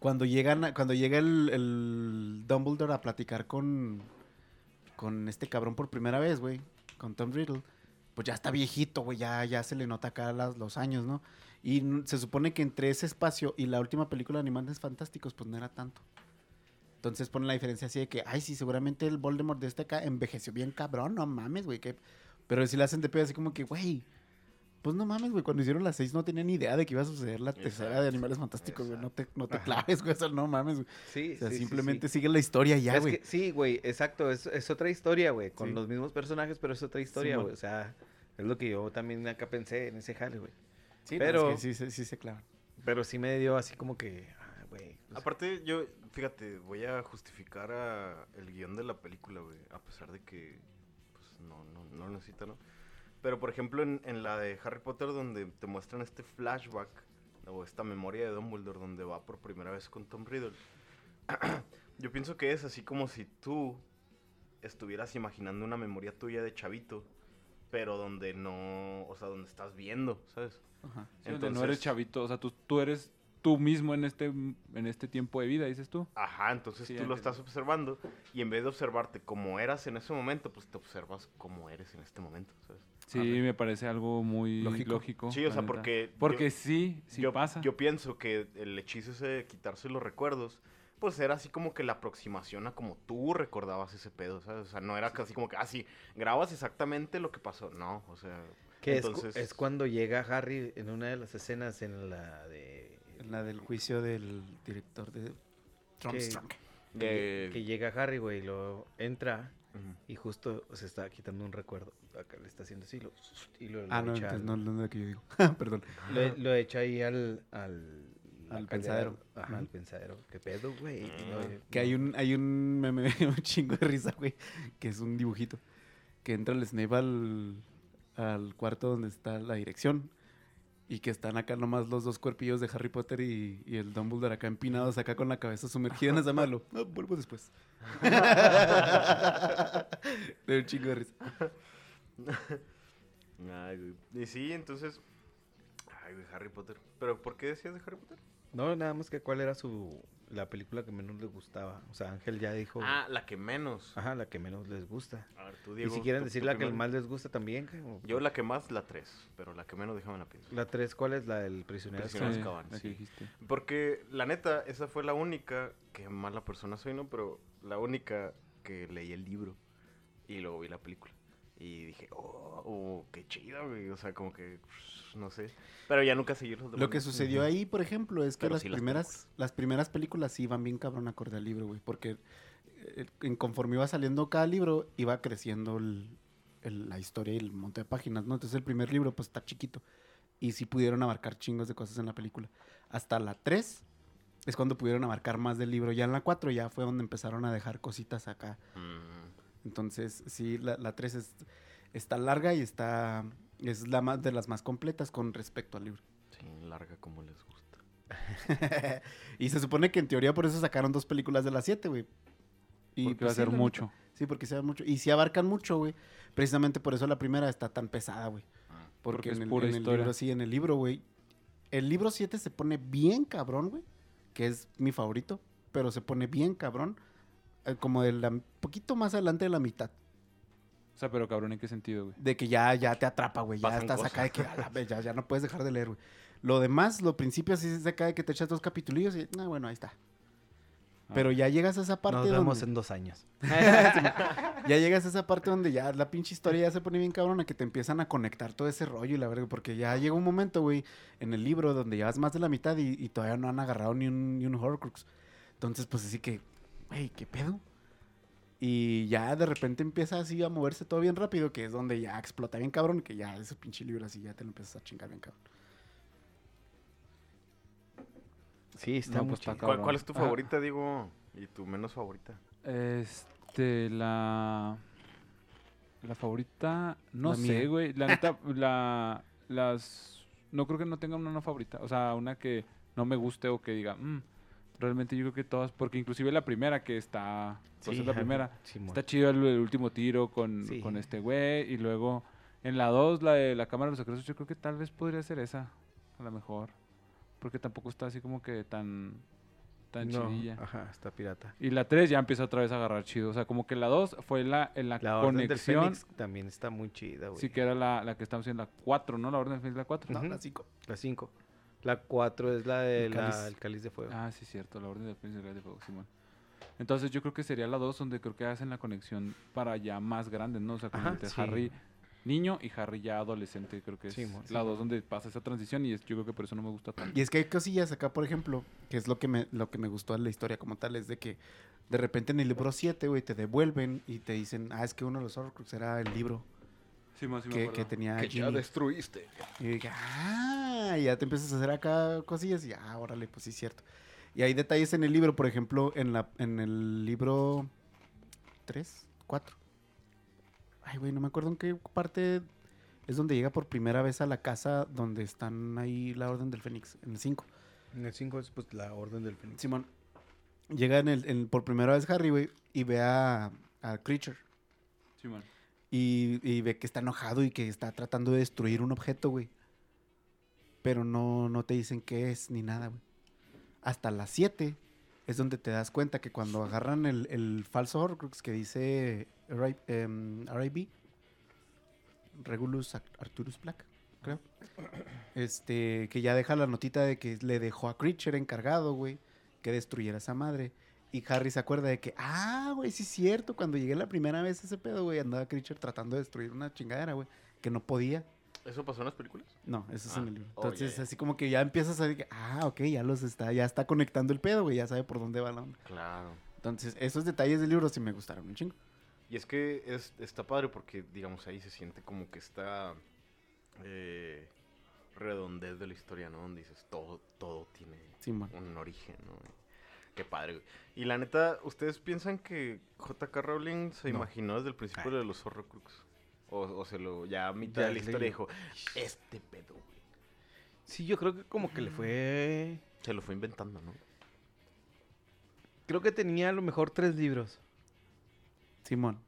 Cuando llegan, cuando llega el, el Dumbledore a platicar con, con este cabrón por primera vez, güey, con Tom Riddle, pues ya está viejito, güey, ya, ya se le nota acá las- los años, ¿no? Y se supone que entre ese espacio y la última película de Animales Fantásticos, pues no era tanto. Entonces ponen la diferencia así de que, ay, sí, seguramente el Voldemort de este acá envejeció bien cabrón, no mames, güey. que- Pero si le hacen de pedo así como que, güey, pues no mames, güey, cuando hicieron las seis no tenían ni idea de que iba a suceder la tercera de Animales Fantásticos, güey. No te, no te claves, güey, o sea, no mames, güey. Sí, O sea, sí, simplemente sí. sigue la historia ya, Es güey. sí, güey, exacto. Es, es otra historia, güey. Con los mismos personajes, pero es otra historia, güey. O sea, es lo que yo también acá pensé en ese jale, güey. Sí, no, pero- es que sí, sí, sí se clavan. Pero sí me dio así como que, güey. pues, Aparte, yo, fíjate, voy a justificar a el guion de la película, güey, a pesar de que, pues, no, no, no lo necesita, ¿no? Pero, por ejemplo, en, en la de Harry Potter, donde te muestran este flashback, o esta memoria de Dumbledore, donde va por primera vez con Tom Riddle, yo pienso que es así como si tú estuvieras imaginando una memoria tuya de chavito, pero donde no, o sea, donde estás viendo, ¿sabes? Ajá. Sí, donde no eres Entonces- chavito, o sea, tú, tú eres tú mismo en este, en este tiempo de vida, dices tú. Ajá, entonces Sí, tú lo estás observando y en vez de observarte como eras en ese momento, pues te observas como eres en este momento, ¿sabes? Sí, me parece algo muy Lógico. lógico. Sí, o sea, porque... Porque yo- sí, sí yo, pasa. Yo pienso que el hechizo ese de quitarse los recuerdos, pues era así como que la aproximación a como tú recordabas ese pedo, ¿sabes? O sea, no era casi como que, ah, sí, grabas exactamente lo que pasó. No, o sea... que es cu- entonces... es, cuando llega Harry en una de las escenas en la de... La del juicio del director de Trumstrong. de- Que llega Harry, güey, lo entra y justo se está quitando un recuerdo. Acá le está haciendo así lo, y lo, Ah, lo no, echa entonces al- no, no es lo que yo digo. Perdón. Lo, lo echa ahí al... Al, pensadero. Ajá, al pensadero. ¿Qué pedo, güey? No, Que hay un, hay un meme, un chingo de risa, güey, que es un dibujito. Que entra el Snape al, al cuarto donde está la dirección. Y que están acá nomás los dos cuerpillos de Harry Potter y, y el Dumbledore acá empinados, acá con la cabeza sumergida en esa malo. No, vuelvo después. de un chingo de risa. Ay, güey. Y sí, entonces... Ay, güey, Harry Potter. ¿Pero por qué decías de Harry Potter? No, nada más que cuál era su... La película que menos les gustaba. O sea, Ángel ya dijo... Ah, la que menos. Ajá, la que menos les gusta. A ver, tú, y Diego, si quieren tú- decir tú la que más les gusta también. o- Yo la que más, la 3, pero la que menos, déjame la pienso. La 3, ¿cuál es? La del prisionero. Prisionero que sí. dijiste. Porque la neta, esa fue la única, que mala persona soy, ¿no? Pero la única que leí el libro y luego vi la película. Y dije, oh, oh, qué chido, güey. O sea, como que, pues, no sé. Pero ya nunca seguí los demás. Lo que sucedió ahí, por ejemplo, es que Pero las, sí las primeras, las primeras películas sí iban bien cabrón acorde al libro, güey. Porque eh, en conforme iba saliendo cada libro, iba creciendo el- el- la historia y el monte de páginas, ¿no? Entonces el primer libro, pues está chiquito. Y sí pudieron abarcar chingos de cosas en la película. Hasta la 3 es cuando pudieron abarcar más del libro. Ya en la 4 ya fue donde empezaron a dejar cositas acá. Mm, Entonces, sí, la, la 3 es, está larga y está es la más de las más completas con respecto al libro. sí, larga como les gusta. y se supone que en teoría por eso sacaron dos películas de las siete, güey. Y Porque va a pues, sí, ser mucho. Sí, porque se mucho. Y si abarcan mucho, güey. Precisamente por eso la primera está tan pesada, güey. Ah, Porque, Porque en, es el, pura en el libro, sí, en el libro, güey. El libro 7 se pone bien cabrón, güey. Que es mi favorito. Pero se pone bien cabrón. Eh, como de la poquito más adelante de la mitad. O sea, pero cabrón, ¿en qué sentido, güey? De que ya, ya te atrapa, güey. Ya Pasan estás cosas. acá de que a la vez, ya, ya no puedes dejar de leer, güey. Lo demás, lo principio así se cae que te echas dos capitulillos y, ah, bueno, ahí está. Pero ya llegas a esa parte Nos donde... vemos en dos años. Ya llegas a esa parte donde ya la pinche historia ya se pone bien cabrona, que te empiezan a conectar todo ese rollo y la verga, porque ya llega un momento, güey, en el libro donde llevas más de la mitad y, y todavía no han agarrado ni un, ni un Horcrux. Entonces, pues así que, güey, ¿qué pedo? Y ya de repente empieza así a moverse todo bien rápido, que es donde ya explota bien cabrón, que ya ese pinche libro así ya te lo empiezas a chingar bien cabrón. Sí, está No, muy pues, está chido. ¿Cuál, cabrón. cuál es tu Ah. favorita, digo? ¿Y tu menos favorita? Este, la. La favorita. No La sé, güey. La neta, la. Las. No creo que no tenga una, no favorita. O sea, una que no me guste o que diga. "Mm", realmente yo creo que todas. Porque inclusive la primera que está. Pues Sí, es la primera. Está chido el, el último tiro con, Sí. con este güey. Y luego en la 2, la de la Cámara de los Secretos, yo creo que tal vez podría ser esa. A lo mejor. Porque tampoco está así como que tan. Tan No, chidilla. Ajá, está pirata. Y la 3 ya empieza otra vez a agarrar chido. O sea, como que la 2 fue la, en la, La Orden del conexión. Fénix también está muy chida, güey. Sí, que era la, la que estamos en la 4, ¿no? La Orden del Fénix, la 4. No, las cinco. La 5. La 4 es la de El la- cáliz. de fuego. Ah, sí, cierto. La Orden del Fénix de Fuego, Simón. Entonces yo creo que sería la 2 donde creo que hacen la conexión para ya más grandes, ¿no? O sea, como Ajá, sí. Harry niño y Harry ya adolescente, creo que es Simón, la 2 Simón. donde pasa esa transición y es, yo creo que por eso no me gusta tanto. Y es que hay cosillas acá, por ejemplo, que es lo que me, lo que me gustó de la historia como tal, es de que de repente en el libro 7, güey, te devuelven y te dicen, ah, es que uno de los Horcrux era el libro Simón, sí me que, tenía Que ya destruiste. Y dije, ah, y ya te empiezas a hacer acá cosillas y ah, órale, pues sí es cierto. Y hay detalles en el libro, por ejemplo, en la en el libro 3, 4. Ay, güey, no me acuerdo en qué parte es donde llega por primera vez a la casa donde están ahí la Orden del Fénix, en el 5. En el 5 es pues la Orden del Fénix. Simón, llega en el, en- por primera vez Harry, güey, y ve a, a Creature. Simón. Y, y ve que está enojado y que está tratando de destruir un objeto, güey. Pero no, no te dicen qué es ni nada, güey. Hasta las 7 es donde te das cuenta que cuando agarran el, el falso Horcrux que dice RIB, Regulus Ar- Arturus Black, creo. Este, que ya deja la notita de que le dejó a Creature encargado, güey, que destruyera esa madre. Y Harry se acuerda de que, ah, güey, sí es cierto, cuando llegué la primera vez a ese pedo, güey, andaba Creature tratando de destruir una chingadera, güey, que no podía. ¿Eso pasó en las películas? No, eso es Ah, en el libro. oh, Entonces, así como que ya empiezas a decir, ah, ok, ya los está, ya está conectando el pedo, güey, ya sabe por dónde va la onda. Claro. Entonces, esos detalles del libro sí me gustaron un chingo. Y es que es, está padre porque, digamos, ahí se siente como que está eh, redondez de la historia, ¿no? Donde dices, todo, todo tiene un origen, ¿no? Qué padre, güey. Y la neta, ¿ustedes piensan que J.K. Rowling se No. imaginó desde el principio Ay. de los Horrocrux? O, o se lo, ya a mitad Ya de la historia dijo, este pedo, güey. Sí, yo creo que como que le fue... Se lo fue inventando, ¿no? Creo que tenía a lo mejor tres libros. Simón.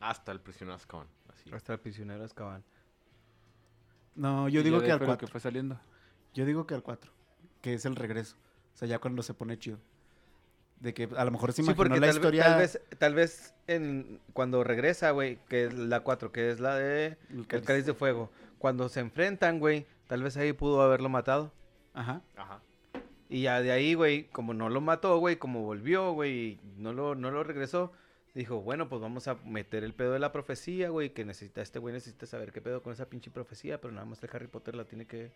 Hasta el prisionero Azkaban, así. Hasta el prisionero Azkaban. No, yo Y digo que al fue lo 4. que fue saliendo. Yo digo que al 4, que es el regreso. O sea, ya cuando se pone chido. De que a lo mejor se Sí, imaginó porque la tal, historia. tal vez, tal vez en, cuando regresa, güey, que es la 4, que es la de el El cáliz. De Fuego. Cuando se enfrentan, güey, tal vez ahí pudo haberlo matado. Ajá. Ajá. Y ya de ahí, güey, como no lo mató, güey, como volvió, güey, no lo, no lo regresó, dijo, bueno, pues vamos a meter el pedo de la profecía, güey, que necesita, este güey necesita saber qué pedo con esa pinche profecía, pero nada más el Harry Potter la tiene que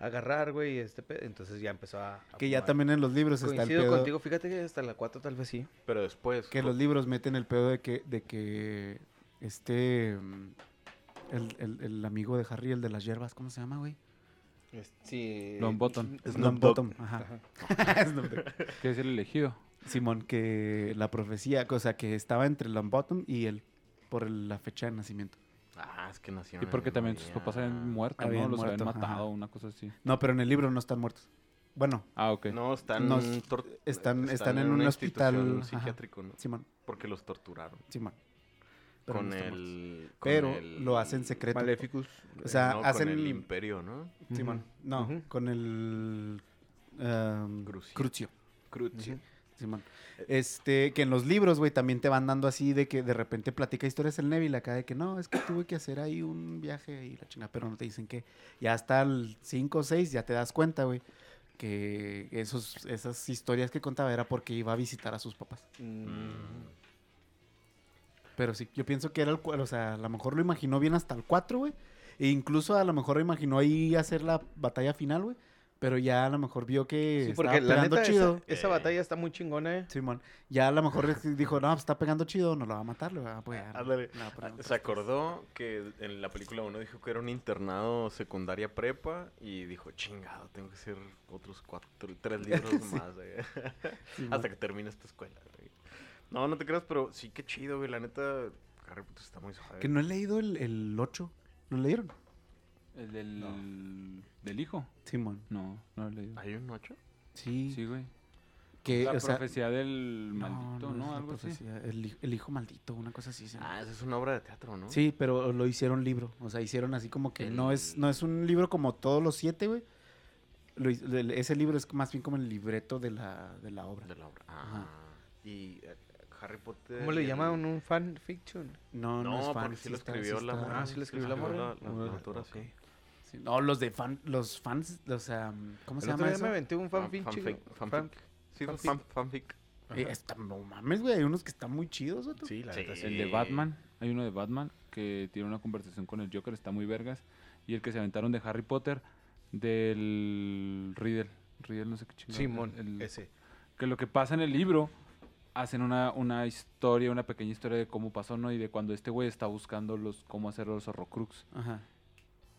agarrar, güey, este pedo. Entonces ya empezó a... a Que ya fumar. también en los libros está el Coincido pedo. contigo, fíjate que hasta la 4 tal vez sí. Pero después... Que los libros meten el pedo de que, de que este. mm, El, el- el amigo de Harry, el de las hierbas, ¿cómo se llama, güey? Sí. Longbottom. Longbottom, Ajá. Dogg. Que es el elegido. Simón, que la profecía, o sea, que estaba entre Longbottom y él por el- la fecha de nacimiento. Ah, es que nació Y porque también sus papás habían muerto, ¿no? Habían Los habían muerto, ajá. matado, una cosa así. No, pero en el libro no están muertos. Bueno, Ah, ok. No, están, No, están- están en un hospital, psiquiátrico, ¿no? Simón, Porque los torturaron. Simón. Pero con no el... con Pero el- lo hacen secreto. Maleficus. O sea, no, hacen Con el imperio, ¿no? Simón, no, con el um, Crucio. Crucio. Crucio. Simón. Este, que en los libros, güey, también te van dando así de que de repente platica historias el Neville acá de que no, es que tuve que hacer ahí un viaje y la chingada, pero no te dicen que ya hasta el 5 o 6 ya te das cuenta, güey, que esos, esas historias que contaba era porque iba a visitar a sus papás. Pero sí, yo pienso que era el o sea, a lo mejor lo imaginó bien hasta el 4, güey. E incluso a lo mejor lo imaginó ahí hacer la batalla final, güey. Pero ya a lo mejor vio que Sí, estaba porque la pegando neta, chido. esa, esa batalla está muy chingona, eh. Simón, ya a lo mejor dijo, no, pues está pegando chido, no lo va a matar, lo va a apoyar. Ándale. Poner Ah, otras Se acordó que en la película uno dijo que era un internado secundaria prepa y dijo, chingado, tengo que hacer otros cuatro, tres libros más Simón. hasta que termine esta escuela. güey". No, no te creas, pero sí que chido, güey. La neta, Harry Potter está muy suave. Que no he leído el, el 8. ¿Lo leyeron? El del, del hijo. Simón. No, no lo he leído. ¿Hay un 8? Sí. Sí, güey. Que, la o sea, profecía del maldito, no, ¿no? Algo así. profecía, El, hi- el hijo maldito, una cosa así. llama. Ah, esa es una obra de teatro, ¿no? Sí, pero lo hicieron libro. O sea, hicieron así como que no es no es un libro como todos los siete, güey. Lo hi- el- ese libro es más bien como el libreto de la, de la obra. De la obra. Ah. Y eh, Harry Potter. ¿Cómo le llaman un fan fiction? No, no, No, es fan. porque sí lo está- escribió la morra. Ah, sí lo escribió la morra. La, la- la autora, ok. sí. Sí, no, los de fan, los fans, o sea, ¿cómo se llama eso? me aventé un Fan- fiction. fanfic, fanfic. fan- Sí, fanfic. fan- fanfic. Eh, está- no mames, güey, hay unos que están muy chidos, vato. Sí, la sí. El de Batman. Hay uno de Batman que tiene una conversación con el Joker, está muy vergas. Y el que se aventaron de Harry Potter, del Riddle. Riddle, no sé qué chingada. Simón, el- ese. que lo que pasa en el libro hacen una, una historia, una pequeña historia de cómo pasó, ¿no? Y de cuando este güey está buscando los cómo hacer los horrocrux. Ajá.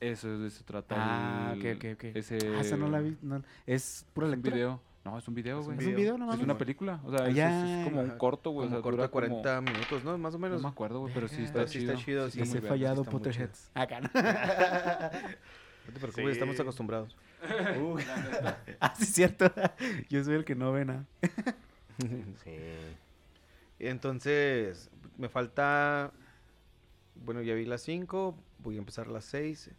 Eso es de eso trata Ah, ok, el- ok, ok. Ese Ah, esa no la vi. no, es pura es un lectura. video. No, es un video, güey. ¿Es un video? No Es una película. O sea, Ah, es, ya. es como un corto, güey. O Como sea, corta dura 40 como- minutos, ¿no? Más o No menos. me acuerdo, güey, pero sí está Pero sí chido. está chido, sí, muy he fallado, está. Potterheads. Acá, ¿no? No te preocupes, Sí. estamos acostumbrados. ah, sí, es cierto. Yo soy el que no ve nada. Sí. Entonces, me falta. Bueno, ya vi las 5, voy a empezar las 6, y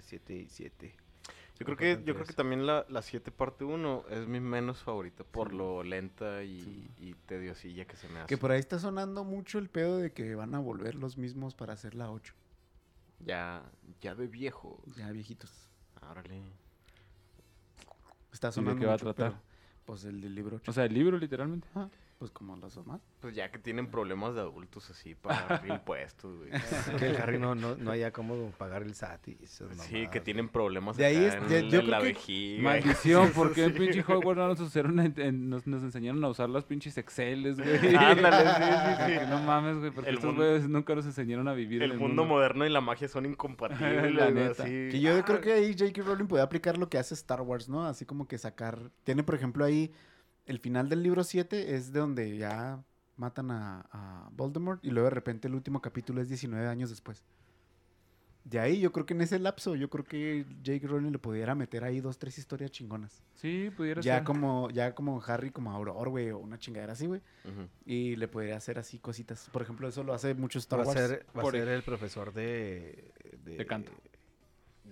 7 y 7. Yo creo que, yo creo que también la, la 7 parte 1 es mi menos favorita por lo lenta y, y tediosilla que se me hace. Que por ahí está sonando mucho el pedo de que van a volver los mismos para hacer la 8. Ya, ya de viejo. Ya viejitos. Árale. Está de sonando qué va a mucho, tratar? pero, pues el del libro 8. O sea, el libro, literalmente. Pues como los demás. Pues ya que tienen problemas de adultos así para impuestos, güey. Que el Harry no, no, no haya cómo pagar el SAT y esas Sí, que tienen problemas De ahí es- en, de- yo en creo la que- vejiga. Maldición, porque en pinche Hogwarts no nos, usaron en- en- nos, nos enseñaron a usar las pinches Exceles, güey. Ándale, sí, sí, sí. Que no mames, güey, porque El estos mundo- güeyes nunca nos enseñaron a vivir en El mundo moderno y la magia son incompatibles. La güey, neta. así. Que yo Ah, creo que ahí J.K. Rowling puede aplicar lo que hace Star Wars, ¿no? Así como que sacar... Tiene, por ejemplo, ahí... El final del libro 7 es de donde ya matan a, a Voldemort y luego de repente el último capítulo es 19 años después. De ahí yo creo que en ese lapso yo creo que J.K. Rowling le pudiera meter ahí dos, tres historias chingonas. Sí, pudiera Ya ser. como, ya como Harry, como Auror, güey, o una chingadera así, güey. Y le podría hacer así cositas. Por ejemplo, eso lo hace mucho Star Va a Wars. ser, va a ser el profesor de... De canto.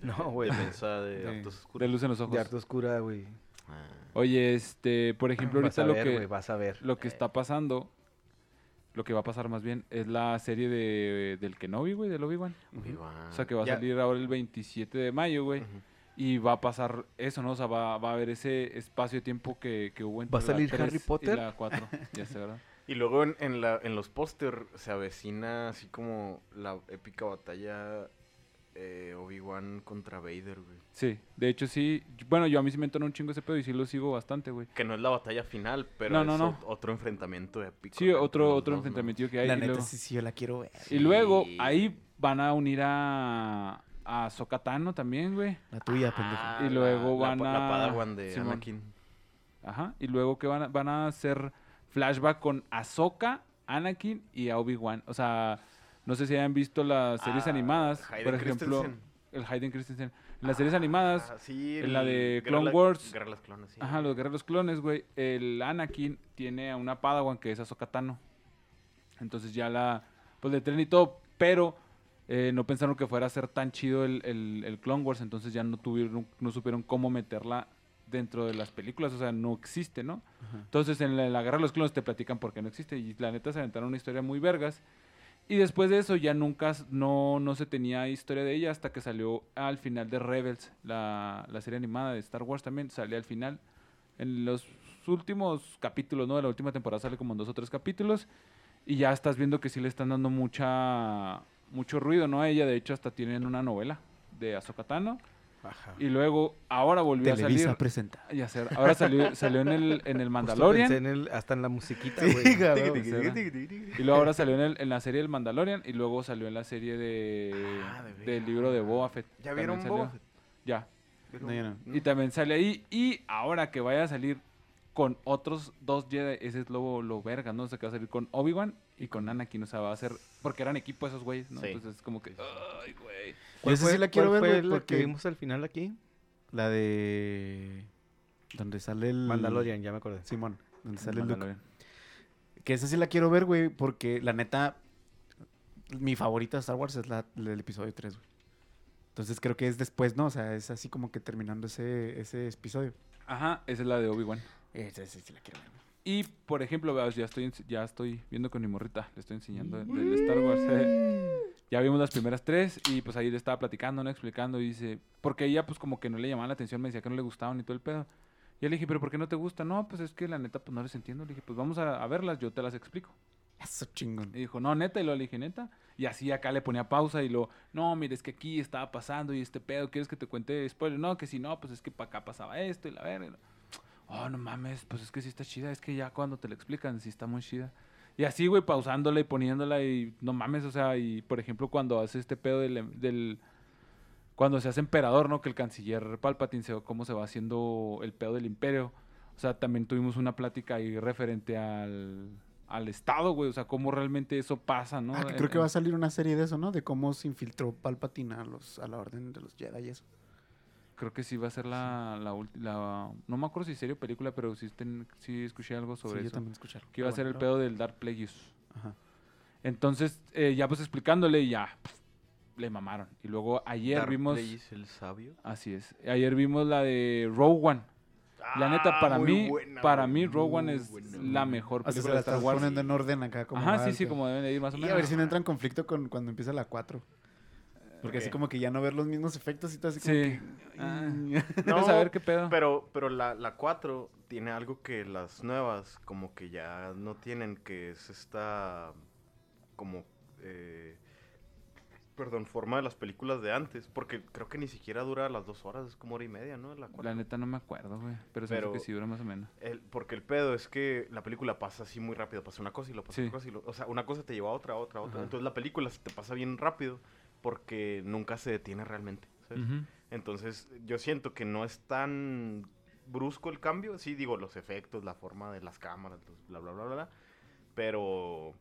No, güey. De, de- De luz en los ojos. De arte oscura, güey. Ah. Oye, este, por ejemplo, Vas ahorita a lo ver, que, vas a ver. lo que está pasando, lo que va a pasar más bien, es la serie de, del Kenobi, güey, del Obi-Wan. Obi-Wan. O sea, que va a Ya. salir ahora el 27 de mayo, güey. Y va a pasar eso, ¿no? O sea, va, va a haber ese espacio de tiempo que, que hubo entre ¿Va a salir la Harry 3 Potter? y la 4. ya sé, ¿verdad? Y luego en, en, la, en los póster se avecina así como la épica batalla eh, Obi-Wan contra Vader, güey. Sí, de hecho sí. Bueno, yo a mí sí me entona un chingo ese pedo y sí lo sigo bastante, güey. Que no es la batalla final, pero No, no, es no. otro enfrentamiento épico. Sí, otro, otro dos, ¿no? enfrentamiento que hay. La y neta, luego, sí, sí, yo la quiero ver. y luego ahí van a unir a, a Sokatano también, güey. La tuya, pendejo. Ah, Y luego la, van la, la a- Padawan de Simón. Anakin. Ajá. Y luego que van a, van a hacer flashback con Ahsoka, Anakin y a Obi-Wan. O sea, no sé si hayan visto las series Ah, animadas. Hayden por ejemplo, el Hayden Christensen. En las series animadas, Ah, sí, en la de Guerra Clone la- Wars. Guerra de las clones, sí. ajá, los guerreros clones, güey. El Anakin tiene a una Padawan que es Ahsoka Tano. Entonces ya la, pues le traen y todo, pero eh, no pensaron que fuera a ser tan chido el, el, el Clone Wars, entonces ya no tuvieron, no supieron cómo meterla dentro de las películas, o sea, no existe, ¿no? Entonces en la, en la Guerra de los Clones te platican por qué no existe y la neta se aventaron una historia muy vergas. Y después de eso ya nunca, no, no se tenía historia de ella hasta que salió al final de Rebels, la, la serie animada de Star Wars también, sale al final. En los últimos capítulos, ¿no? De la última temporada sale como en dos o tres capítulos y ya estás viendo que sí le están dando mucha mucho ruido, ¿no? A ella, de hecho, hasta tienen una novela de Ahsoka Y luego, ahora volvió a Televisa salir. presenta. Ya sé, ahora salió, salió en el, en el Mandalorian. pensé en el- hasta en la musiquita, güey. Y luego ahora salió en, el- en la serie del Mandalorian y luego salió en la serie de, Ah, de del libro de Boba Fett. ¿Ya También vieron salió. Boba Fett? Ya. No, ya no. Y también sale ahí. Y ahora que vaya a salir con otros dos Jedi, ese es lo, lo verga, ¿no? O sea, que va a salir con Obi-Wan y con Anakin. O sea, va a ser. Porque eran equipo esos güeyes, ¿no? Sí. Entonces es como que. Ay, güey. Yo esa sí la quiero ver, fue güey, la porque que vimos al final aquí? la de donde sale el Mandalorian, ya me acordé. Simón, donde sale el Luke. Mandalorian. Que esa sí la quiero ver, güey, porque la neta mi favorita de Star Wars es la la del episodio 3, güey. Entonces creo que es después, ¿no? O sea, es así como que terminando ese, ese episodio. Ajá, esa es la de Obi-Wan. Esa sí, sí la quiero ver. güey. Y, por ejemplo, veas, ya estoy, ya estoy viendo con mi morrita, le estoy enseñando el- del Star Wars. eh. Ya vimos las primeras tres y pues ahí le estaba platicando, ¿no? Explicando y dice, porque ella pues como que no le llamaba la atención, me decía que no le gustaban y todo el pedo. Y le dije, pero ¿por qué no te gusta? No, pues es que la neta pues no les entiendo. Le dije, pues vamos a, a verlas, yo te las explico. Eso chingón. Y dijo, no, neta, y lo le dije, neta. Y así acá le ponía pausa y lo, no, mire, es que aquí estaba pasando y este pedo, ¿quieres que te cuente spoiler? No, que si no, pues es que para acá pasaba esto y la verga. Oh, no mames, pues es que sí está chida, es que ya cuando te lo explican, sí está muy chida. Y así, güey, pausándola y poniéndola y no mames, o sea, y por ejemplo cuando hace este pedo del, em- del cuando se hace emperador, ¿no? Que el canciller Palpatine se cómo se va haciendo el pedo del imperio. O sea, también tuvimos una plática ahí referente al, al Estado, güey. O sea, cómo realmente eso pasa, ¿no? Ah, que creo que va a salir una serie de eso, ¿no? De cómo se infiltró Palpatine a, los, a la orden de los Jedi y eso. Creo que sí va a ser la, la, la- No me acuerdo si serie o película, pero sí, ten- sí escuché algo sobre sí, yo eso. también escucharon. Que iba a ser el pedo del Dark Plagueis. Ajá. Entonces, eh, ya pues explicándole, ya le mamaron. Y luego ayer vimos... Plagueis, el sabio. Así es. Ayer vimos la de Rogue One. La neta, para Ah, muy mí, buena, para mí Rogue One muy es buena, la mejor O sea, se película la de Star Wars. poniendo en orden acá como Ajá, sí, sí, como deben de ir más o Y menos. a ver si no entra en conflicto con cuando empieza la 4. Porque así como que ya no ver los mismos efectos y todo así como Sí. que... Ah. No, ¿Quieres saber qué pedo? Pero, pero la, la 4 tiene algo que las nuevas como que ya no tienen, que es esta como eh, perdón, forma de las películas de antes, porque creo que ni siquiera dura las dos horas, es como hora y media, ¿no? La La neta no me acuerdo, güey. Pero, siento Pero- que sí dura más o menos. El- porque el pedo es que la película pasa así muy rápido, pasa una cosa y lo pasa Sí. otra cosa y lo- o sea, una cosa te lleva a otra, a otra, a otra. Ajá. Entonces la película se te pasa bien rápido porque nunca se detiene realmente. Entonces, yo siento que no es tan brusco el cambio. Sí, digo, los efectos, la forma de las cámaras, bla, bla, bla, bla, bla. Pero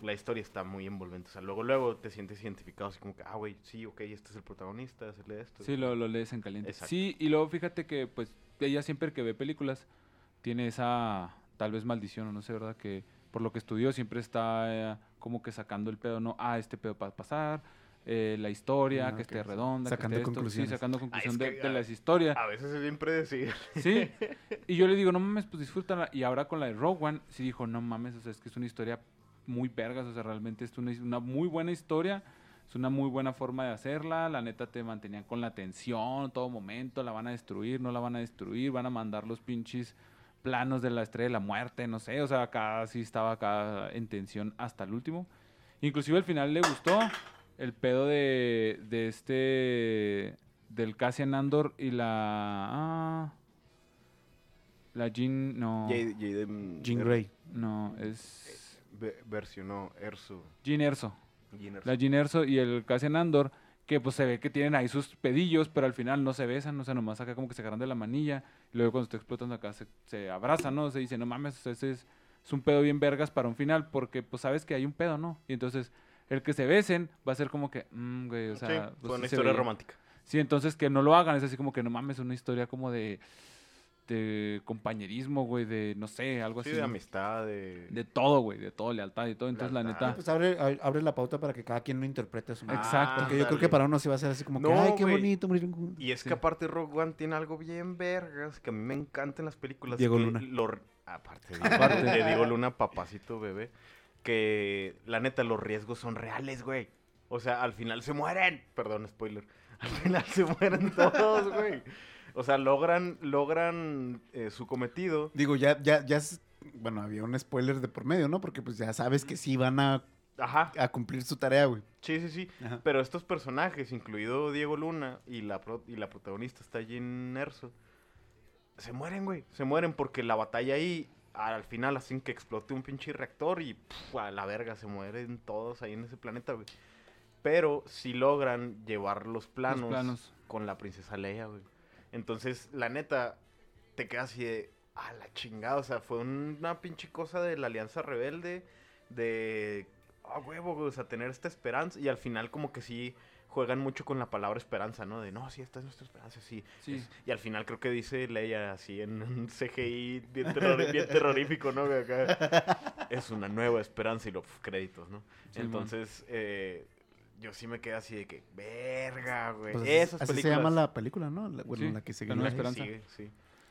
la historia está muy envolvente. O sea, luego, luego te sientes identificado así como que, ah, güey, sí, ok, este es el protagonista, hacerle esto. Sí, lo, lo lees en caliente. Exacto. Sí, y luego fíjate que, pues, ella siempre que ve películas tiene esa, tal vez, maldición, o no sé, ¿verdad? Que por lo que estudió siempre está eh, como que sacando el pedo, ¿no? Ah, este pedo va a pasar, eh, la historia, Ah, que ok. esté redonda, Sacando que esté esto. Sí, sacando conclusión es de, que, de ah, las historias. A veces es bien predecible. Sí. Y yo le digo, no mames, pues disfrútala. Y ahora con la de Rogue One, sí dijo, no mames, o sea, es que es una historia muy vergas, o sea, realmente es una, una muy buena historia. Es una muy buena forma de hacerla. La neta te mantenían con la tensión todo momento. La van a destruir, no la van a destruir. Van a mandar los pinches planos de la estrella de la muerte, no sé. O sea, acá sí estaba acá en tensión hasta el último. Inclusive al final le gustó el pedo de, de este... Del Cassian Andor y la... Ah, la Jean... No, Jade- Jade, mm, Jean Er- Grey. no, es... ve- versionó. Jean Erso. Jean Erso. La Jean Erso y el Cassian Andor, que pues se ve que tienen ahí sus pedillos, pero al final no se besan, o sea, nomás acá como que se agarran de la manilla, y luego cuando está explotando acá se, se abrazan, ¿no? Se dice, no mames, ese es, es un pedo bien vergas para un final, porque pues sabes que hay un pedo, ¿no? Y entonces el que se besen va a ser como que, mm, güey, o Sí, sea, fue pues, una sí se historia romántica. Sí, entonces que no lo hagan, es así como que no mames, una historia como de de compañerismo, güey, de no sé, algo Sí, así. de amistad, de... De todo, güey, de todo, lealtad y todo. Entonces, la neta. Pues abre, abre la pauta para que cada quien lo interprete a su manera. Exacto. Porque yo creo que para uno sí va a ser así como que, ay, qué güey. bonito. morir con-". Y es Sí. que aparte Rogue One tiene algo bien vergas que a mí me encanta en las películas. Diego que Luna. lo- aparte, de, Aparte. de Diego Luna, papacito bebé. Que la neta, los riesgos son reales, güey. O sea, al final se mueren. Perdón, spoiler. Al final se mueren todos, güey. O sea, logran, logran eh, su cometido. Digo, ya, ya, ya, bueno, había un spoiler de por medio, ¿no? Porque pues ya sabes que sí van a, Ajá. a cumplir su tarea, güey. Sí, sí, sí. Ajá. Pero estos personajes, incluido Diego Luna y la, pro- y la protagonista está Jean Erso, se mueren, güey. Se mueren porque la batalla ahí, al final hacen que explote un pinche reactor y puf, a la verga, se mueren todos ahí en ese planeta, güey. Pero si logran llevar los planos, planos. con la princesa Leia, güey. Entonces, la neta, te quedas así de, a la chingada, o sea, fue una pinche cosa de la Alianza Rebelde, de, ah, huevo, güey, o sea, tener esta esperanza, y al final como que sí juegan mucho con la palabra esperanza, ¿no? De, no, sí, esta es nuestra esperanza, sí. Sí. es". Y al final creo que dice Leia así en un CGI bien, terror- bien terrorífico, ¿no? acá. es una nueva esperanza y los créditos, ¿no? Sí, Entonces, eh, yo sí me quedé así de que, verga, güey. Pues así- Esas así se llama la película, ¿no? La- bueno, Sí, la que se Sí, Esperanza. sigue, sí.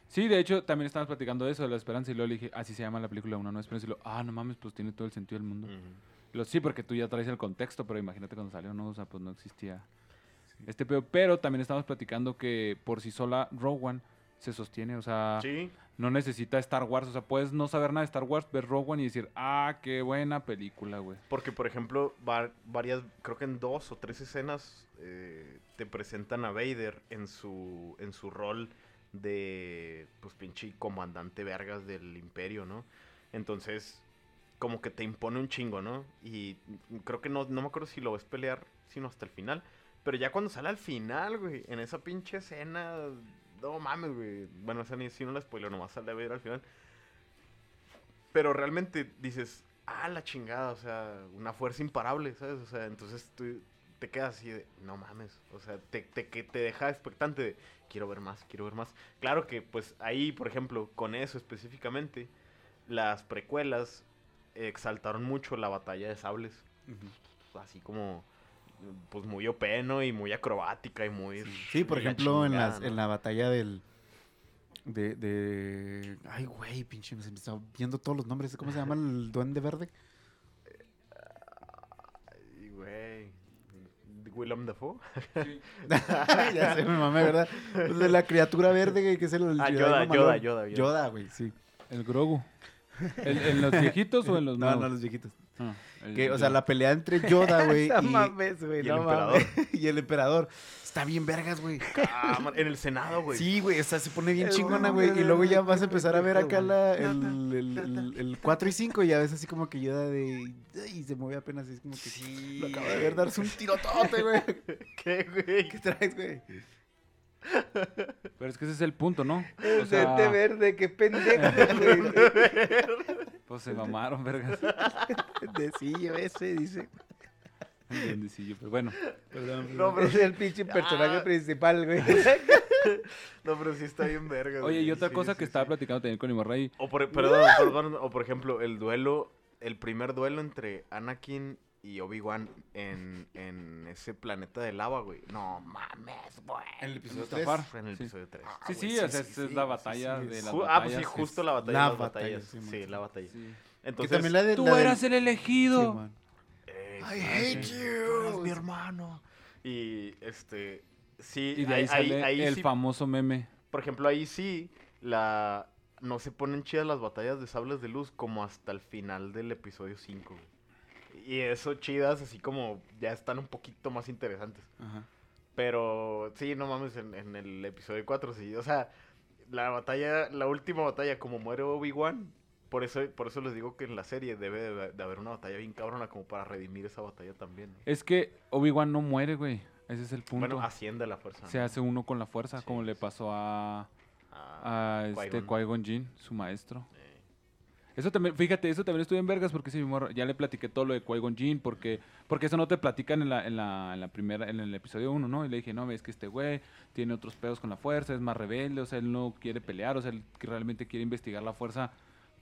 Sí, de hecho, también estábamos platicando de eso, de la esperanza, y luego le dije, así se llama la película Una Nueva Esperanza. Y luego, ah, no mames, pues tiene todo el sentido del mundo. Lo, sí, porque tú ya traes el contexto, pero imagínate cuando salió, no, o sea, pues no existía este pedo. Pero también estamos platicando que por sí sola One se sostiene, o sea, Sí, no necesita Star Wars, o sea, puedes no saber nada de Star Wars, ver One y decir, ah, qué buena película, güey. porque por ejemplo, va- varias, creo que en dos o tres escenas eh, te presentan a Vader en su, en su rol de, pues pinche comandante vergas del imperio, ¿no? Entonces, como que te impone un chingo, ¿no? Y creo que no, no me acuerdo si lo ves pelear, sino hasta el final. Pero ya cuando sale al final, güey, en esa pinche escena, no mames, güey. Bueno, esa ni si no la spoiler, nomás sale a ver al final. Pero realmente dices, ah, la chingada, o sea, una fuerza imparable, ¿sabes? O sea, entonces tú te quedas así de, no mames, o sea, te, te, que te deja expectante de, quiero ver más, quiero ver más. Claro que, pues, ahí, por ejemplo, con eso específicamente, las precuelas exaltaron mucho la batalla de sables, así como, pues, muy OP, ¿no? Y muy acrobática y muy... Sí, por ejemplo, en, las, ¿no? en la batalla del... De, de... Ay, güey, pinche, se me está viendo todos los nombres. ¿Cómo se llama el duende verde? Ay, güey. Willem Dafoe. ya sé, me mamé, ¿verdad? Pues de la criatura verde, güey, que es el... el Ah, Yoda. Yoda, Yoda, Yoda. Yoda, güey, sí. El Grogu. ¿El- ¿En los viejitos o en los No, nuevos? no, los viejitos. Ah, el- Que, o sea, la pelea entre Yoda, güey, No y, mames, güey, y el no emperador. y el emperador. Está bien vergas, güey. Ah, en el Senado, güey. Sí, güey, o sea, se pone bien El chingona, güey. Y luego ya vas a empezar a ver acá la, el, el, el, el 4 y 5 y ya ves así como que Yoda de... Y se mueve apenas, y es como que... Sí. Lo acabo de ver darse un tirotote, güey. ¿Qué, güey? ¿Qué traes, güey? Pero es que ese es el punto, ¿no? O El sea, dente verde, qué pendejo, pues se mamaron, vergas. Decillo ese, dice. El duendecillo, pero bueno. No, pero, Es el pinche personaje Ah. principal, güey. no, pero sí está bien verga. Oye, y otra Sí, cosa sí, que sí. estaba platicando también con Imorrey. O por, perdón, perdón, o por ejemplo, el duelo, el primer duelo entre Anakin y Obi-Wan en, en ese planeta de lava, güey. No mames, güey. En el episodio Mustafar. tres. En el Sí. episodio 3. Sí, sí, o sea, es, es la batalla de las ah, pues batallas. sí, justo la batalla La de las batalla, batallas. sí, Sí, la batalla. sí. Que Entonces, también la de... Tú la eras el elegido. Eh, I sí, hate sí, you. tú eres mi hermano. Y este, sí, y de ahí, sale ahí el sí famoso meme. Por ejemplo, ahí sí, la no se ponen chidas las batallas de sables de luz como hasta el final del episodio 5. Y eso chidas, así como ya están un poquito más interesantes. Ajá. Pero sí, no mames, en, en el episodio 4 sí. O sea, la batalla, la última batalla, como muere Obi-Wan, por eso, por eso les digo que en la serie debe de, de haber una batalla bien cabrona como para redimir esa batalla también. ¿no? Es que Obi-Wan no muere, güey. Ese es el punto. Bueno, asciende la fuerza. Se hace uno con la fuerza, Sí, como le pasó a, Ah, a este Qui-Gon. Qui-Gon Jinn, su maestro. Eh, Eso también, fíjate, eso también estuve en vergas porque sí, ya le platiqué todo lo de Qui-Gon Jinn porque, porque eso no te platican en la, en la, en la primera, en el episodio 1, ¿no? Y le dije, no, es que este güey tiene otros pedos con la fuerza, es más rebelde, o sea, él no quiere pelear, o sea, él realmente quiere investigar la fuerza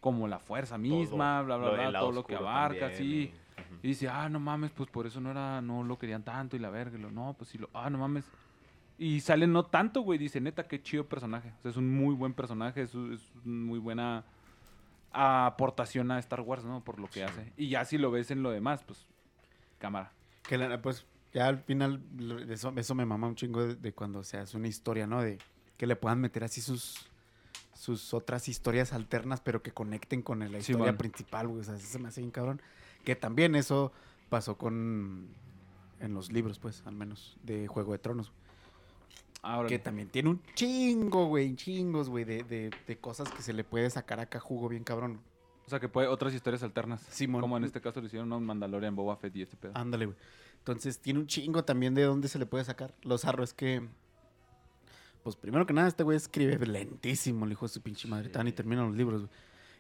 como la fuerza misma, bla, bla, bla, lado todo lo que abarca, también, sí. y- dice, ah, no mames, pues por eso no era, no lo querían tanto y la verga. Y lo, no, pues sí, lo, ah, no mames. Y sale no tanto, güey. Dice, neta, qué chido personaje. O sea, es un muy buen personaje, es, es muy buena aportación a Star Wars, ¿no? Por lo que hace. Y ya si lo ves en lo demás, pues, cámara. Que la- pues ya al final eso, eso me mama un chingo de, de cuando se hace una historia, ¿no? De que le puedan meter así sus sus otras historias alternas, pero que conecten con la historia principal, güey. O sea, eso se me hace bien cabrón. Que también eso pasó con en los libros, pues, al menos, de Juego de Tronos. Ahora, Que también tiene un chingo, güey, chingos, güey, de, de, de cosas que se le puede sacar acá jugo bien cabrón. o sea, que puede otras historias alternas. Simón. Como en este caso le hicieron a un Mandalorian, Boba Fett y este pedo. Ándale, güey. Entonces tiene un chingo también de dónde se le puede sacar. Lo zarro es que, pues primero que nada, este güey escribe lentísimo, el hijo de su pinche madre. Tan y terminan los libros, güey.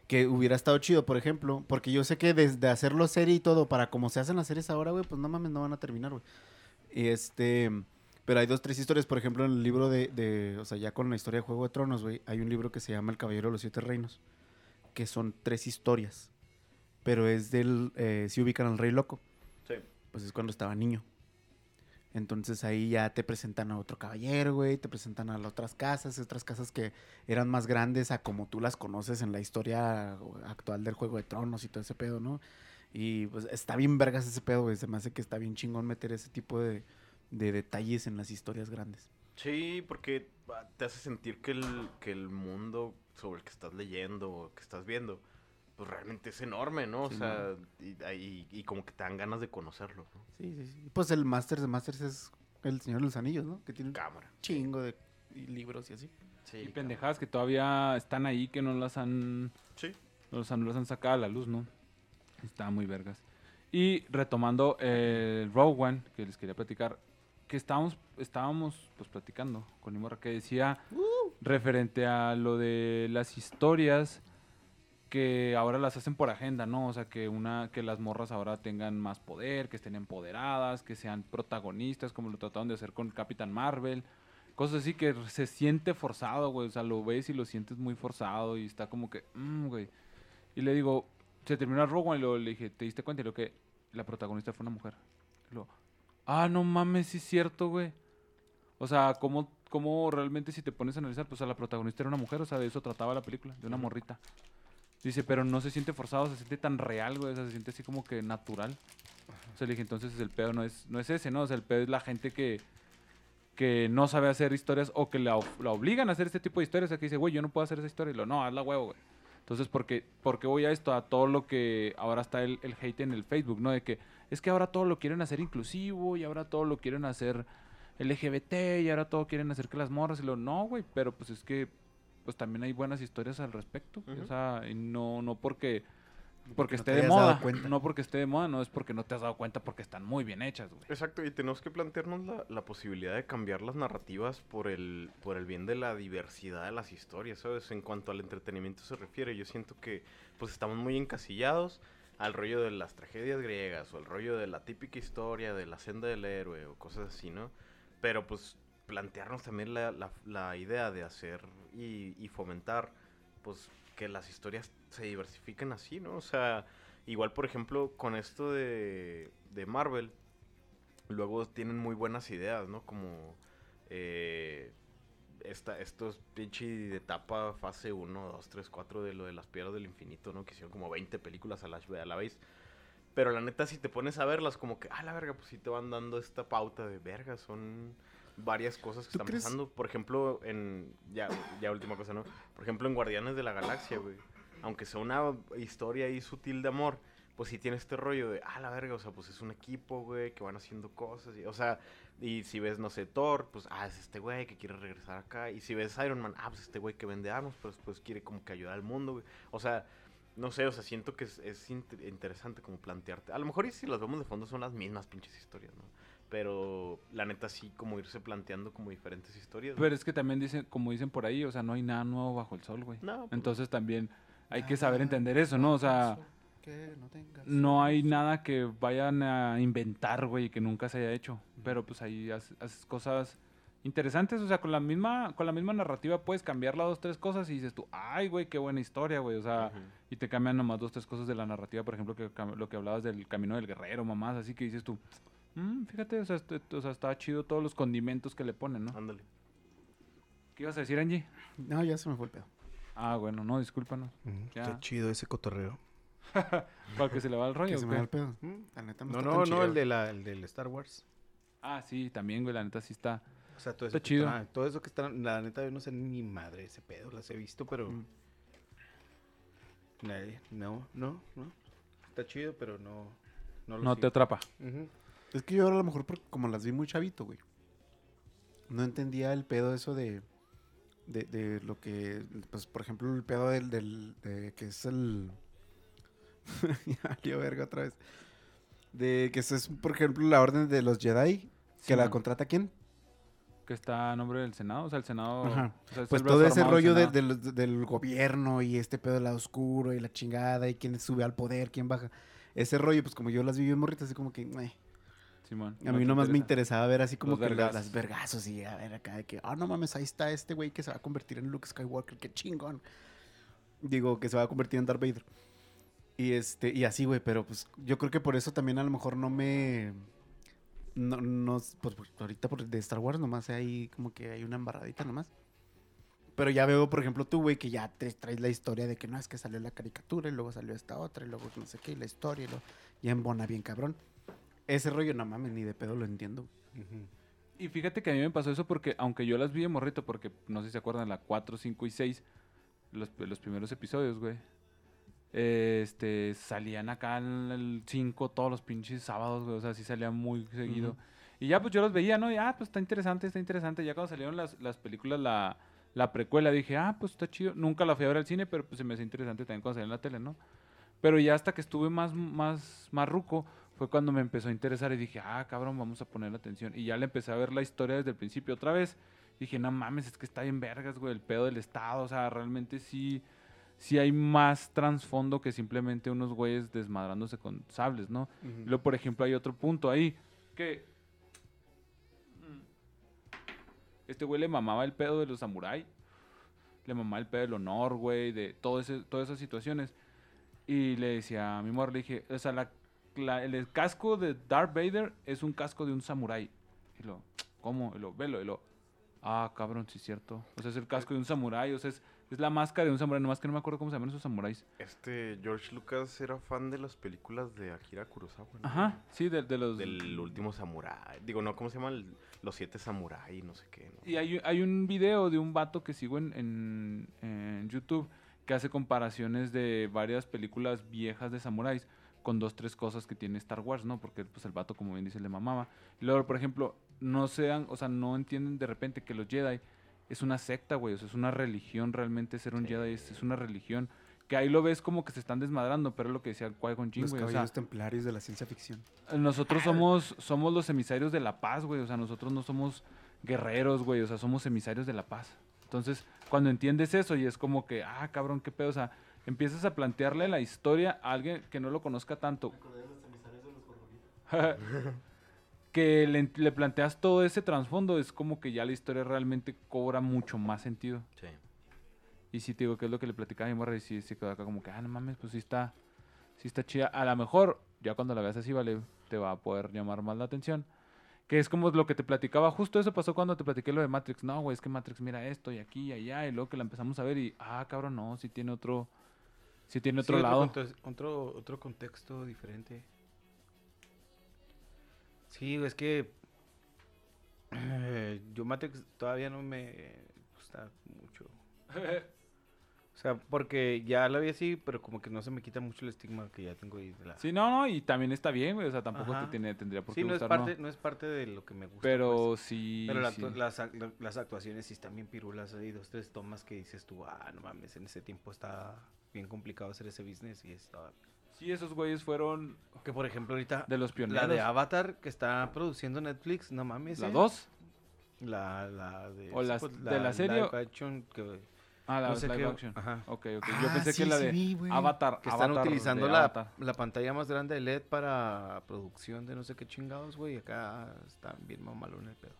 Que hubiera estado chido, por ejemplo, porque yo sé que desde hacerlo serie y todo, para como se hacen las series ahora, güey, pues no mames, no van a terminar, güey. Y este, pero hay dos, tres historias, por ejemplo, en el libro de, de, o sea, ya con la historia de Juego de Tronos, güey, hay un libro que se llama El Caballero de los Siete Reinos, que son tres historias, pero es del, eh, si ubican al Rey Loco Sí. pues es cuando estaba niño. Entonces ahí ya te presentan a otro caballero, güey, te presentan a las otras casas, otras casas que eran más grandes a como tú las conoces en la historia actual del Juego de Tronos y todo ese pedo, ¿no? Y pues está bien vergas ese pedo, güey, se me hace que está bien chingón meter ese tipo de, de detalles en las historias grandes. Sí, porque ah, te hace sentir que el, que el mundo sobre el que estás leyendo o que estás viendo, pues realmente es enorme, ¿no? O Sí, sea, y, y- y como que te dan ganas de conocerlo, ¿no? Sí, sí, sí. Pues el Masters de Masters es el Señor de los Anillos, ¿no? Que tiene un Cámara. chingo de libros y así. Sí, Y pendejadas que todavía están ahí, que no las han Sí. no las han, no las han sacado a la luz, ¿no? Está muy vergas. Y retomando el Rogue One, que les quería platicar, que estábamos, estábamos pues platicando con mi morra, que decía referente a lo de las historias que ahora las hacen por agenda, ¿no? O sea, que una que las morras ahora tengan más poder, que estén empoderadas, que sean protagonistas, como lo trataron de hacer con Capitán Marvel. Cosas así que se siente forzado, güey. O sea, lo ves y lo sientes muy forzado y está como que, mmm, güey. Y le digo, se terminó el Rogue One y luego le dije, ¿te diste cuenta? Y lo que la protagonista fue una mujer. Y luego, ah, no mames, sí es cierto, güey. O sea, ¿cómo, cómo realmente si te pones a analizar, pues a la protagonista era una mujer, o sea, de eso trataba la película, de una morrita. Dice, pero no se siente forzado, se siente tan real, güey, o sea, se siente así como que natural. O sea, le dije, entonces el pedo no es, no es ese, ¿no? O sea, el pedo es la gente que, que no sabe hacer historias o que la, la obligan a hacer este tipo de historias. O sea, que dice, güey, yo no puedo hacer esa historia. Y lo, no, hazla huevo, güey. Entonces, ¿por qué, por qué voy a esto? A todo lo que ahora está el, el hate en el Facebook, ¿no? De que es que ahora todo lo quieren hacer inclusivo y ahora todo lo quieren hacer LGBT y ahora todo quieren hacer que las morras y lo, no, güey, pero pues es que pues también hay buenas historias al respecto. O sea, y no, no porque... Porque no esté de moda. No porque esté de moda, no es porque no te has dado cuenta porque están muy bien hechas, güey. Exacto, y tenemos que plantearnos la, la posibilidad de cambiar las narrativas por el, por el bien de la diversidad de las historias, ¿sabes? En cuanto al entretenimiento se refiere, yo siento que pues estamos muy encasillados al rollo de las tragedias griegas o el rollo de la típica historia de la senda del héroe o cosas así, ¿no? Pero pues plantearnos también la, la- la idea de hacer y, y fomentar pues que las historias se diversifiquen así, ¿no? O sea, igual por ejemplo con esto de, de Marvel, luego tienen muy buenas ideas, ¿no? Como eh, esta, estos pinche de etapa fase 1, 2, 3, 4 de lo de las piedras del infinito, ¿no? Que hicieron como 20 películas a la, a la vez. Pero la neta, si te pones a verlas, como que, ah, la verga, pues sí te van dando esta pauta de verga, son varias cosas que ¿Tú están crees? pasando. Por ejemplo, en. Ya, ya última cosa, ¿no? Por ejemplo, en Guardianes de la Galaxia, güey. Aunque sea una historia ahí sutil de amor, pues sí tiene este rollo de, ah, la verga, o sea, pues es un equipo, güey, que van haciendo cosas. Y, o sea, y si ves, no sé, Thor, pues, ah, es este güey que quiere regresar acá. Y si ves Iron Man, ah, pues este güey que vende armas, pues, pues quiere como que ayudar al mundo, güey. O sea, no sé, o sea, siento que es, es inter- interesante como plantearte. A lo mejor y si las vemos de fondo son las mismas pinches historias, ¿no? Pero la neta sí, como irse planteando como diferentes historias. ¿no? Pero es que también dicen, como dicen por ahí, o sea, no hay nada nuevo bajo el sol, güey. No, pues, Entonces también hay que saber entender eso, ¿no? O sea, Que no tengas. no hay nada que vayan a inventar, güey, que nunca se haya hecho. Pero pues ahí haces, haces cosas interesantes, o sea, con la misma con la misma narrativa puedes cambiar las dos tres cosas y dices tú, "Ay, güey, qué buena historia, güey." O sea, y te cambian nomás dos tres cosas de la narrativa, por ejemplo, que lo que hablabas del camino del guerrero, mamás, así que dices tú, "Mm, fíjate, o sea, este- o sea, está chido todos los condimentos que le ponen, ¿no?" Ándale. ¿Qué ibas a decir, Angie? No, ya se me fue el pedo. Ah, bueno, no, discúlpanos. Ya. Está chido ese cotorreo. ¿Para que se le va el rollo? Que se me va el pedo. La neta no, No, está no, tan no, chido. el, de la, el del Star Wars. Ah, sí, también, güey, la neta sí está. O sea, todo Está que chido. está- todo eso que está, la neta, yo no sé ni madre ese pedo, las he visto, pero... Mm. Nadie, no, no, no. Está chido, pero no... No, lo No te atrapa. Es que yo ahora a lo mejor, porque como las vi muy chavito, güey. No entendía el pedo eso de, de, de lo que, pues, por ejemplo, el pedo del, del de que es el... ya verga otra vez. De que eso es, por ejemplo, la orden de los Jedi, que Sí, la man. contrata quién. Que está a nombre del Senado, o sea, el Senado... Ajá. o sea, es Pues todo ese rollo de- del, del gobierno y este pedo del lado oscuro y la chingada y quién sube al poder, quién baja. Ese rollo, pues como yo las vi bien morritas, así como que... eh. Simón, A mí nomás me interesa. interesaba ver así como Los que vergazos. las vergazos y a ver acá de que, ah, no mames, ahí está este güey que se va a convertir en Luke Skywalker, qué chingón. Digo, que se va a convertir en Darth Vader. Y este, y así, güey, pero pues yo creo que por eso también a lo mejor no me. No, no, pues pues, ahorita por, de Star Wars nomás hay como que hay una embarradita nomás. Pero ya veo, por ejemplo, tú, güey, que ya te traes la historia de que no, es que salió la caricatura y luego salió esta otra y luego no sé qué, y la historia y luego ya embona bien cabrón. Ese rollo, no mames, ni de pedo lo entiendo. Ujú. Y fíjate que a mí me pasó eso porque, aunque yo las vi de morrito, porque no sé si se acuerdan, la 4, 5 y 6, los, los primeros episodios, güey. Eh, Este, salían acá en el 5 todos los pinches sábados, güey. O sea, sí salían muy seguido. Y ya, pues yo los veía, ¿no? Y, ah, pues está interesante, está interesante. Ya cuando salieron las, las películas, la, la precuela, dije, ah, pues está chido. Nunca la fui a ver al cine, pero pues se me hace interesante también cuando salió en la tele, ¿no? Pero ya hasta que estuve más, más, más ruco, fue cuando me empezó a interesar y dije, ah, cabrón, vamos a poner atención. Y ya le empecé a ver la historia desde el principio otra vez. Dije, no mames, es que está bien vergas, güey, el pedo del Estado. O sea, realmente sí, sí hay más trasfondo que simplemente unos güeyes desmadrándose con sables, ¿no? Y luego, por ejemplo, hay otro punto ahí que... mm, Este güey le mamaba el pedo de los samuráis. Le mamaba el pedo del honor, güey, de todo ese, todas esas situaciones. Y le decía a mi amor, le dije, o sea, la, la- el casco de Darth Vader es un casco de un samurái. Y lo, ¿cómo? Y lo, velo, y lo, ah, cabrón, sí es cierto. O sea, es el casco de un samurái, o sea, es, es la máscara de un samurái, nomás que no me acuerdo cómo se llaman esos samuráis. Este, George Lucas era fan de las películas de Akira Kurosawa. ¿no? Ajá, sí, de, de los... Del último samurái. Digo, no, ¿cómo se llama? El- los siete samurái, no sé qué. ¿no? Y hay, hay un video de un vato que sigo en, en, en YouTube que hace comparaciones de varias películas viejas de samuráis con dos, tres cosas que tiene Star Wars, ¿no? Porque pues el vato, como bien dice, le mamaba. Y luego, por ejemplo, no sean, o sea, no entienden de repente que los Jedi es una secta, güey. O sea, es una religión realmente ser un Jedi, es, es una religión. Que ahí lo ves como que se están desmadrando, pero es lo que decía el Qui-Gon Jinn, Los. O sea, templarios de la ciencia ficción. nosotros somos, somos los emisarios de la paz, güey. O sea, nosotros no somos guerreros, güey. O sea, somos emisarios de la paz. Entonces, cuando entiendes eso y es como que, ah, cabrón, qué pedo. O sea, empiezas a plantearle la historia a alguien que no lo conozca tanto. que le, le planteas todo ese trasfondo, es como que ya la historia realmente cobra mucho más sentido. Sí. Y sí, te digo que es lo que le platicaba a mi morra y sí se quedó acá como que, ah, no mames, pues sí está, sí está chida. A lo mejor, ya cuando la veas así, vale, te va a poder llamar más la atención. Que es como lo que te platicaba, justo eso pasó cuando te platiqué lo de Matrix. No, güey, es que Matrix mira esto y aquí y allá, y luego que la empezamos a ver y, ah, cabrón, no, sí tiene otro, sí tiene otro Sí, lado. conte- Otro, otro contexto diferente. Sí, es que eh, yo Matrix todavía no me gusta mucho. O sea, porque ya la vi así, pero como que no se me quita mucho el estigma que ya tengo ahí de la... Sí, no, no, y también está bien, güey, o sea, tampoco te tiene, tendría por Sí, qué no es, parte, ¿no? no es parte de lo que me gusta. Pero pues. sí, Pero la sí. las, ac- la- las actuaciones sí están bien pirulas. Hay dos, tres tomas que dices tú, ah, no mames, en ese tiempo está bien complicado hacer ese business y estaba... Sí, esos güeyes fueron Que por ejemplo ahorita de los pioneros. la de Avatar que está produciendo Netflix, no mames. ¿La ¿eh? 2? La, la de... ¿O las- pues, de la serie live action que Ah, la no sé live qué- action. Ajá. Ok, ok. Ah, Yo pensé sí, que la sí de güey. Avatar. Que están Avatar utilizando de la, Avatar. la pantalla más grande de LED para producción de no sé qué chingados, güey. Acá está bien mamalón el pedo.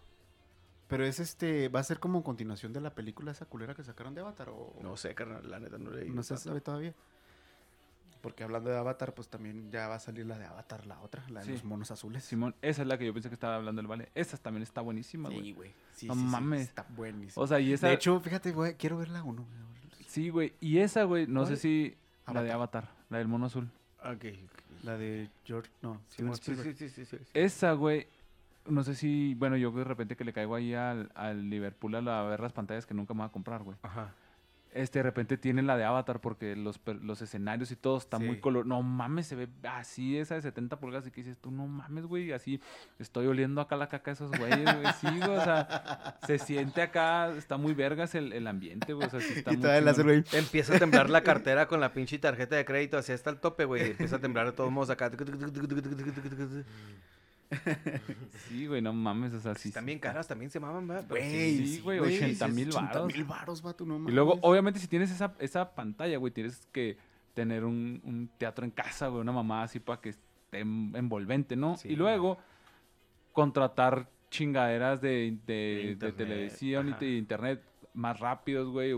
Pero es este, va a ser como continuación de la película esa culera que sacaron de Avatar o No sé, carnal, la neta no leí. no se sabe todavía. Porque hablando de Avatar, pues también ya va a salir la de Avatar, la otra, la de Sí. los monos azules. Simón, esa es la que yo pensé que estaba hablando el Vale. Esa también está buenísima, güey. Sí, güey. Sí, No sí, mames. está buenísimo. O sea, y esa. de hecho, fíjate, güey, quiero ver la uno. sí, güey. Y esa, güey, no sé si. La de Avatar. La del mono azul. Ok. La de George, no, Sí, Steven sí, sí, sí, sí. Esa, güey. No sé si. Bueno, yo de repente que le caigo ahí al, al Liverpool a, la- ver las pantallas que nunca me voy a comprar, güey. Ajá. Este, de repente tiene la de Avatar porque los, los escenarios y todo está muy color. No mames, se ve así esa de 70 pulgadas y que dices tú, no mames, güey, así estoy oliendo acá la caca de esos güeyes, güey. Sí, güey, o sea, se siente acá, está muy vergas el, el ambiente, güey. O sea, sí está Y muy güey. Empieza a temblar la cartera con la pinche tarjeta de crédito así hasta el tope, güey. Empieza a temblar de todos modos acá. Sí, güey, no mames, o sea, sí. Están bien caras, también se maman, ¿verdad? Güey, sí, güey, güey, 80 sí, mil 80 varos. mil varos, vato, no Y luego, mames. obviamente, si tienes esa, esa pantalla, güey, tienes que tener un, un teatro en casa, güey, una mamá así para que esté en- envolvente, ¿no? Sí. Y luego, contratar chingaderas de, de, televisión y de internet más rápidos, güey,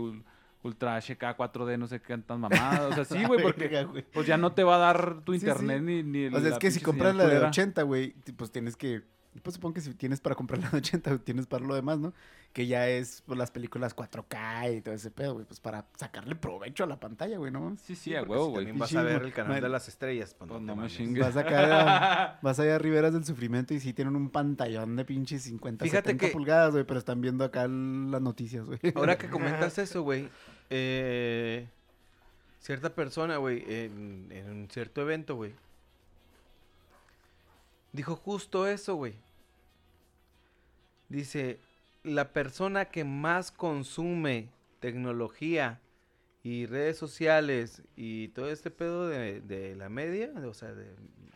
Ultra HK 4D, no sé qué tantas mamadas. O sea, sí, güey, porque Verga, güey. pues ya no te va a dar tu Sí, sí. internet ni, ni O sea, es que si compras la de culera. 80, güey, pues tienes que. Pues supongo que si tienes para comprar la de 80, tienes para lo demás, ¿no? Que ya es pues, las películas 4K y todo ese pedo, güey. Pues para sacarle provecho a la pantalla, güey, ¿no? Sí, sí, a huevo, si güey. También vas a ver el canal de las estrellas. Pues, Pues no me mames. chingues. Vas acá, vas allá a Riberas del Sufrimiento y sí tienen un pantallón de pinches 50, Fíjate 70 que- pulgadas, güey, pero están viendo acá las noticias, güey. Ahora que comentas eso, güey. Eh, cierta persona, güey, en, un cierto evento, güey. Dijo justo eso, güey. Dice, la persona que más consume tecnología y redes sociales y todo este pedo de, de la media, o sea, de,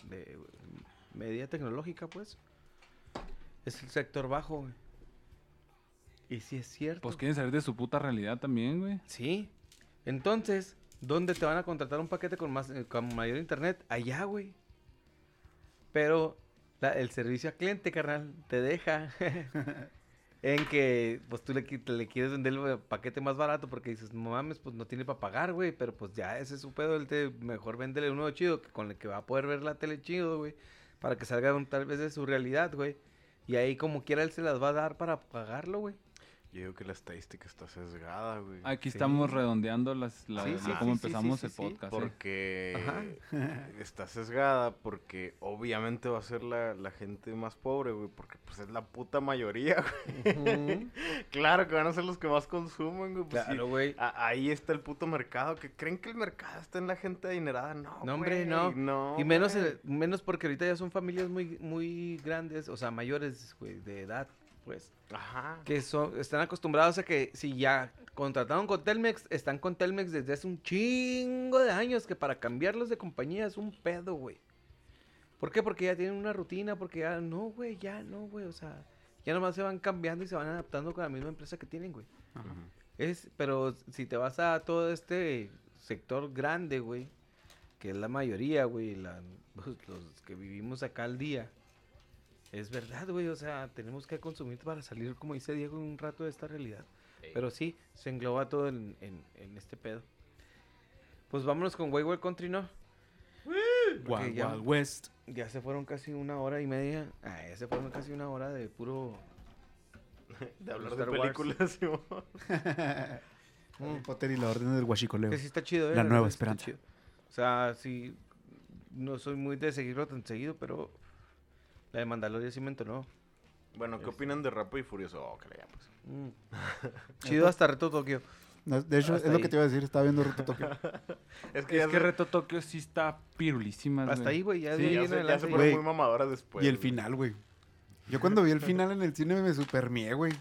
de media tecnológica, pues, es el sector bajo, güey. Y sí es cierto. Pues quieren salir de su puta realidad también, güey. Sí. Entonces, ¿dónde te van a contratar un paquete con más eh, con mayor internet? Allá, güey. Pero la- el servicio a cliente, carnal, te deja en que pues tú le, le quieres vender el paquete más barato porque dices, no mames, pues no tiene para pagar, güey. Pero pues ya ese es su pedo, él te mejor véndele uno chido que con el que va a poder ver la tele chido, güey. Para que salga un- tal vez de su realidad, güey. Y ahí como quiera él se las va a dar para pagarlo, güey. Yo digo que la estadística está sesgada, güey. Aquí Sí. estamos redondeando las, la- Sí, sí, cómo empezamos sí, el podcast. ¿eh? Porque Ajá. está sesgada porque obviamente va a ser la, la gente más pobre, güey, porque pues es la puta mayoría, güey. claro que van a ser los que más consumen, güey. Pues, sí, Claro, güey. a- ahí está el puto mercado, que creen que el mercado está en la gente adinerada, no, No, hombre, güey, no. no. Y menos, eh, menos porque ahorita ya son familias muy, muy grandes, o sea, mayores, güey, de edad, pues. Ajá. Que son, están acostumbrados a que si ya contrataron con Telmex, están con Telmex desde hace un chingo de años, que para cambiarlos de compañía es un pedo, güey. ¿Por qué? Porque ya tienen una rutina, porque ya, no, güey, ya no, güey, o sea, ya nomás se van cambiando y se van adaptando con la misma empresa que tienen, güey. Es, pero si te vas a todo este sector grande, güey, que es la mayoría, güey, la- pues, los que vivimos acá al día, es verdad, güey, o sea, tenemos que consumir para salir, como dice Diego, un rato de esta realidad. Pero sí, se engloba todo en, en- en este pedo. Pues vámonos con Wayward Country, ¿no? Wild, ya, Wild West. ya se fueron casi una hora y media. Ah, ya se fueron casi una hora de puro... De hablar Star de películas. Harry Potter y la Orden del Huachicoleo. Que sí está chido, ¿eh? La nueva esperanza. O sea, sí, no soy muy de seguirlo tan seguido, pero la de Mandalorian sí me entonó. Bueno, ¿qué opinan de Rápido y Furioso? Oh, que le pues. Mm. chido hasta Reto Tokio. No, de hecho, Hasta es lo que te iba a decir. Estaba viendo Ruto Tokio. Es que Es ya que se- Reto Tokio sí está pirulísima, Hasta ahí, güey, ya Sí, ya en se, ya se pone Güey, muy mamadora después. y el güey. final, güey. Yo cuando vi el final en el cine me supermié, güey.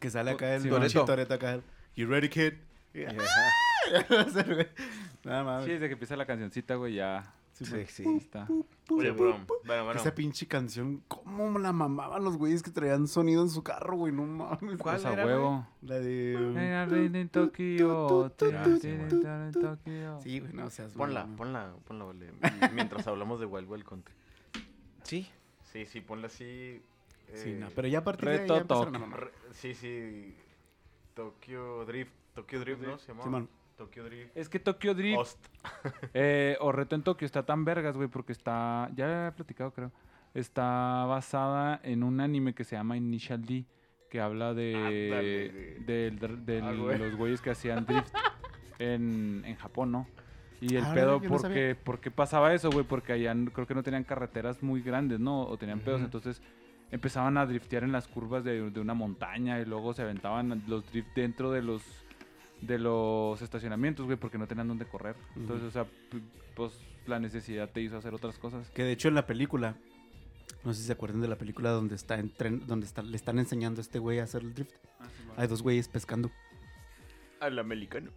Que sale acá el Sí, acá. You ready, kid? Sé, güey. Nada más. Sí, desde que empieza la cancioncita, güey, ya. Sí, sí. Está. Oye, bro. Bueno, bueno. Esa pinche canción, ¿cómo la mamaban los güeyes que traían sonido en su carro, güey? No mames. ¿Cuál Pues a era, huevo. La de... Era Rain en Tokio. en Tokio. Sí, güey, no seas Ponla, mamón. ponla, ponla, vale. Mientras hablamos de Wild Wild Country. Sí. Sí, sí, ponla así. Sí, eh, no, pero ya a partir de ahí Reto ya a mamar. Sí, sí. Tokyo Drift. Tokyo Drift, ¿no? Se llama. Tokyo Drift. Es que Tokyo Drift Host. Eh, o Reto en Tokio está tan vergas, güey, porque está, ya he platicado, creo, está basada en un anime que se llama Initial D, que habla de, del- Ah, güey. los güeyes que hacían drift en, en Japón, ¿no? Y el Ah, pedo, no ¿por sabía. qué, por qué pasaba eso, güey? Porque allá creo que no tenían carreteras muy grandes, ¿no? O tenían pedos, entonces empezaban a driftear en las curvas de, de una montaña y luego se aventaban los drift dentro de los de los estacionamientos, güey, porque no tenían dónde correr. Entonces, o sea, pues la necesidad te hizo hacer otras cosas. Que de hecho en la película, no sé si se acuerdan de la película donde está en tren, donde está, le están enseñando a este güey a hacer el drift. Hay dos güeyes pescando. Al americano.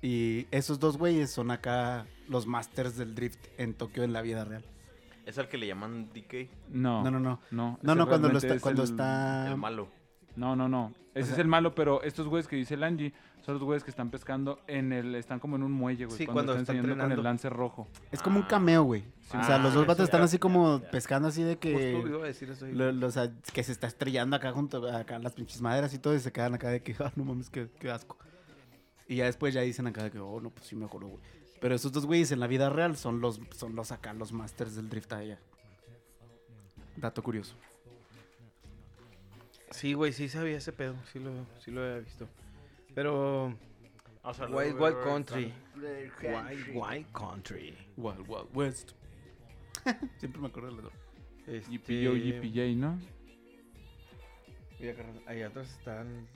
Y esos dos güeyes son acá los masters del drift en Tokio en la vida real. Es al que le llaman DK, No, No, no, no. no. No, cuando, lo realmente está, es cuando el- está... el malo. No, no, no. Ese sea- es el malo, pero estos güeyes que dice el Angie son los güeyes que están pescando en el... Están como en un muelle, güey. Sí, cuando, cuando están están enseñando con el lance rojo. Es como un cameo, güey. Sí. o sea, los dos Ah, vatos están ya. así como pescando así de Justo que... iba a decir eso. lo- lo- o sea, que se está estrellando acá junto a acá las pinches maderas y todo y se quedan acá de que, ah, no mames, qué, qué asco. Y ya después ya dicen acá de que, oh, no, pues sí me acuerdo, güey. Pero esos dos güeyes en la vida real son los, son los acá, los masters del drift allá. Dato curioso. Sí, güey, sí sabía ese pedo. Sí lo, sí lo había visto. Pero. Vamos a Wild Wild Country. Wild Wild Country. Wild Wild West. Siempre me acuerdo de los dos. Este, GPO, GPJ, ¿no? Mira, carnal, ahí atrás están.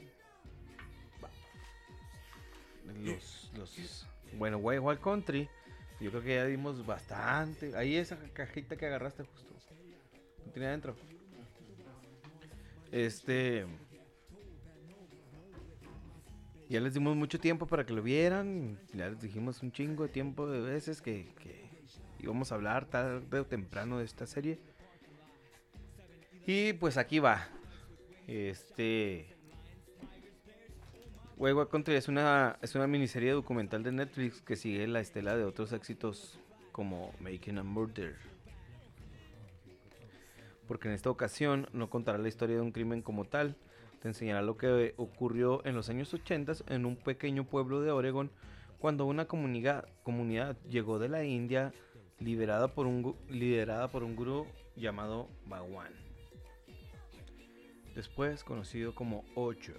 Los, los. Bueno, Wild Wild Country. Yo creo que ya dimos bastante. Ahí esa cajita que agarraste justo. ¿No tiene adentro? Este. Ya les dimos mucho tiempo para que lo vieran. Ya les dijimos un chingo de tiempo de veces que, que íbamos a hablar tarde o temprano de esta serie. Y pues aquí va. Este. Wild Country es una, es una miniserie documental de Netflix que sigue la estela de otros éxitos como Making a Murder. Porque en esta ocasión no contará la historia de un crimen como tal, te enseñará lo que ocurrió en los años 80 en un pequeño pueblo de Oregon cuando una comunidad, comunidad llegó de la India liberada por un, gu- liderada por un gurú llamado Bhagwan. Después conocido como Ocho.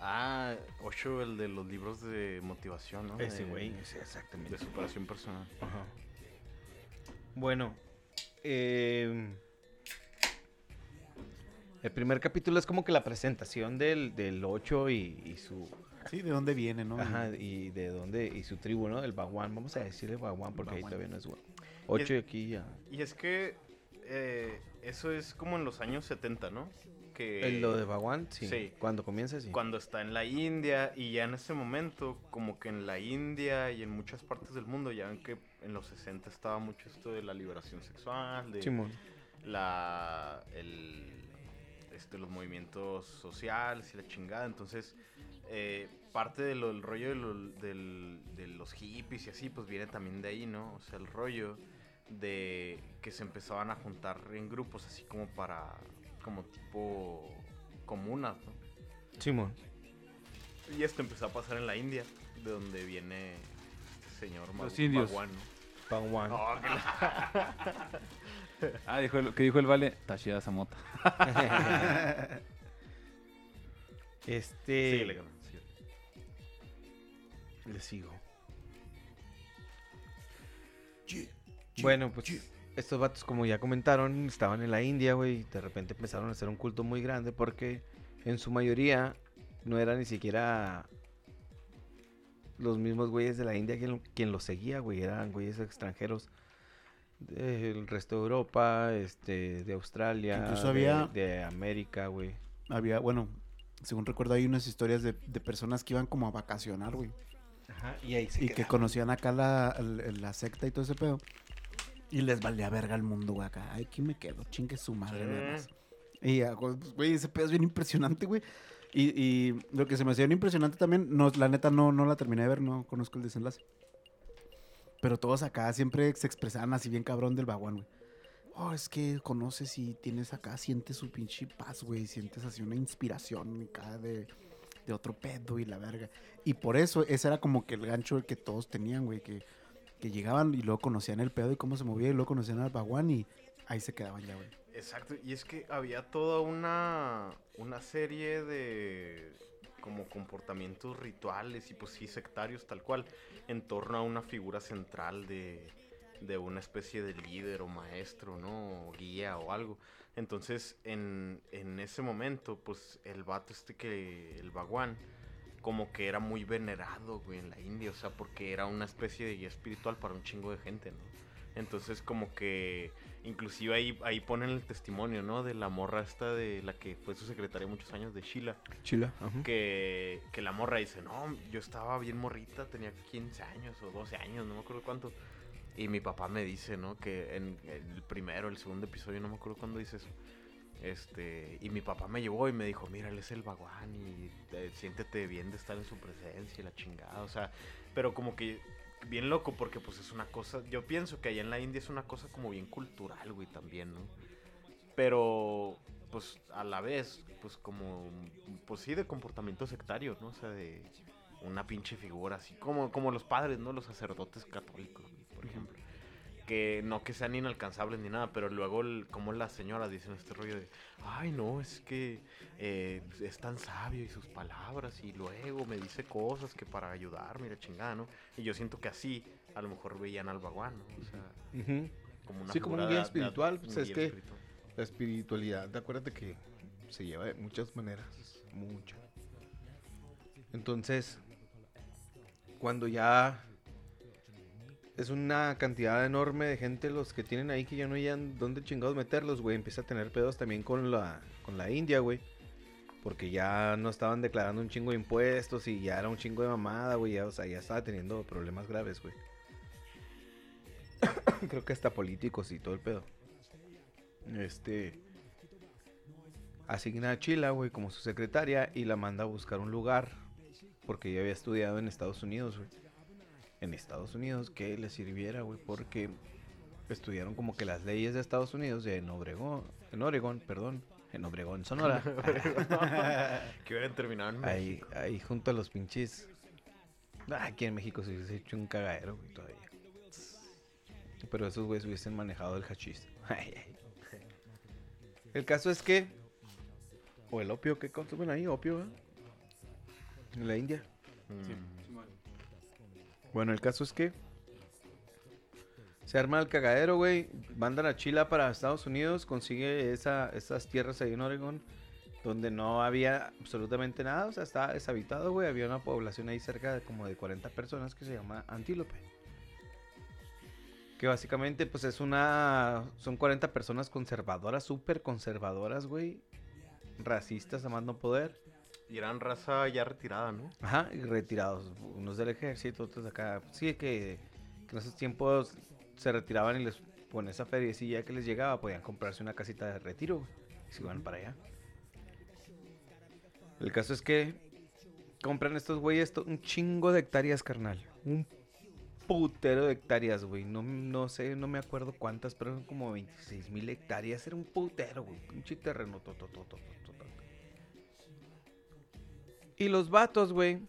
Ah, Ocho, el de los libros de motivación, ¿no? Ese güey, exactamente. De superación personal. Ajá. Bueno, eh, el primer capítulo es como que la presentación del, del 8 y, y su Sí, ¿de dónde viene, no? ajá, y de dónde y su tribu, ¿no? El Baguán, vamos a decirle Baguán porque ahí todavía no es 8 y aquí ya. Y es que eh, eso es como en los años 70, ¿no? Que El lo de Baguán, sí. sí. Cuando comienza, sí. cuando está en la India y ya en ese momento, como que en la India y en muchas partes del mundo, ya ven que en los 60 estaba mucho esto de la liberación sexual, de Simón. la el, este, los movimientos sociales y la chingada. Entonces, eh, parte de del rollo de, lo- de los hippies y así, pues viene también de ahí, ¿no? O sea, el rollo de que se empezaban a juntar en grupos así como para, como tipo comunas, ¿no? Simón. Y esto empezó a pasar en la India, de donde viene señor Los indios. Baguán, ¿no? Baguán. Oh, que la- Ah, dijo el, que dijo el Vale, Tashida Samota. Este. Síguele, cabrón, síguele. Le sigo. Bueno, pues estos vatos, como ya comentaron, estaban en la India, güey. y De repente empezaron a hacer un culto muy grande porque en su mayoría no era ni siquiera los mismos güeyes de la India quien, quien los seguía, güey. Eran güeyes extranjeros del resto de Europa, este, de Australia, Incluso de- había- de, América, güey. Había, bueno, según recuerdo, hay unas historias de, de personas que iban como a vacacionar, güey. Ajá, y ahí se y que conocían acá la, el- la secta y todo ese pedo. Y les valía verga el mundo, güey, acá. Ay, aquí me quedo, chingue su madre, nada más. Y, ah, güey, pues, güey, ese pedo es bien impresionante, güey. Y, lo que se me hacía impresionante también, la neta no, la terminé de ver, no conozco el desenlace. Pero todos acá siempre se expresaban así bien cabrón del vagón, güey. Oh, es que conoces y tienes acá, sientes su pinche paz, güey. Sientes así una inspiración acá de, otro pedo y la verga. Y por eso, ese era como que el gancho que todos tenían, güey. Que, llegaban y luego conocían el pedo y cómo se movía y luego conocían al baguán y ahí se quedaban ya, güey. Exacto, y es que había toda una, una serie de como comportamientos rituales y pues sí sectarios tal cual en torno a una figura central de, de una especie de líder o maestro, ¿no? O guía o algo. Entonces en, en ese momento pues el vato este que, el baguán, como que era muy venerado, güey, en la India, o sea, porque era una especie de guía espiritual para un chingo de gente, ¿no? Entonces como que inclusive ahí, ahí ponen el testimonio, ¿no? De la morra esta de la que fue su secretaria muchos años de Sheila. Chila. ajá. Que, que la morra dice, no, yo estaba bien morrita, tenía 15 años o 12 años, no me acuerdo cuánto. Y mi papá me dice, ¿no? Que en, en el primero, el segundo episodio, no me acuerdo cuándo dice eso. Este, y mi papá me llevó y me dijo, mira, él es el baguán y eh, siéntete bien de estar en su presencia y la chingada. O sea, pero como que bien loco porque pues es una cosa, yo pienso que allá en la India es una cosa como bien cultural, güey, también, ¿no? Pero pues a la vez, pues como, pues sí, de comportamiento sectario, ¿no? O sea, de una pinche figura, así como, como los padres, ¿no? Los sacerdotes católicos, por ejemplo. Que no que sean inalcanzables ni nada, pero luego el- como las señoras dicen este rollo de, ay no, es que eh, es tan sabio y sus palabras y luego me dice cosas que para ayudarme y la chingada, ¿no? Y yo siento que así a lo mejor veían al baguán, ¿no? O sea, como una Sí, como un guía espiritual, pues, es que- espiritual. La espiritualidad, acuérdate que se lleva de muchas maneras, muchas. Entonces, cuando ya es una cantidad enorme de gente los que tienen ahí que ya no hayan dónde chingados meterlos, güey, empieza a tener pedos también con la, con la India, güey. Porque ya no estaban declarando un chingo de impuestos y ya era un chingo de mamada, güey. Ya, o sea, ya estaba teniendo problemas graves, güey. Creo que hasta políticos y todo el pedo. Este. Asigna a Chila, güey, como su secretaria y la manda a buscar un lugar. Porque ella había estudiado en Estados Unidos, güey. En Estados Unidos, que le sirviera, güey, porque estudiaron como que las leyes de Estados Unidos de en Obregón, en Oregón, perdón, en Obregón, Sonora. que hubieran terminado en ahí, México. ahí junto a los pinches. Ah, aquí en México se hubiese hecho un cagadero, güey, todavía. Pero esos güeyes hubiesen manejado el hachís. Ay, ay. El caso es que. O el opio que consumen ahí, opio, ¿eh? En la India. Mm. Bueno, el caso es que. Se arma el cagadero, güey. Mandan a Chila para Estados Unidos. Consigue esa, esas tierras ahí en Oregon. Donde no había absolutamente nada. O sea, estaba deshabitado, güey. Había una población ahí cerca de como de 40 personas que se llama Antílope. Que básicamente, pues es una. Son 40 personas conservadoras, súper conservadoras, güey. Racistas a más no poder. Y eran raza ya retirada, ¿no? Ajá, y retirados. Unos del ejército, otros de acá. Sí, que, que en esos tiempos se retiraban y les ponen esa ya que les llegaba podían comprarse una casita de retiro y se iban para allá. El caso es que compran estos güeyes un chingo de hectáreas, carnal. Un putero de hectáreas, güey. No, no sé, no me acuerdo cuántas, pero eran como 26 mil hectáreas. Era un putero, güey. Pinche terreno. to, Y los vatos, güey.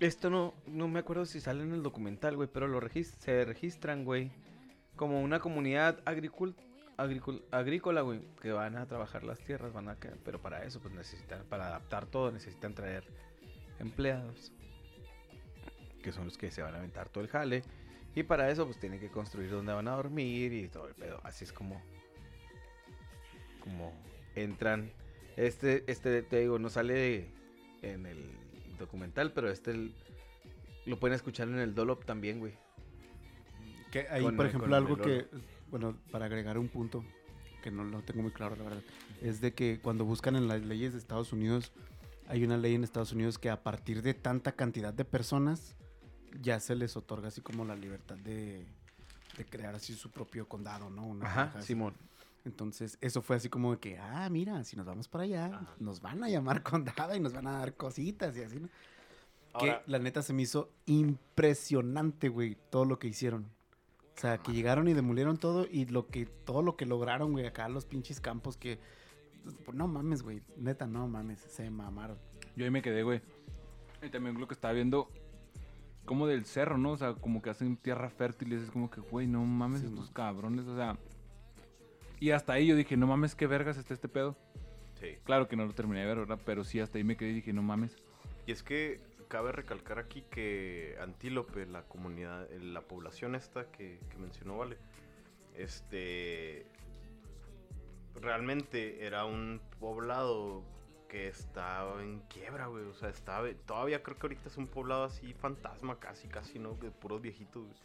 Esto no, no me acuerdo si sale en el documental, güey, pero lo se registran, güey, como una comunidad agricul- agrícola, güey, que van a trabajar las tierras, van a que- pero para eso, pues necesitan, para adaptar todo, necesitan traer empleados, que son los que se van a aventar todo el jale, y para eso, pues tienen que construir donde van a dormir y todo el pedo, así es como, como entran, este, este, te digo, no sale en el documental, pero este el- lo pueden escuchar en el Dolop también, güey. Que ahí, Con por ejemplo, algo que, bueno, para agregar un punto que no lo tengo muy claro, la verdad, es de que cuando buscan en las leyes de Estados Unidos, hay una ley en Estados Unidos que a partir de tanta cantidad de personas ya se les otorga así como la libertad de, de crear así su propio condado, ¿no? Una Ajá, así. Entonces, eso fue así como de que, ah, mira, si nos vamos para allá, nos van a llamar condado y nos van a dar cositas y así, ¿no? Ahora- que la neta se me hizo impresionante, güey, todo lo que hicieron. O sea, que llegaron y demolieron todo y lo que, todo lo que lograron, güey, acá los pinches campos que... No mames, güey, neta, no mames, se mamaron. Yo ahí me quedé, güey. Y también lo que estaba viendo, como del cerro, ¿no? O sea, como que hacen tierra fértil y es como que, güey, no mames, Sí, estos man. cabrones, o sea. Y hasta ahí yo dije, no mames, qué vergas está este pedo. Sí. Claro que no lo terminé de ver, ¿verdad? Pero sí, hasta ahí me quedé y dije, no mames. Y es que cabe recalcar aquí que Antílope, la comunidad, eh, la población esta que, que mencionó Vale, este realmente era un poblado que estaba en quiebra, güey. O sea, estaba, todavía creo que ahorita es un poblado así fantasma, casi, casi, ¿no? De puros viejitos. güey.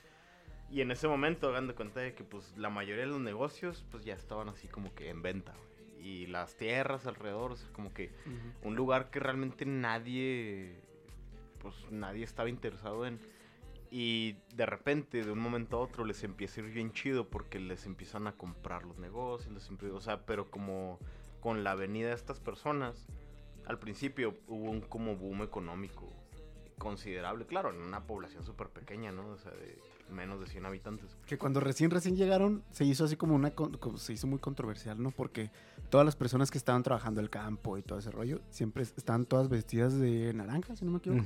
Y en ese momento, hagan de cuenta de que pues la mayoría de los negocios pues ya estaban así como que en venta, güey. Y las tierras alrededor, o sea, como que un lugar que realmente nadie, pues nadie estaba interesado en. Y de repente, de un momento a otro, les empieza a ir bien chido porque les empiezan a comprar los negocios, les empie- o sea, pero como con la venida de estas personas, al principio hubo un como boom económico considerable, claro, en una población súper pequeña, ¿no? O sea, de menos de 100 habitantes. Que cuando recién, recién llegaron, se hizo así como una, como- se hizo muy controversial, ¿no? Porque todas las personas que estaban trabajando el campo y todo ese rollo, siempre estaban todas vestidas de naranja, si no me equivoco.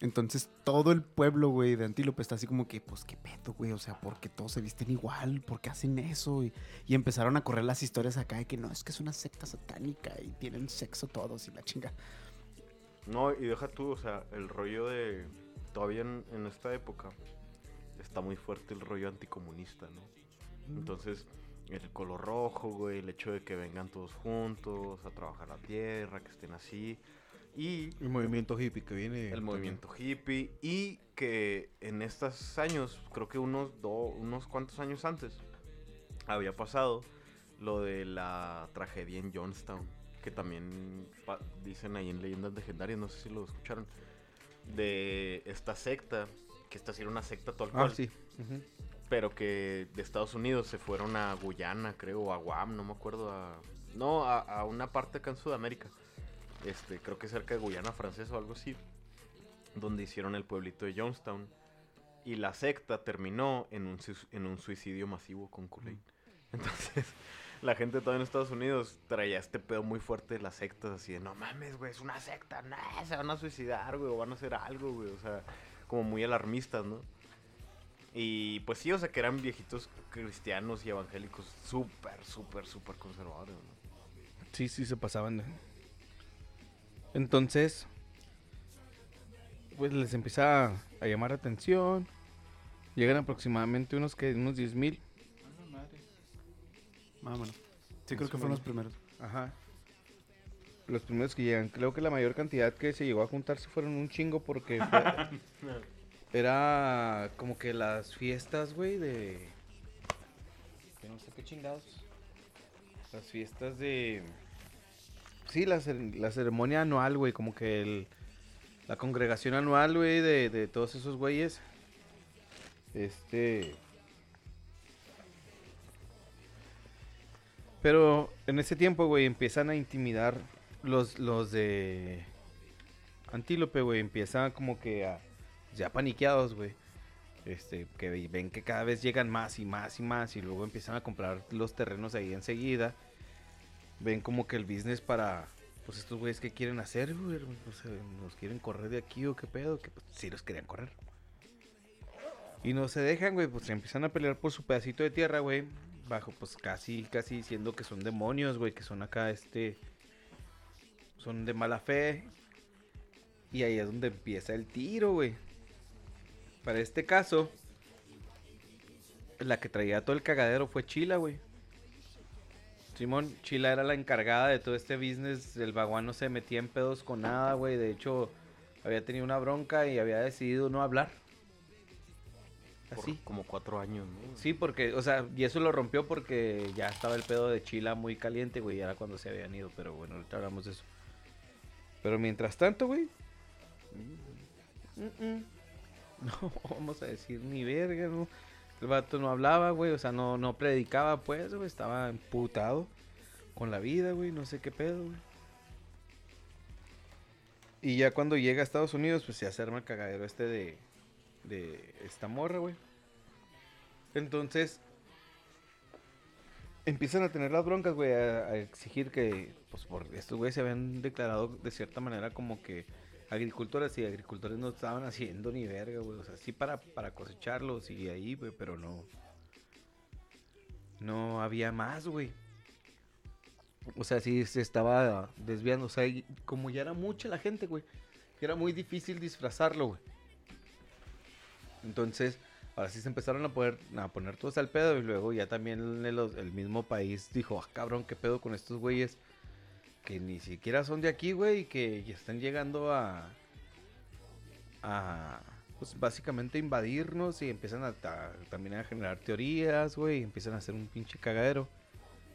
Entonces todo el pueblo, güey, de Antílope está así como que, pues, qué pedo, güey, o sea, porque todos se visten igual, porque hacen eso? Y, y empezaron a correr las historias acá de que no, es que es una secta satánica y tienen sexo todos y la chinga. No, y deja tú, o sea, el rollo de. Todavía en, en esta época está muy fuerte el rollo anticomunista, ¿no? Entonces, el color rojo, güey, el hecho de que vengan todos juntos a trabajar la tierra, que estén así. Y El movimiento hippie que viene. el movimiento hippie. Y que en estos años, creo que unos, do- unos cuantos años antes, había pasado lo de la tragedia en Johnstown. Que también dicen ahí en leyendas legendarias, no sé si lo escucharon. De esta secta, que esta sí era una secta tal Ah, cual sí. Ujú. pero que de Estados Unidos se fueron a Guyana, creo, o a Guam, no me acuerdo, a... No, a, a una parte acá en Sudamérica. Este, creo que cerca de Guyana francesa o algo así. Donde hicieron el pueblito de Johnstown. Y la secta terminó en un, en un suicidio masivo con Kool-Aid. Entonces, la gente todavía en Estados Unidos traía este pedo muy fuerte de las sectas, así de, no mames, güey, es una secta, no, se van a suicidar, güey, o van a hacer algo, güey, o sea, como muy alarmistas, ¿no? Y pues sí, o sea, que eran viejitos cristianos y evangélicos súper, súper, súper conservadores, ¿no? Sí, sí, se pasaban. de- Entonces, pues les empieza a, a llamar la atención. Llegan aproximadamente unos que unos 10 mil. Menos. Sí, creo que fueron los primeros. Ajá. Los primeros que llegan. Creo que la mayor cantidad que se llegó a juntarse fueron un chingo porque fue- era como que las fiestas, güey, de... que no sé qué chingados. Las fiestas de... Sí, la, cer- la ceremonia anual, güey, como que el, la congregación anual, güey, de, de todos esos güeyes. Este... Pero en ese tiempo, güey, empiezan a intimidar los, los de Antílope, güey. Empiezan como que a... Ya paniqueados, güey. Este, que ve- ven que cada vez llegan más y más y más. Y luego empiezan a comprar los terrenos ahí enseguida. Ven como que el business para... Pues estos güeyes que quieren hacer, güey. O sea, ¿Nos quieren correr de aquí o qué pedo? Que pues sí los querían correr. Y no se dejan, güey, pues se empiezan a pelear por su pedacito de tierra, güey. Bajo, pues casi, casi diciendo que son demonios, güey, que son acá, este... Son de mala fe. Y ahí es donde empieza el tiro, güey. Para este caso, la que traía todo el cagadero fue Chila, güey. Simón, Chila era la encargada de todo este business. El baguán no se metía en pedos con nada, güey. De hecho, había tenido una bronca y había decidido no hablar. Por Así. como cuatro años, ¿no? Sí, porque, o sea, y eso lo rompió porque ya estaba el pedo de Chila muy caliente, güey, y era cuando se habían ido, pero bueno, ahorita hablamos de eso. Pero mientras tanto, güey. mm, mm, no vamos a decir ni verga, ¿no? El vato no hablaba, güey, o sea, no, no predicaba, pues, güey, estaba emputado con la vida, güey, no sé qué pedo, güey. Y ya cuando llega a Estados Unidos, pues se arma el cagadero este de, de esta morra, güey. Entonces, empiezan a tener las broncas, güey, a, exigir que, pues, por estos güeyes se habían declarado de cierta manera como que agricultores y agricultores no estaban haciendo ni verga, güey. O sea, sí para, para cosecharlos y ahí, güey, pero no. No había más, güey. O sea, sí se estaba desviando. O sea, y como ya era mucha la gente, güey. Era muy difícil disfrazarlo, güey. Entonces, ahora sí se empezaron a poner, a poner todos al pedo. Y luego ya también el, el mismo país dijo, ah, cabrón, qué pedo con estos güeyes que ni siquiera son de aquí, güey, y que ya están llegando a, a, pues básicamente invadirnos y empiezan a, a- también a generar teorías, güey, y empiezan a hacer un pinche cagadero.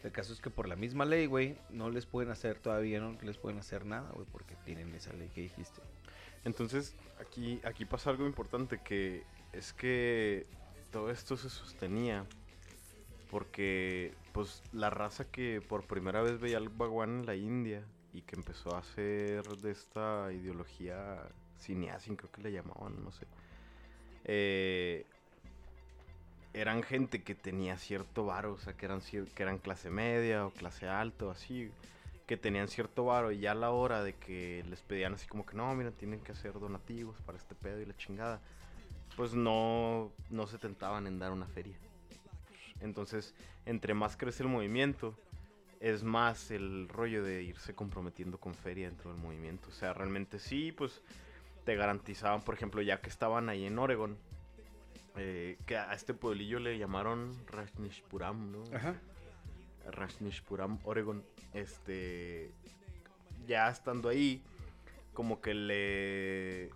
El caso es que por la misma ley, güey, no les pueden hacer todavía, no les pueden hacer nada, güey, porque tienen esa ley que dijiste. Entonces, aquí, aquí pasa algo importante que es que todo esto se sostenía porque pues la raza que por primera vez veía al Bhagwan en la India y que empezó a hacer de esta ideología cineasin, creo que le llamaban, no sé. eh, eran gente que tenía cierto varo, o sea, que eran, que eran clase media o clase alta o así, que tenían cierto varo y ya a la hora de que les pedían así como que no, mira, tienen que hacer donativos para este pedo y la chingada, pues no, no se tentaban en dar una feria. Entonces, entre más crece el movimiento, es más el rollo de irse comprometiendo con feria dentro del movimiento. O sea, realmente sí, pues te garantizaban, por ejemplo, ya que estaban ahí en Oregon, eh, que a este pueblillo le llamaron Rajnishpuram, ¿no? Ajá. Rajnishpuram, Oregon, este, ya estando ahí, como que le,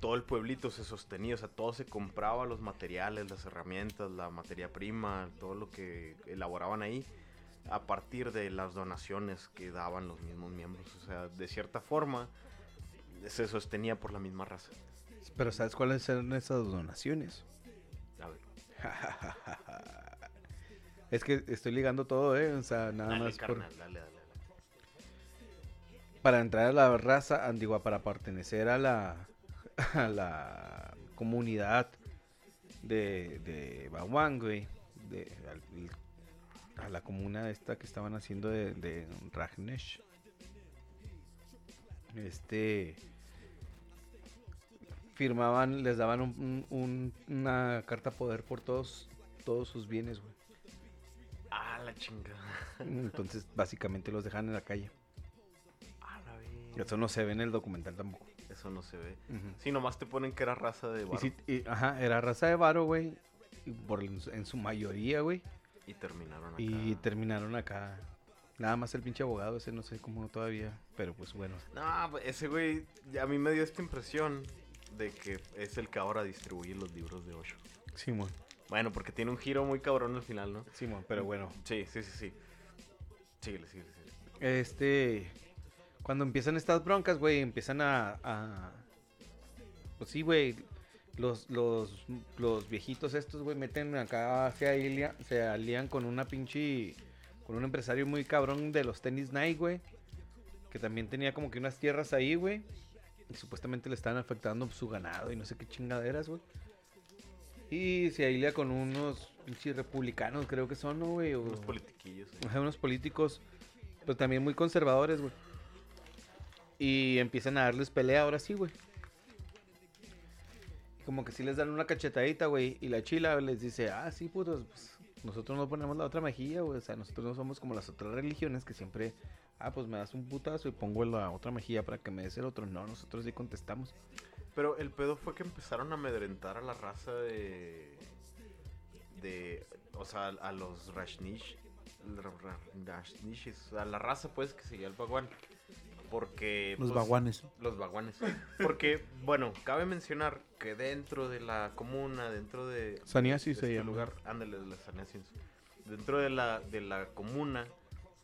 todo el pueblito se sostenía, o sea, todo se compraba, los materiales, las herramientas, la materia prima, todo lo que elaboraban ahí, a partir de las donaciones que daban los mismos miembros, o sea, de cierta forma, se sostenía por la misma raza. Pero ¿sabes cuáles eran esas donaciones? A ver. es que estoy ligando todo, ¿eh? O sea, nada Dale, más carnal, dale, dale. Para entrar a la raza antigua, para pertenecer a la, a la comunidad de, de güey, de, a la comuna esta que estaban haciendo de, de Rajneesh. Este firmaban, les daban un- un- una carta poder por todos, todos sus bienes, güey. Ah, la chingada. Entonces, básicamente los dejan en la calle. Eso no se ve en el documental tampoco. Eso no se ve. Ujú. Sí, nomás te ponen que era raza de Y varo. y- ajá, era raza de varo, güey. Por en su- mayoría, güey. Y terminaron acá. Y terminaron acá. Nada más el pinche abogado, ese no sé cómo todavía. Pero pues bueno. No, pues, ese güey, a mí me dio esta impresión de que es el que ahora distribuye los libros de Osho. Simón. Bueno, porque tiene un giro muy cabrón al final, ¿no? Simón, pero bueno. Sí, sí, sí, sí. Síguele, síguele, síguele. Este. Cuando empiezan estas broncas, güey, empiezan a. a- pues sí, güey. Los, los, los viejitos estos, güey, meten acá, se, alia- se alían con una pinche. Con un empresario muy cabrón de los tenis Nike, güey. Que también tenía como que unas tierras ahí, güey. Y supuestamente le estaban afectando su ganado y no sé qué chingaderas, güey. Y se alia con unos pinches republicanos, creo que son, ¿no, güey? O- Unos politiquillos. Ajá, unos políticos, pero también muy conservadores, güey. Y empiezan a darles pelea ahora sí, güey. Como que sí les dan una cachetadita, güey. Y la chila les dice, ah, sí, putos, pues nosotros no ponemos la otra mejilla, güey. O sea, nosotros no somos como las otras religiones que siempre, ah, pues me das un putazo y pongo la otra mejilla para que me des el otro. No, nosotros sí contestamos. Pero el pedo fue que empezaron a amedrentar a la raza de. de. O sea, a los Rashnish. Ra- ra- Rashnishis, A la raza, pues, que seguía el Bhagwan. Porque. Los pues, baguanes. Los vagones. Porque, bueno, cabe mencionar que dentro de la comuna, dentro de. Sannyasis de se este lugar, ándale, de las sannyasis. Dentro de la, de la comuna,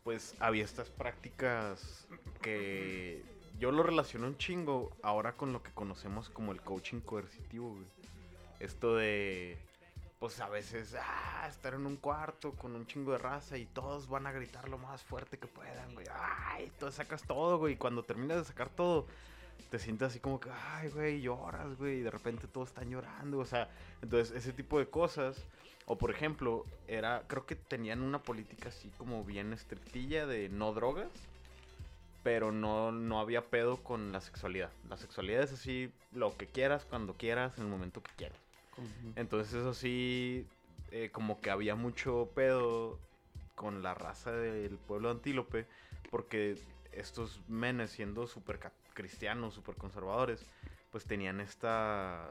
pues había estas prácticas que yo lo relaciono un chingo ahora con lo que conocemos como el coaching coercitivo, güey. esto de, pues a veces, ah, estar en un cuarto con un chingo de raza y todos van a gritar lo más fuerte que puedan, güey. Ay, tú sacas todo, güey. Y cuando terminas de sacar todo, te sientes así como que, ay, güey, lloras, güey. Y de repente todos están llorando. O sea, entonces ese tipo de cosas. O por ejemplo, era, creo que tenían una política así como bien estrictilla de no drogas. Pero no, no había pedo con la sexualidad. La sexualidad es así, lo que quieras, cuando quieras, en el momento que quieras. Entonces eso sí, eh, como que había mucho pedo con la raza del pueblo Antílope, porque estos menes siendo súper cristianos, súper conservadores, pues tenían esta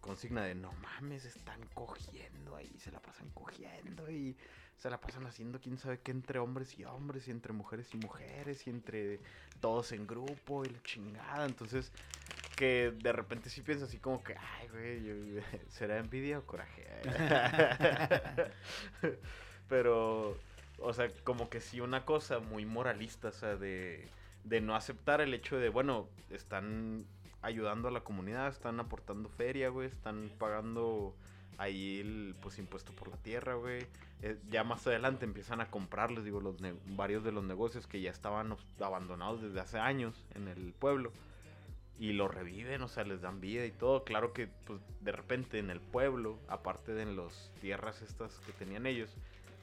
consigna de no mames, están cogiendo ahí, se la pasan cogiendo y se la pasan haciendo quién sabe qué entre hombres y hombres y entre mujeres y mujeres y entre todos en grupo y la chingada. Entonces, que de repente sí piensas así como que, ay, güey, ¿será envidia o coraje? Pero, o sea, como que sí una cosa muy moralista, o sea, de, de no aceptar el hecho de, bueno, están ayudando a la comunidad, están aportando feria, güey, están pagando ahí el pues impuesto por la tierra, güey. Eh, ya más adelante empiezan a comprarles, digo, los varios de los negocios que ya estaban abandonados desde hace años en el pueblo. Y lo reviven, o sea, les dan vida y todo. Claro que, pues, de repente en el pueblo, aparte de en las tierras estas que tenían ellos,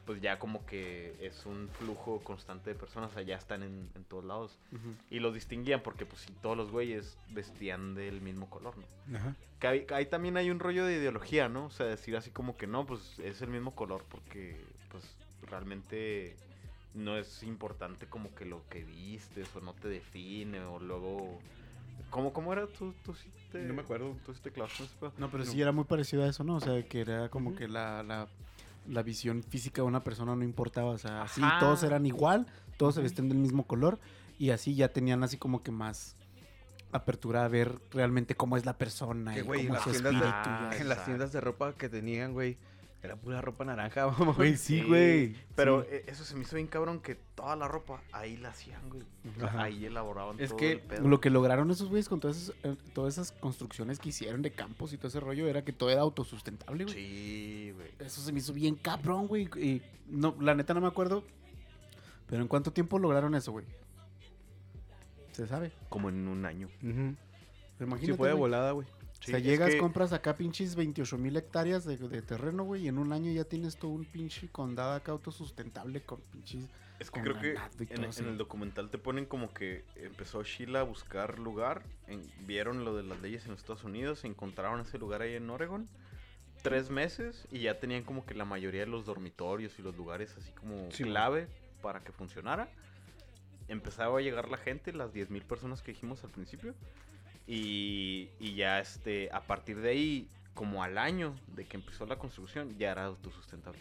pues ya como que es un flujo constante de personas, o sea, ya están en, en todos lados. Y los distinguían porque, pues, sí, todos los güeyes vestían del mismo color, ¿no? Ajá. Que ahí, ahí también hay un rollo de ideología, ¿no? O sea, decir así como que no, pues es el mismo color porque, pues, realmente no es importante como que lo que vistes o no te define o luego... ¿Cómo, cómo era? ¿Tú, tú sí te... No me acuerdo. ¿Tú sí te clavaste? No, pero sí era muy parecido a eso, ¿no? O sea, que era como que la, la, la visión física de una persona no importaba. O sea, así todos eran igual, todos se vestían del mismo color y así ya tenían así como que más apertura a ver realmente cómo es la persona Que, y güey, en las su tiendas de-. Ah, En las tiendas de ropa que tenían, güey, era pura ropa naranja, mamá. Güey, sí, güey. Pero Sí. eh, eso se me hizo bien cabrón que toda la ropa ahí la hacían, güey. Ajá. ahí elaboraban Es todo que el pedo. lo que lograron esos güeyes con todas esas, eh, todas esas construcciones que hicieron de campos y todo ese rollo era que todo era autosustentable, güey. Sí, güey. Eso se me hizo bien cabrón, güey. Y no, la neta no me acuerdo. Pero ¿en cuánto tiempo lograron eso, güey? Se sabe. Como en un año. Ujú. Pero Sí, imagínate, fue de volada, güey. O sea, llegas, que- compras acá pinches 28 mil hectáreas de, de terreno, güey, y en un año ya tienes todo un pinche condado acá autosustentable con pinches... Es que creo que en, en el documental te ponen como que empezó Sheila a buscar lugar, en- vieron lo de las leyes en Estados Unidos, encontraron ese lugar ahí en Oregon, tres meses y ya tenían como que la mayoría de los dormitorios y los lugares así como Sí, clave para que funcionara. Empezaba a llegar la gente, las 10.000 personas que dijimos al principio, y, y ya este, a partir de ahí, como al año de que empezó la construcción, ya era autosustentable.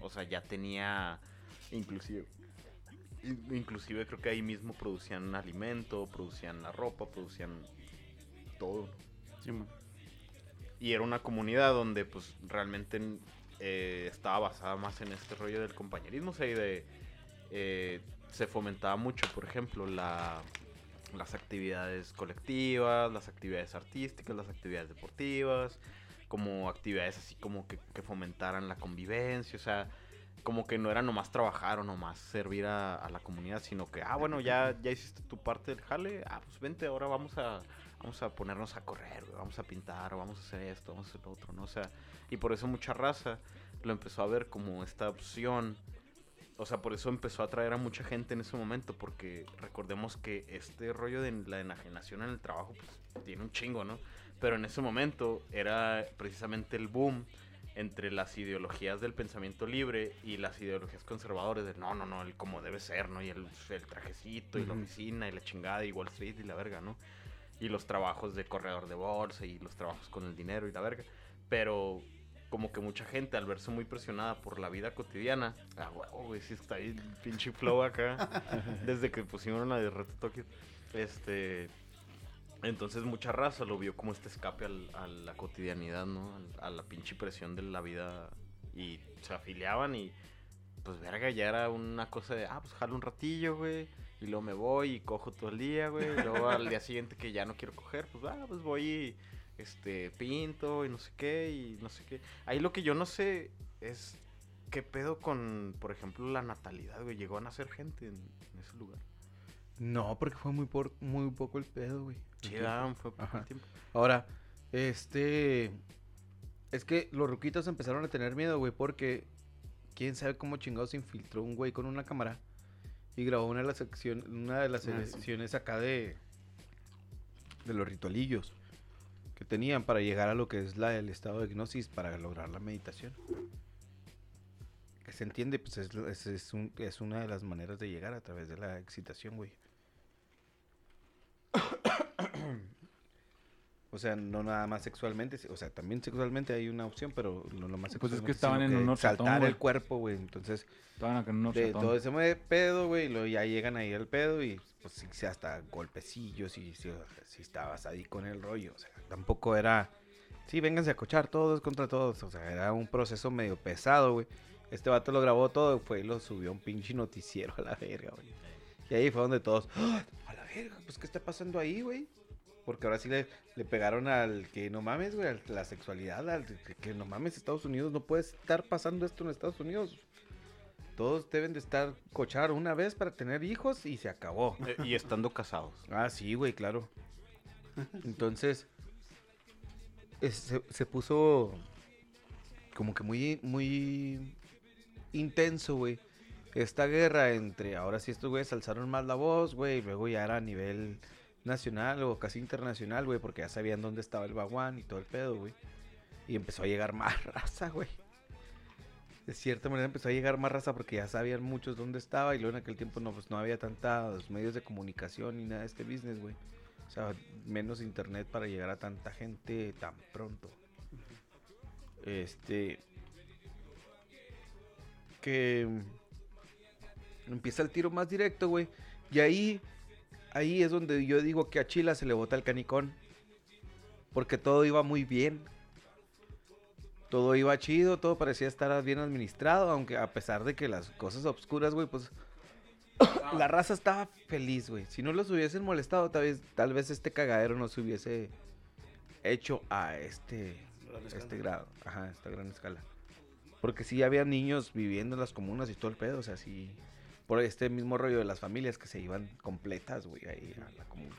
O sea, ya tenía inclusive in- inclusive creo que ahí mismo producían alimento, producían la ropa, producían todo. Sí. Y era una comunidad donde pues realmente eh, estaba basada más en este rollo del compañerismo, o sea, y de eh, se fomentaba mucho, por ejemplo, la las actividades colectivas, las actividades artísticas, las actividades deportivas, como actividades así como que, que fomentaran la convivencia, o sea, como que no era nomás trabajar o nomás servir a, la comunidad, sino que, ah, bueno, ya, ya hiciste tu parte del jale, ah, pues vente, ahora vamos a, vamos a ponernos a correr, vamos a pintar, vamos a hacer esto, vamos a hacer lo otro, ¿no? O sea, y por eso mucha raza lo empezó a ver como esta opción. O sea, por eso empezó a atraer a mucha gente en ese momento, porque recordemos que este rollo de la enajenación en el trabajo pues, tiene un chingo, ¿no? Pero en ese momento era precisamente el boom entre las ideologías del pensamiento libre y las ideologías conservadoras de no, no, no, el como debe ser, ¿no? Y el, el trajecito y la Ujú. oficina y la chingada y Wall Street y la verga, ¿no? Y los trabajos de corredor de bolsa y los trabajos con el dinero y la verga. Pero como que mucha gente al verse muy presionada por la vida cotidiana, ah, huevo, güey, sí está ahí el pinche flow acá, desde que pusieron la de Reto Tokio, este, entonces mucha raza lo vio como este escape al- a la cotidianidad, ¿no? Al- A la pinche presión de la vida. Y se afiliaban y pues verga, ya era una cosa de, ah, pues jalo un ratillo, güey, y luego me voy y cojo todo el día, güey, y luego al día siguiente que ya no quiero coger, pues, ah, pues voy y este, pinto y no sé qué, y no sé qué. Ahí lo que yo no sé es qué pedo con, por ejemplo, la natalidad, güey. Llegó a nacer gente en, en ese lugar. No, porque fue muy, por, muy poco el pedo, güey. Sí, ah, fue poco Ajá. el tiempo. Ahora, este. Es que los ruquitos empezaron a tener miedo, güey, porque. Quién sabe cómo chingados se infiltró un güey con una cámara y grabó una de las secciones, una de las Ah, sí. acá de. de los ritualillos que tenían para llegar a lo que es la, el estado de hipnosis para lograr la meditación. Que se entiende, pues es, es, es un- es una de las maneras de llegar a través de la excitación, güey. O sea, no nada más sexualmente, o sea, también sexualmente hay una opción, pero no lo más Pues es que estaban en un saltar horchatón, güey. el cuerpo, güey. Entonces, Estaban en un de todo ese mueve pedo, güey, y luego ya llegan ahí al pedo y pues sí, hasta golpecillos y si, si estabas ahí con el rollo, o sea, tampoco era, sí, vénganse a cochar todos contra todos, o sea, era un proceso medio pesado, güey. Este vato lo grabó todo, fue y lo subió a un pinche noticiero a la verga, güey. Y ahí fue donde todos, ¡Ah! a la verga, pues ¿qué está pasando ahí, güey? Porque ahora sí le, le pegaron al que no mames, güey, a la sexualidad, al que, que no mames, Estados Unidos, no puede estar pasando esto en Estados Unidos. Todos deben de estar cochar una vez para tener hijos y se acabó. Eh, y estando casados. Ah, sí, güey, claro. Entonces, es- se, se puso como que muy, muy intenso, güey. Esta guerra entre, ahora sí estos güeyes alzaron más la voz, güey, y luego ya era a nivel nacional o casi internacional, güey, porque ya sabían dónde estaba el baguán y todo el pedo, güey. Y empezó a llegar más raza, güey. De cierta manera empezó a llegar más raza porque ya sabían muchos dónde estaba y luego en aquel tiempo no, pues no había tantos medios de comunicación ni nada de este business, güey. O sea, menos internet para llegar a tanta gente tan pronto. Este. Que. mm, Empieza el tiro más directo, güey. Y ahí. Ahí es donde yo digo que a Chila se le bota el canicón. Porque todo iba muy bien. Todo iba chido, todo parecía estar bien administrado, aunque a pesar de que las cosas obscuras, güey, pues la raza estaba feliz, güey. Si no los hubiesen molestado, tal vez, tal vez este cagadero no se hubiese hecho a este, este grado, ajá, a esta gran escala. Porque sí había niños viviendo en las comunas y todo el pedo, o sea, sí, por este mismo rollo de las familias que se iban completas, güey, ahí a la comuna.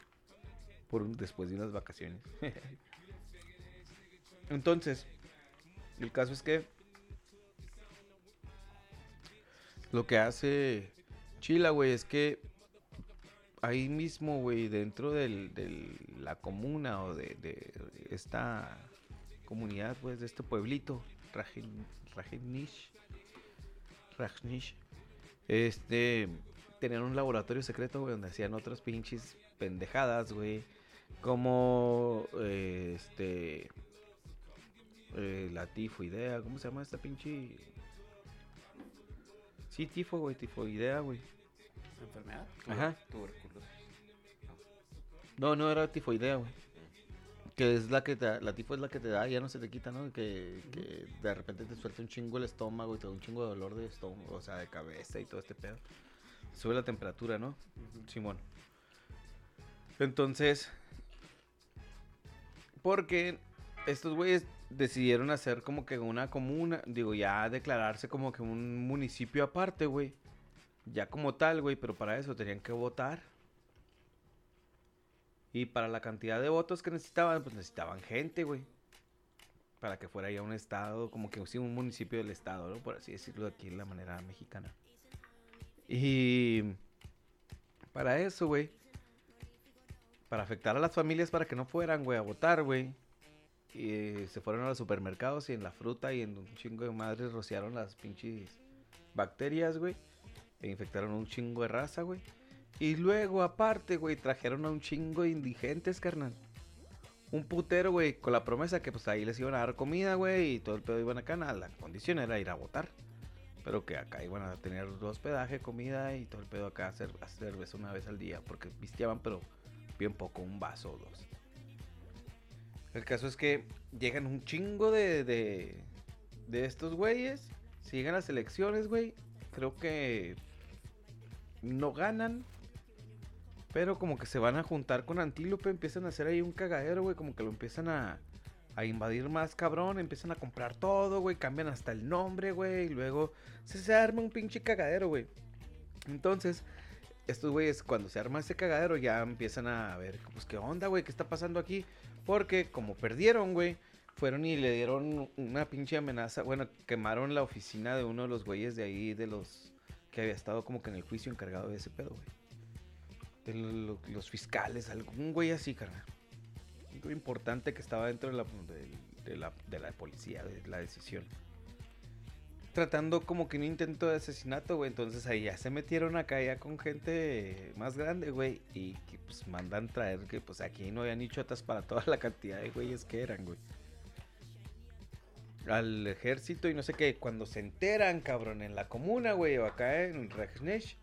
Por un- después de unas vacaciones. Entonces, el caso es que lo que hace Chila, güey, es que ahí mismo, güey, dentro de la comuna o de, esta comunidad, pues, de este pueblito, Rajinish, Rajnish, este, tenían un laboratorio secreto, güey, donde hacían otras pinches pendejadas, güey, como, eh, este, eh, la tifoidea, ¿cómo se llama esta pinche? Sí, tifo, güey, tifoidea, güey. ¿Enfermedad? Ajá. Tuberculosis. No, no era tifoidea, güey. Que es la que te la tifo es la que te da ya no se te quita, ¿no? Que, que de repente te suelta un chingo el estómago y te da un chingo de dolor de estómago, o sea, de cabeza y todo este pedo. Sube la temperatura, ¿no? Simón. Entonces, porque estos güeyes decidieron hacer como que una comuna, digo, ya declararse como que un municipio aparte, güey. Ya como tal, güey, pero para eso tenían que votar. Y para la cantidad de votos que necesitaban, pues necesitaban gente, güey. Para que fuera ya un estado, como que sí, un municipio del estado, ¿no? Por así decirlo aquí en la manera mexicana. Y para eso, güey. Para afectar a las familias para que no fueran, güey, a votar, güey. Y se fueron a los supermercados y en la fruta y en un chingo de madres rociaron las pinches bacterias, güey. E infectaron un chingo de raza, güey. Y luego, aparte, güey, trajeron a un chingo de indigentes, carnal. Un putero, güey, con la promesa que pues ahí les iban a dar comida, güey, y todo el pedo iban acá. nada, La condición era ir a votar. Pero que acá iban a tener hospedaje, comida y todo el pedo acá, hacer, hacer cerveza una vez al día. Porque pisteaban, pero bien poco, un vaso o dos. El caso es que llegan un chingo de, de, de estos güeyes. Si llegan las elecciones, güey, creo que no ganan. Pero como que se van a juntar con Antílope, empiezan a hacer ahí un cagadero, güey. Como que lo empiezan a, a invadir más cabrón, empiezan a comprar todo, güey. Cambian hasta el nombre, güey. Y luego se, se arma un pinche cagadero, güey. Entonces, estos güeyes, cuando se arma ese cagadero, ya empiezan a ver, pues, ¿qué onda, güey? ¿Qué está pasando aquí? Porque como perdieron, güey, fueron y le dieron una pinche amenaza. Bueno, quemaron la oficina de uno de los güeyes de ahí, de los que había estado como que en el juicio encargado de ese pedo, güey. Los fiscales, algún güey así, carnal. Algo importante que estaba dentro de la, de, la, de la policía, de la decisión. Tratando como que un intento de asesinato, güey. Entonces ahí ya se metieron acá ya con gente más grande, güey. Y que pues mandan traer que pues aquí no había ni chotas para toda la cantidad de güeyes que eran, güey. Al ejército y no sé qué. Cuando se enteran, cabrón, en la comuna, güey, o acá en Rajnesh.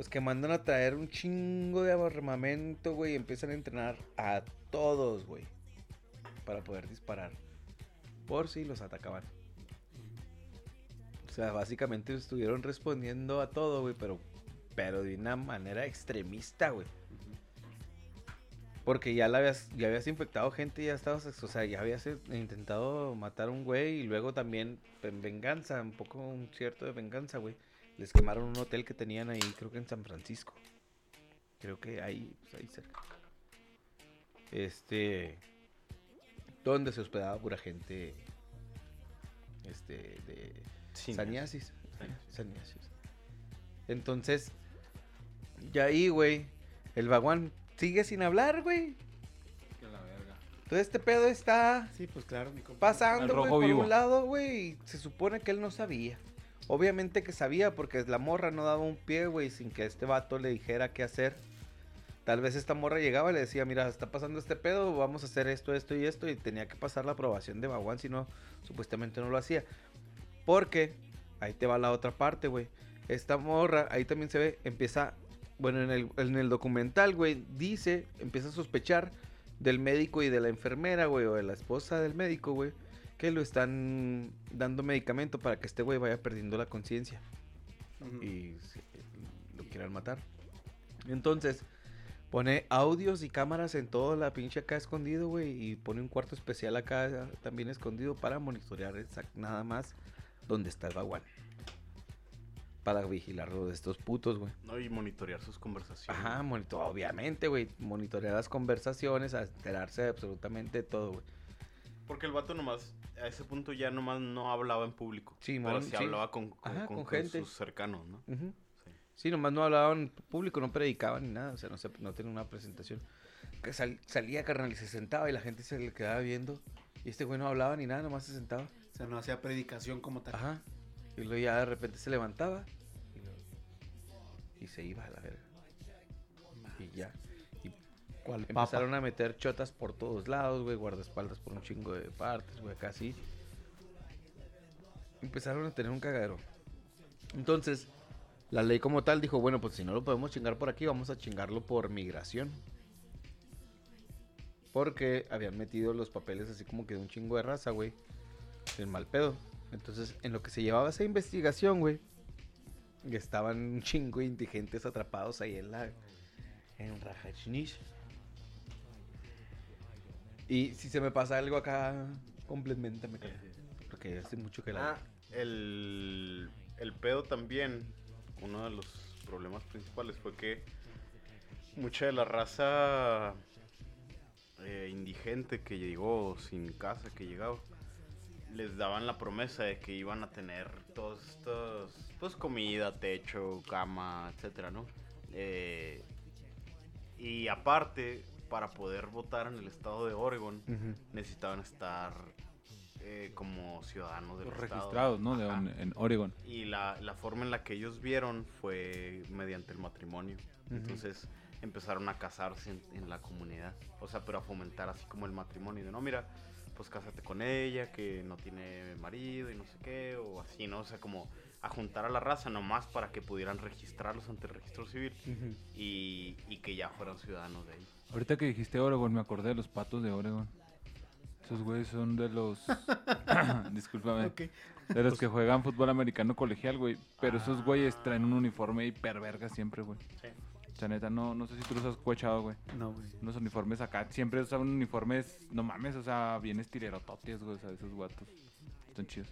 Pues que mandan a traer un chingo de armamento, güey. Y empiezan a entrenar a todos, güey. Para poder disparar. Por si los atacaban. O sea, básicamente estuvieron respondiendo a todo, güey, pero, pero de una manera extremista, güey. Porque ya la habías, ya habías infectado gente ya estabas, o sea, ya habías intentado matar a un güey y luego también en venganza, un poco un cierto de venganza, güey. Les quemaron un hotel que tenían ahí, creo que en San Francisco. Creo que ahí, pues ahí cerca. Este, donde se hospedaba pura gente, este, de Sí, Saniasis. Saniasis. Entonces, ya ahí, güey, el vaguán sigue sin hablar, güey. Entonces este pedo está Sí, pues claro, mi pasando, güey, por vivo. un lado, güey, se supone que él no sabía. Obviamente que sabía porque la morra no daba un pie, güey, sin que este vato le dijera qué hacer. Tal vez esta morra llegaba y le decía, mira, está pasando este pedo, vamos a hacer esto, esto y esto, y tenía que pasar la aprobación de Baguán, si no, supuestamente no lo hacía. Porque, ahí te va la otra parte, güey. Esta morra, ahí también se ve, empieza, bueno, en el, en el documental, güey, dice, empieza a sospechar del médico y de la enfermera, güey, o de la esposa del médico, güey, que lo están dando medicamento para que este güey vaya perdiendo la conciencia y lo quieran matar. Entonces, pone audios y cámaras en toda la pinche acá escondido, güey, y pone un cuarto especial acá también escondido para monitorear nada más dónde está el baguán. Para vigilarlo de estos putos, güey. No, y monitorear sus conversaciones. Ajá, monitor, obviamente, güey. Monitorear las conversaciones, enterarse de absolutamente todo, güey. Porque el vato nomás, a ese punto ya nomás no hablaba en público. Sí, pero sí, sí. hablaba con, con, Ajá, con- gente. sus cercanos, ¿no? Sí. Sí, nomás no hablaban en público, no predicaban ni nada, o sea, no, se, no tenía una presentación. Que sal- salía, carnal, y se sentaba y la gente se le quedaba viendo. Y este güey no hablaba ni nada, nomás se sentaba. O sea, no hacía predicación como tal. Ajá. Y luego ya de repente se levantaba y, luego- y se iba a la verga. Y ya. Empezaron a meter chotas por todos lados, güey, guardaespaldas por un chingo de partes, güey, sí. Empezaron a tener un cagadero. Entonces, la ley como tal dijo, bueno, pues si no lo podemos chingar por aquí, vamos a chingarlo por migración. Porque habían metido los papeles así como que de un chingo de raza, güey. El mal pedo. Entonces, en lo que se llevaba esa investigación, güey, estaban un chingo de indigentes atrapados ahí en la. En Rajachnish. Y si se me pasa algo acá, complementame, Porque hace mucho que la. Ah, el, el pedo también, uno de los problemas principales fue que mucha de la raza eh, indigente que llegó sin casa, que llegaba, les daban la promesa de que iban a tener todos estos, pues comida, techo, cama, etcétera, ¿no? Eh, y aparte, para poder votar en el estado de Oregon, necesitaban estar eh, como ciudadanos del Los estado. registrados, ¿no? De en Oregon. Y la, la forma en la que ellos vieron fue mediante el matrimonio. Entonces empezaron a casarse en, en la comunidad. O sea, pero a fomentar así como el matrimonio. De no, mira, pues cásate con ella, que no tiene marido y no sé qué, o así, ¿no? O sea, como a juntar a la raza nomás para que pudieran registrarlos ante el registro civil y, y que ya fueran ciudadanos de ahí. Ahorita que dijiste Oregon, me acordé de los patos de Oregon. Esos güeyes son de los. Discúlpame. Ok. De los que juegan fútbol americano colegial, güey. Pero esos güeyes Ah. traen un uniforme hiperverga siempre, güey. O sea, neta, no, no sé si tú los has escuchado, güey. No, güey. Unos uniformes acá. Siempre usaban uniformes, no mames, o sea, bien estilerototes, güey. O sea, esos guatos. Están chidos.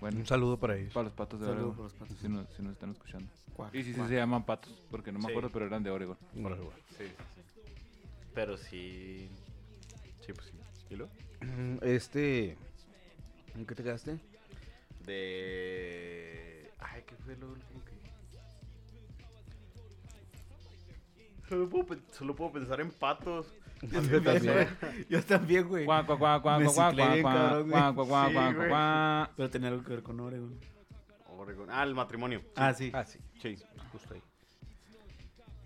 Bueno, Un saludo para ellos. para los patos de Saludo Oregon. para los patos. Si nos, si nos están escuchando. Cuac, Y sí cuac. se llaman patos, porque no me Sí. acuerdo, pero eran de Oregon. Sí, sí, sí. Pero sí. Sí, pues sí. ¿Y luego? Este. ¿En qué te quedaste? De. Ay, ¿qué fue lo último que.? Solo puedo, pen- solo puedo pensar en patos. Yo también, Yo también, güey. Cuá, cuá. Pero tenía algo que ver con Oregon. Oregon. Ah, el matrimonio. Ah, sí. Ah, sí. Sí. Justo ahí.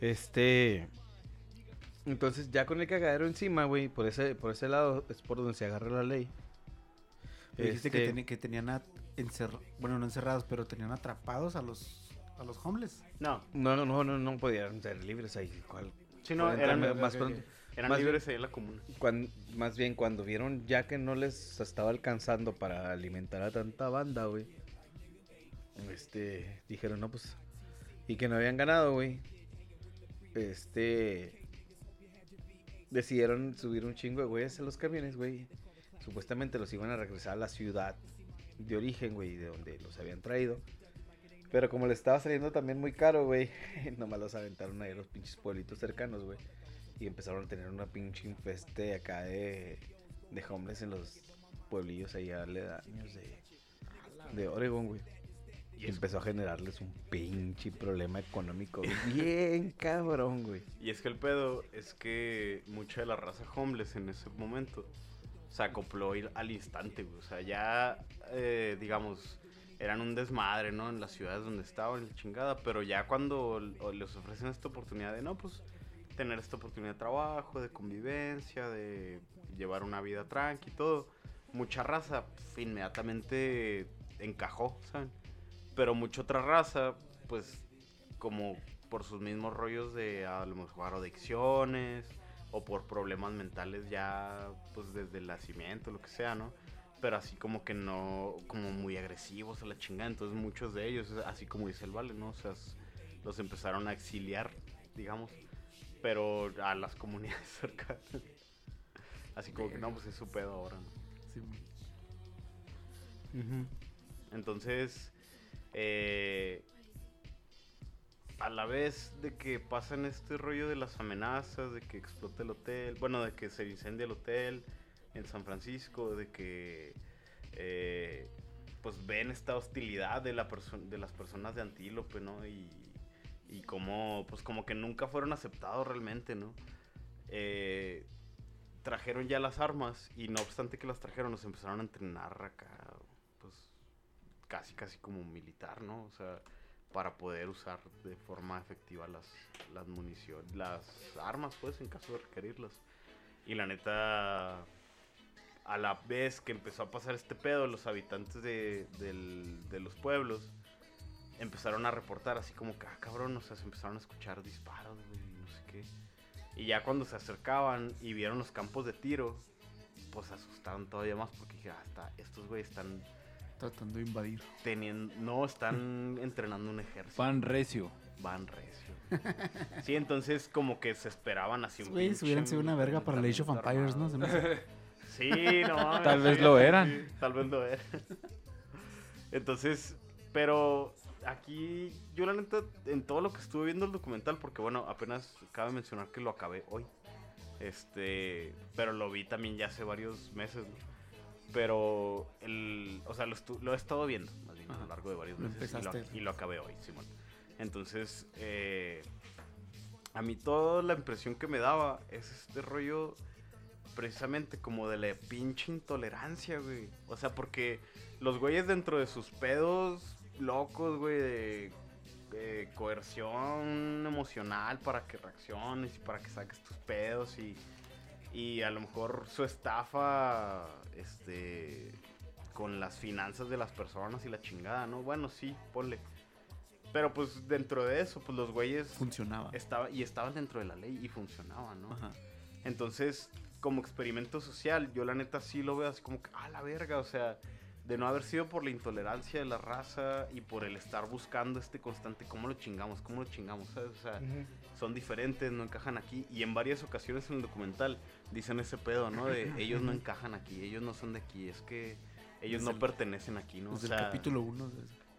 Este. Entonces, ya con el cagadero encima, güey, por ese, por ese lado es por donde se agarra la ley. Dijiste que, Este, teni- que tenían a- bueno, no encerrados, pero tenían atrapados a los a los homeless. No, No, no, no, no, no podían ser libres ahí. ¿cuál? sí, no, eran, más pronto. eran más libres ahí en la comuna. Más bien cuando vieron ya que no les estaba alcanzando para alimentar a tanta banda, güey. Este, dijeron, no, pues. Y que no habían ganado, güey. Este. Decidieron subir un chingo de güeyes a los camiones, güey. Supuestamente los iban a regresar a la ciudad de origen, güey, de donde los habían traído. Pero como les estaba saliendo también muy caro, güey, nomás los aventaron ahí a los pinches pueblitos cercanos, güey. Y empezaron a tener una pinche infeste acá de, de homeless en los pueblillos ahí aledaños de, de Oregon, güey. Y empezó a generarles un pinche problema económico bien cabrón, güey. Y es que el pedo es que mucha de la raza homeless en ese momento se acopló al instante, güey. O sea, ya, eh, digamos, eran un desmadre, ¿no? En las ciudades donde estaban, la chingada. Pero ya cuando les ofrecen esta oportunidad de, no, pues, tener esta oportunidad de trabajo, de convivencia, de llevar una vida tranqui y todo, mucha raza inmediatamente encajó, ¿saben? Pero mucha otra raza, pues, como por sus mismos rollos de a lo mejor adicciones o por problemas mentales ya pues desde el nacimiento, lo que sea, ¿no? Pero así como que no, como muy agresivos a la chingada, entonces muchos de ellos, así como dice el Vale, ¿no? O sea, los empezaron a exiliar, digamos, pero a las comunidades cercanas. Así como que no, pues es su pedo ahora, ¿no? Sí, güey. Entonces, eh, a la vez de que pasan este rollo de las amenazas, de que explote el hotel, bueno, de que se incendia el hotel en San Francisco, de que eh, pues ven esta hostilidad de, la de las personas de Antílope, ¿no? Y, y como, pues como que nunca fueron aceptados realmente, ¿no? Eh, trajeron ya las armas y no obstante que las trajeron, nos empezaron a entrenar acá, casi, casi como militar, ¿no? O sea, para poder usar de forma efectiva las, las municiones, las armas, pues, en caso de requerirlas. Y la neta, a la vez que empezó a pasar este pedo, los habitantes de, del- de los pueblos empezaron a reportar así como que, ah, cabrón, o sea, se empezaron a escuchar disparos, güey, no sé qué. Y ya cuando se acercaban y vieron los campos de tiro, pues se asustaron todavía más porque dije, ah, estos güeyes están Tratando de invadir. teniendo, no, están entrenando un ejército. Pan recio. Van recio. Sí, entonces como que se esperaban así un Güey, pinche hubieran sido una verga para el Age of Empires, ¿no? Sí, no Tal vez lo eran. tal vez lo eran. Entonces, pero aquí yo la neta, en todo lo que estuve viendo el documental, porque bueno, apenas cabe mencionar que lo acabé hoy. Este, pero lo vi también ya hace varios meses, ¿no? Pero, el, o sea, lo, lo he estado viendo, más bien, a lo largo de varios meses. Y lo, y lo acabé hoy, Simón. Entonces, eh, a mí toda la impresión que me daba es este rollo precisamente como de la pinche intolerancia, güey. O sea, porque los güeyes dentro de sus pedos locos, güey, de coerción emocional para que reacciones y para que saques tus pedos y, y a lo mejor su estafa, este, con las finanzas de las personas y la chingada, ¿no? Bueno, sí, ponle. Pero pues dentro de eso, pues los güeyes Funcionaba. estaba, y estaban dentro de la ley y funcionaban, ¿no? Ajá. Entonces, como experimento social, yo la neta sí lo veo así como que, ah, la verga, o sea, de no haber sido por la intolerancia de la raza y por el estar buscando este constante, ¿cómo lo chingamos? ¿Cómo lo chingamos? ¿Sabes? O sea, son diferentes, no encajan aquí. Y en varias ocasiones en el documental dicen ese pedo, ¿no? De ellos no encajan aquí, ellos no son de aquí, es que ellos no el- pertenecen aquí, ¿no? O Desde el capítulo 1.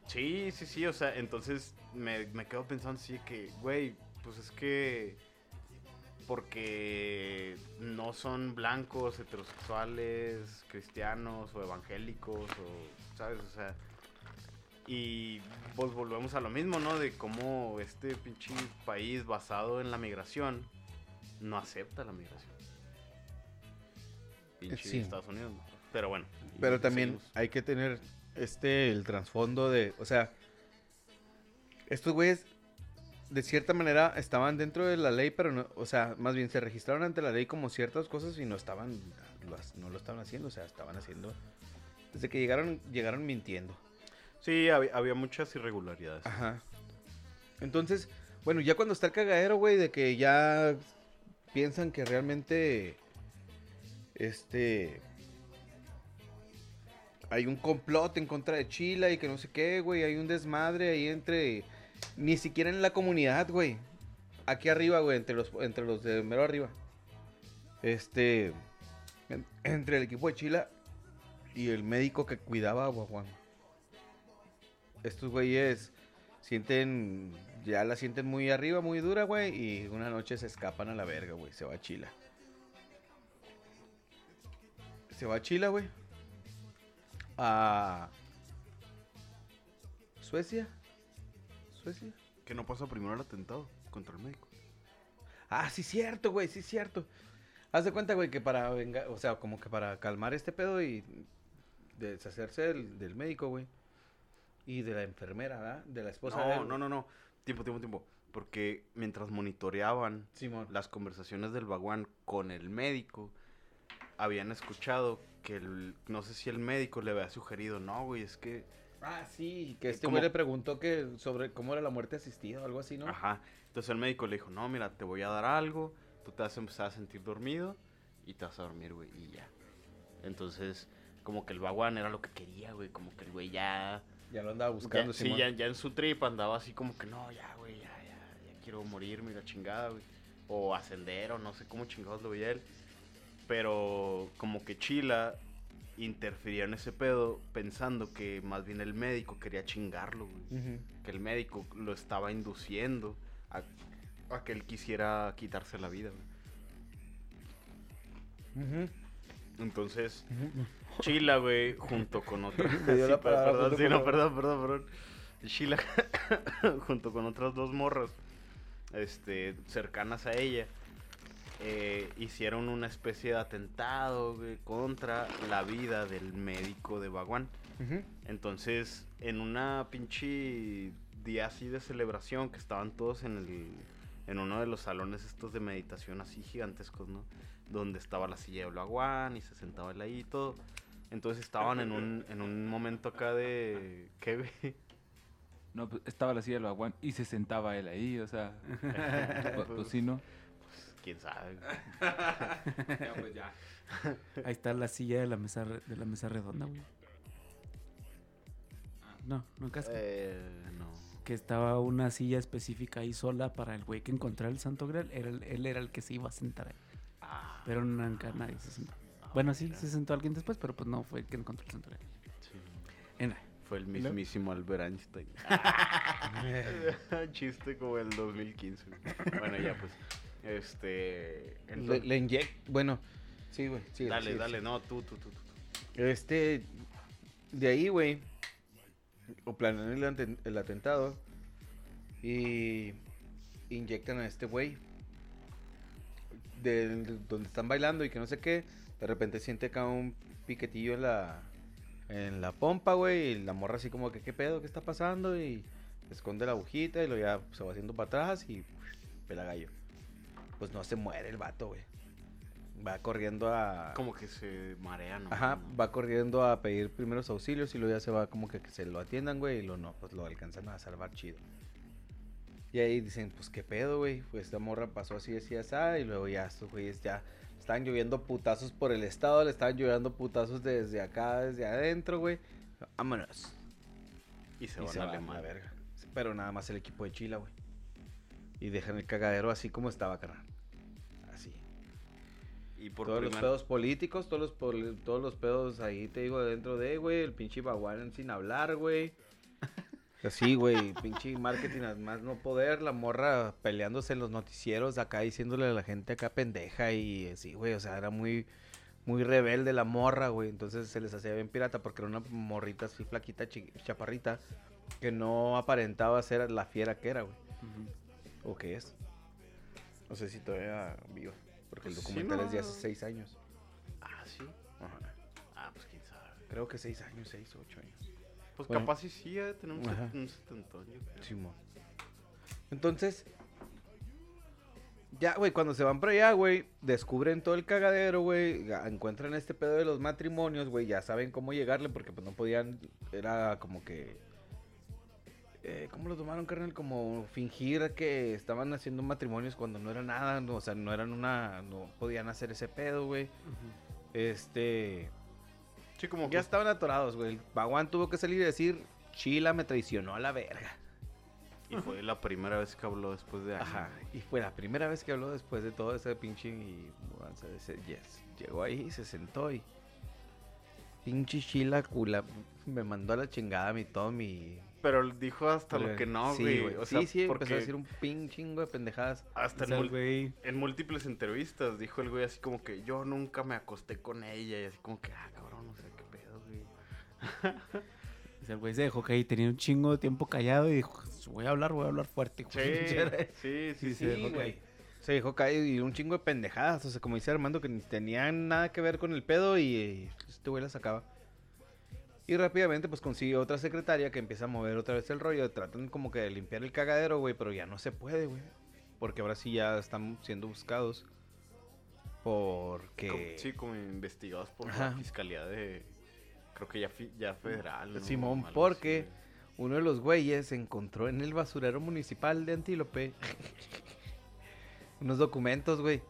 Sí, sí, sí, o sea, entonces me, me quedo pensando de que, güey, pues es que porque no son blancos, heterosexuales, cristianos o evangélicos o, ¿sabes? O sea, y pues volvemos a lo mismo, ¿no? De cómo este pinche país basado en la migración no acepta la migración. Pinche Sí. Estados Unidos. ¿no? Pero bueno. Pero también seguimos. hay que tener este el trasfondo de, o sea, estos güeyes de cierta manera estaban dentro de la ley, pero no, o sea, más bien se registraron ante la ley como ciertas cosas y no estaban no lo estaban haciendo, o sea, estaban haciendo desde que llegaron llegaron mintiendo. Sí, había, había muchas irregularidades. Ajá. Entonces, bueno, ya cuando está el cagadero, güey, de que ya piensan que realmente este hay un complot en contra de Chile y que no sé qué, güey, hay un desmadre ahí entre ni siquiera en la comunidad, güey. Aquí arriba, güey, entre los entre los de mero arriba. Este en- entre el equipo de Chile y el médico que cuidaba a Guaguán. Estos güeyes sienten, ya la sienten muy arriba, muy dura, güey, y una noche se escapan a la verga, güey, se va a Chile. Se va a Chile, güey. A Suecia. Suecia. Que no pasa primero el atentado contra el médico. Ah, sí, cierto, güey, sí, cierto. Haz de cuenta, güey, que para venga, o sea, como que para calmar este pedo y deshacerse del, del médico, güey. Y de la enfermera, ¿verdad? De la esposa de No, él, no, no, no. Tiempo, tiempo, tiempo. Porque mientras monitoreaban Simón. las conversaciones del vaguán con el médico, habían escuchado que el, no sé si el médico le había sugerido, no, güey, es que, Ah, sí, que este güey le preguntó que sobre cómo era la muerte asistida o algo así, ¿no? ajá. Entonces el médico le dijo, no, mira, te voy a dar algo, tú te vas a empezar a sentir dormido y te vas a dormir, güey, y ya. Entonces, como que el vaguán era lo que quería, güey, como que el güey ya... Ya lo andaba buscando, ya, sí, ya, ya en su trip andaba así como que no, ya, güey, ya, ya, ya quiero morirme y la chingada, güey. O ascender, o no sé cómo chingados lo veía él. Pero como que Chila interfería en ese pedo pensando que más bien el médico quería chingarlo, güey. Que el médico lo estaba induciendo a, a que él quisiera quitarse la vida, güey. Entonces, Chila, güey, junto con otra. Sí, palabra, perdón, no, perdón, perdón, perdón. Chila, junto con otras dos morras, este, cercanas a ella, eh, hicieron una especie de atentado güey, contra la vida del médico de Baguán. Entonces, en una pinche día así de celebración, que estaban todos en el en uno de los salones estos de meditación así gigantescos, ¿no? Donde estaba la silla de Blaguán y se sentaba él ahí y todo. Entonces estaban en un, en un momento acá de... ¿Qué, güey? No, pues estaba la silla del vaguán y se sentaba él ahí, o sea. pues, pues sí, ¿no? Quién sabe. Ya, pues ya. Ahí está la silla de la mesa, de la mesa redonda, güey. No, no casca. Eh, no. Que estaba una silla específica ahí sola para el güey que encontrara el Santo Grial. Era el- él era el que se iba a sentar ahí. Ah, Pero nunca nadie se sentó. Bueno, sí, se sentó alguien después, pero pues no fue el que encontró el Santo Grial. sí. En- Fue el mismísimo Albert Einstein. Chiste como el 2015. güey. Bueno, ya pues. Este... Le, entonces- le inyec- Bueno, sí, güey. sí, dale, sí, dale, sí. no, tú, tú, tú, tú. Este, de ahí, güey, o planean el, el atentado y inyectan a este güey. De, de donde están bailando y que no sé qué, de repente siente acá un piquetillo en la en la pompa, güey, y la morra así como que qué pedo, qué está pasando y esconde la agujita y lo ya se va haciendo para atrás y pela gallo. Pues no se muere el vato, güey. Va corriendo a Como que se marea, ¿no? Ajá, No. va corriendo a pedir primeros auxilios y luego ya se va como que, que se lo atiendan, güey, y lo no, pues lo alcanzan a salvar chido. Y ahí dicen, pues qué pedo, güey, pues esta morra pasó así, así, así, y luego ya estos güeyes ya Estaban lloviendo putazos por el estado, le estaban lloviendo putazos desde acá, desde adentro, güey. Vámonos. Y se Y van se a van a la verga. Pero nada más el equipo de Chila, güey. Y dejan el cagadero así como estaba, carnal. Así. Y por todos los pedos políticos, todos los, poli- todos los pedos ahí, te digo, dentro de, güey, el pinche Baguán sin hablar, güey. Así, güey, pinche marketing más no poder, la morra peleándose en los noticieros acá diciéndole a la gente acá pendeja y así, güey, o sea, era muy, muy rebelde la morra, güey, entonces se les hacía bien pirata porque era una morrita así flaquita, chaparrita, que no aparentaba ser la fiera que era, güey, o que es. No sé si todavía viva, porque el Pues sí, documental es de hace seis años. Ah, sí. Ajá. Ah, pues quién sabe. Creo que seis años, seis o ocho años. Pues Bueno. capaz sí sí, de tener un, Ajá. set- un setentón, yo creo. Simón. Entonces, ya, güey, cuando se van para allá, güey, descubren todo el cagadero, güey, ya encuentran este pedo de los matrimonios, güey, ya saben cómo llegarle porque pues no podían, era como que, eh, ¿cómo lo tomaron, carnal? Como fingir que estaban haciendo matrimonios cuando no era nada, no, o sea, no eran una, no podían hacer ese pedo, güey. Este, Sí, como ya jus- estaban atorados, güey. El Baguán tuvo que salir y decir, Chila me traicionó a la verga. Y fue la primera vez que habló después de años. Ajá, y fue la primera vez que habló después de todo ese pinche y mudanza de ese yes. Llegó ahí, se sentó y pinche chila cula me mandó a la chingada mi todo mi Pero dijo hasta lo que no, sí, güey. O sea, sí, sí, porque empezó a decir un pin chingo de pendejadas. hasta en, güey en múltiples entrevistas dijo el güey así como que yo nunca me acosté con ella y así como que, ah, cabrón, o sea, qué pedo, güey. El güey se dejó que ahí tenía un chingo de tiempo callado y dijo, voy a hablar, voy a hablar fuerte. Sí, güey". sí, sí, Sí, sí. se dejó güey. caer. Se dejó caer y un chingo de pendejadas. O sea, como dice Armando, que ni tenían nada que ver con el pedo y este güey la sacaba. Y rápidamente, pues consigue otra secretaria que empieza a mover otra vez el rollo. Tratan como que de limpiar el cagadero, güey, pero ya no se puede, güey. Porque ahora sí ya están siendo buscados. Porque. Como- sí, como investigados por Ajá. la fiscalía de. Creo que ya, ya federal. ¿no? Simón, porque así. uno de los güeyes encontró en el basurero municipal de Antílope unos documentos, güey.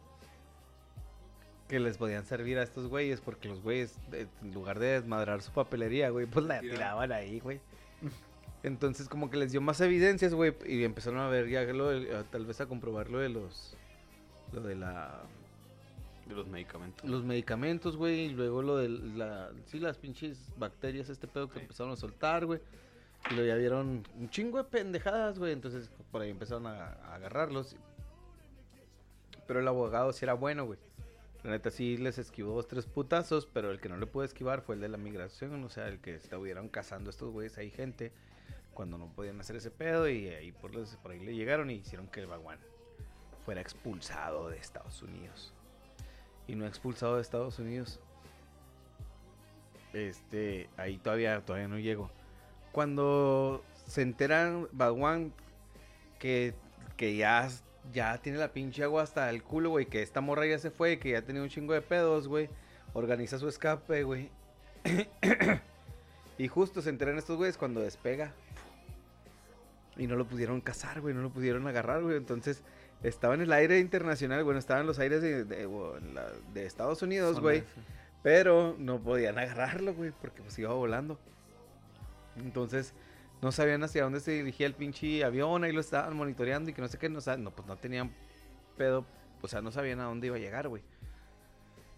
Que les podían servir a estos güeyes, porque los güeyes, en lugar de desmadrar su papelería, güey, pues la tiraban ahí, güey. Entonces, como que les dio más evidencias, güey, y empezaron a ver ya lo de- a- tal vez a comprobar lo de los. Lo de la. De los medicamentos. Los medicamentos, güey, y luego lo de la, sí, las pinches bacterias, este pedo que empezaron a soltar, güey. Y luego ya vieron un chingo de pendejadas, güey, entonces por ahí empezaron a, a agarrarlos. Pero el abogado sí era bueno, güey. La neta sí les esquivó dos, tres putazos, pero el que no le pudo esquivar fue el de la migración, o sea, el que estuvieron cazando estos güeyes ahí gente cuando no podían hacer ese pedo y ahí por, por ahí le llegaron y hicieron que el baguán fuera expulsado de Estados Unidos y no expulsado de Estados Unidos. Este, ahí todavía, todavía no llego. Cuando se enteran Baguán que, que ya, ya tiene la pinche agua hasta el culo, güey, que esta morra ya se fue, que ya tenía un chingo de pedos, güey, organiza su escape, güey. y justo se enteran estos güeyes cuando despega. Y no lo pudieron cazar, güey, no lo pudieron agarrar, güey. Entonces, estaba en el aire internacional, bueno, estaba en los aires de, de- de Estados Unidos, güey. Pero no podían agarrarlo, güey, porque pues iba volando. Entonces, no sabían hacia dónde se dirigía el pinche avión, ahí lo estaban monitoreando y que no sé qué, no, sa- no pues no tenían pedo, o sea, no sabían a dónde iba a llegar, güey.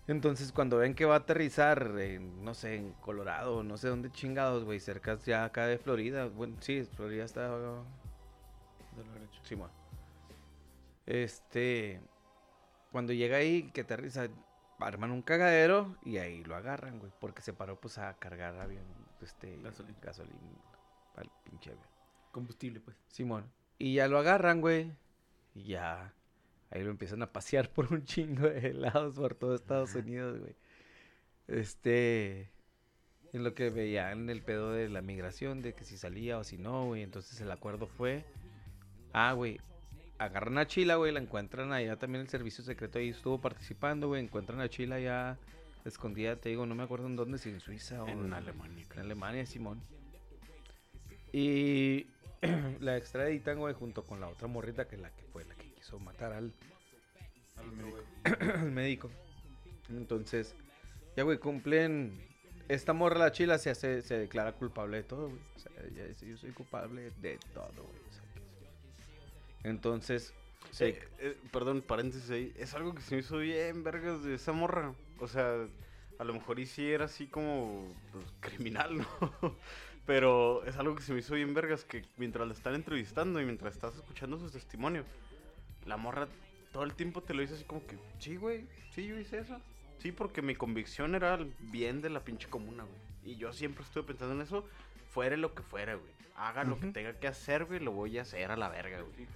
Entonces, cuando ven que va a aterrizar, en, no sé, en Colorado, no sé dónde chingados, güey, cerca ya acá de Florida, bueno, sí, Florida está... Simón. Este, cuando llega ahí, que aterriza, arman un cagadero y ahí lo agarran, güey, porque se paró pues a cargar avión, este, Gasolina. gasolina para el pinche avión. Combustible, pues. Simón. Y ya lo agarran, güey. Y ya. Ahí lo empiezan a pasear por un chingo de lados por todo Estados Unidos, güey. Este. En lo que veían el pedo de la migración, de que si salía o si no, güey. Entonces el acuerdo fue. Ah, güey. Agarran a Chila, güey. La encuentran allá también el servicio secreto ahí estuvo participando, güey. Encuentran a Chila ya escondida, te digo, no me acuerdo en dónde, si en Suiza o En Alemania, En. Alemania, Simón. Y la extraditan, güey, junto con la otra morrita que la que fue la que quiso matar al, al médico. Entonces, ya, güey, cumplen. Esta morra, la chila, se, hace, se declara culpable de todo, güey. O sea, ella dice: Yo soy culpable de todo, güey. O sea, que- Entonces, Eh, eh, perdón, paréntesis ahí. Es algo que se me hizo bien, vergas, de esa morra. O sea, a lo mejor y sí era así como pues, criminal, ¿no? Pero es algo que se me hizo bien, vergas, que mientras la están entrevistando y mientras estás escuchando su testimonio, la morra todo el tiempo te lo dice así como que, sí, güey, sí, yo hice eso. Sí, porque mi convicción era el bien de la pinche comuna, güey. Y yo siempre estuve pensando en eso, fuere lo que fuera, güey. Haga lo que tenga que hacer, güey, lo voy a hacer a la verga, güey.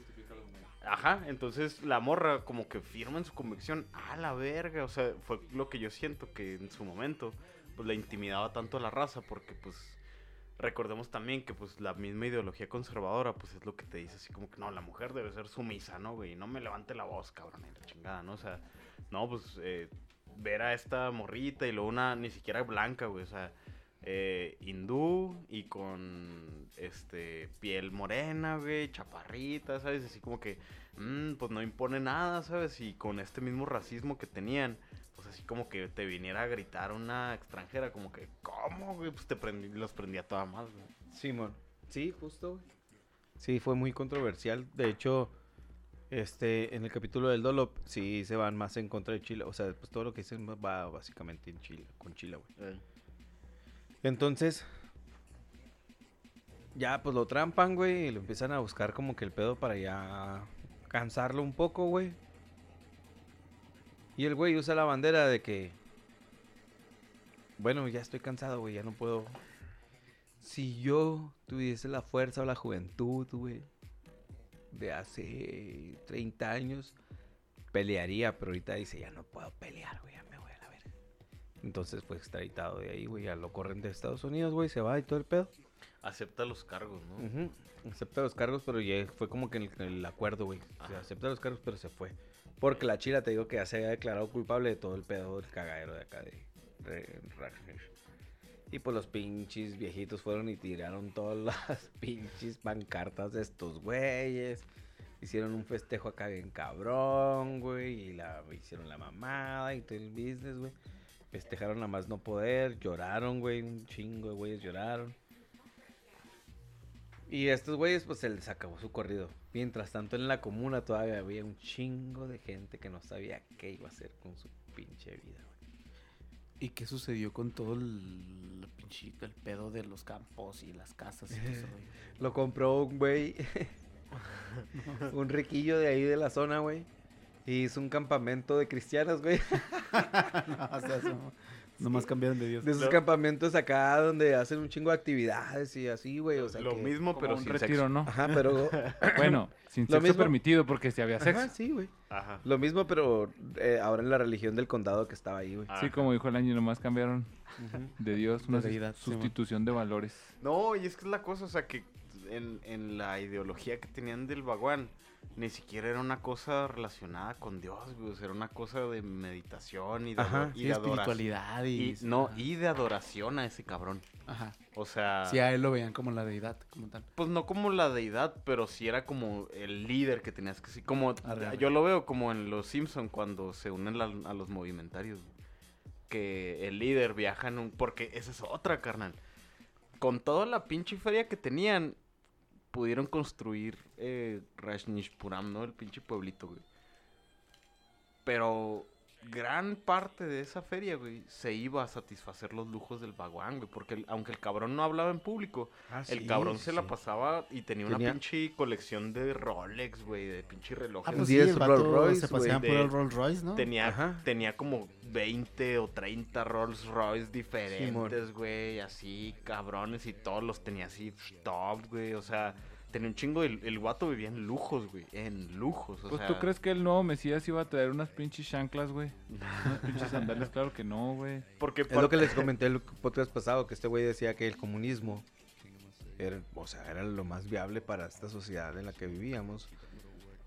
Ajá, entonces la morra como que firma en su convicción, a la verga, o sea, fue lo que yo siento que en su momento pues la intimidaba tanto a la raza porque pues recordemos también que pues la misma ideología conservadora pues es lo que te dice así como que no, la mujer debe ser sumisa, ¿no, güey? No me levante la voz, cabrón, y la chingada, ¿no? O sea, no, pues eh, ver a esta morrita y luego una ni siquiera blanca, güey, o sea, eh, hindú y con este piel morena, güey, chaparrita, ¿sabes? Así como que, mm, pues no impone nada, ¿sabes? Y con este mismo racismo que tenían, pues así como que te viniera a gritar una extranjera, como que, ¿cómo, güey? Pues te prendí, los prendía toda más, güey. Simón. Sí, justo, güey. Sí, fue muy controversial. De hecho, este, en el capítulo del Dolop, sí se van más en contra de Chile. O sea, pues todo lo que dicen va básicamente en Chile, con Chile, güey. Entonces, ya pues lo trampan, güey, y lo empiezan a buscar como que el pedo para ya cansarlo un poco, güey. Y el güey usa la bandera de que, bueno, ya estoy cansado, güey, ya no puedo. Si yo tuviese la fuerza o la juventud, güey, de hace 30 años, pelearía, pero ahorita dice, ya no puedo pelear, güey, Entonces fue extraditado de ahí, güey, ya lo corren de Estados Unidos, güey, se va y todo el pedo. Acepta los cargos, ¿no? Acepta los cargos, pero ya fue como que en el, el acuerdo, güey. O sea, Ajá. acepta los cargos, pero se fue. Porque la chila, te digo que ya se había declarado culpable de todo el pedo del cagadero de acá de. Y pues los pinches viejitos fueron y tiraron todas las pinches pancartas de estos güeyes. Hicieron un festejo acá bien cabrón, güey. Y la hicieron la mamada y todo el business, güey. Festejaron a más no poder, lloraron, güey. Un chingo de güeyes lloraron. Y a estos güeyes, pues se les acabó su corrido. Mientras tanto, en la comuna todavía había un chingo de gente que no sabía qué iba a hacer con su pinche vida, güey. ¿Y qué sucedió con todo el, pinche- el pedo de los campos y las casas? y todo eso, güey? Lo compró un güey, un riquillo de ahí de la zona, güey. Y hizo un campamento de cristianas, güey. no, o sea, eso, nomás cambiaron de Dios. De esos Lo- campamentos acá donde hacen un chingo de actividades y así, güey. O sea, lo que- mismo, pero un sin retiro, sexo. ¿no? Ajá, pero... Bueno, sin Lo sexo mismo- permitido porque si había sexo. Ajá, sí, güey. Ajá. Lo mismo, pero eh, ahora en la religión del condado que estaba ahí, güey. Sí, como dijo el año, nomás cambiaron de Dios una deidad, sí, man. sustitución de valores. No, y es que es la cosa, o sea, que en, en la ideología que tenían del baguán, ni siquiera era una cosa relacionada con Dios, güey. era una cosa de meditación y de, Ajá, y de espiritualidad y... Y, no, ajá. y de adoración a ese cabrón. Ajá. O sea, Sí, a él lo veían como la deidad, como tal. pues no como la deidad, pero sí era como el líder que tenías que sí, como Arre, arre. yo lo veo como en los Simpson cuando se unen la- a los movimentarios, que el líder viaja en un porque esa es otra, carnal. Con toda la pinche feria que tenían, pudieron construir eh, ¿no? El pinche pueblito, güey. Pero gran parte de esa feria, güey, se iba a satisfacer los lujos del baguán, güey. Porque el- aunque el cabrón no hablaba en público, el cabrón se la pasaba y tenía, una pinche colección de Rolex, güey, de pinche relojes. Ah, pues sí, el Rolls Royce, se güey, paseaban por el Rolls Royce, ¿no? Tenía, Ajá. tenía como 20 o 30 Rolls Royce diferentes, güey, así, cabrones, y todos los tenía así, top, güey, o sea, tenía un chingo, el, el guato vivía en lujos, güey, en lujos, o Pues sea. tú crees que el nuevo Mesías iba a traer unas pinches chanclas, güey. Unas pinches sandalias, claro que no, güey. Porque Es lo que les comenté el podcast pasado, que este güey decía que el comunismo era, o sea, era lo más viable para esta sociedad en la que vivíamos.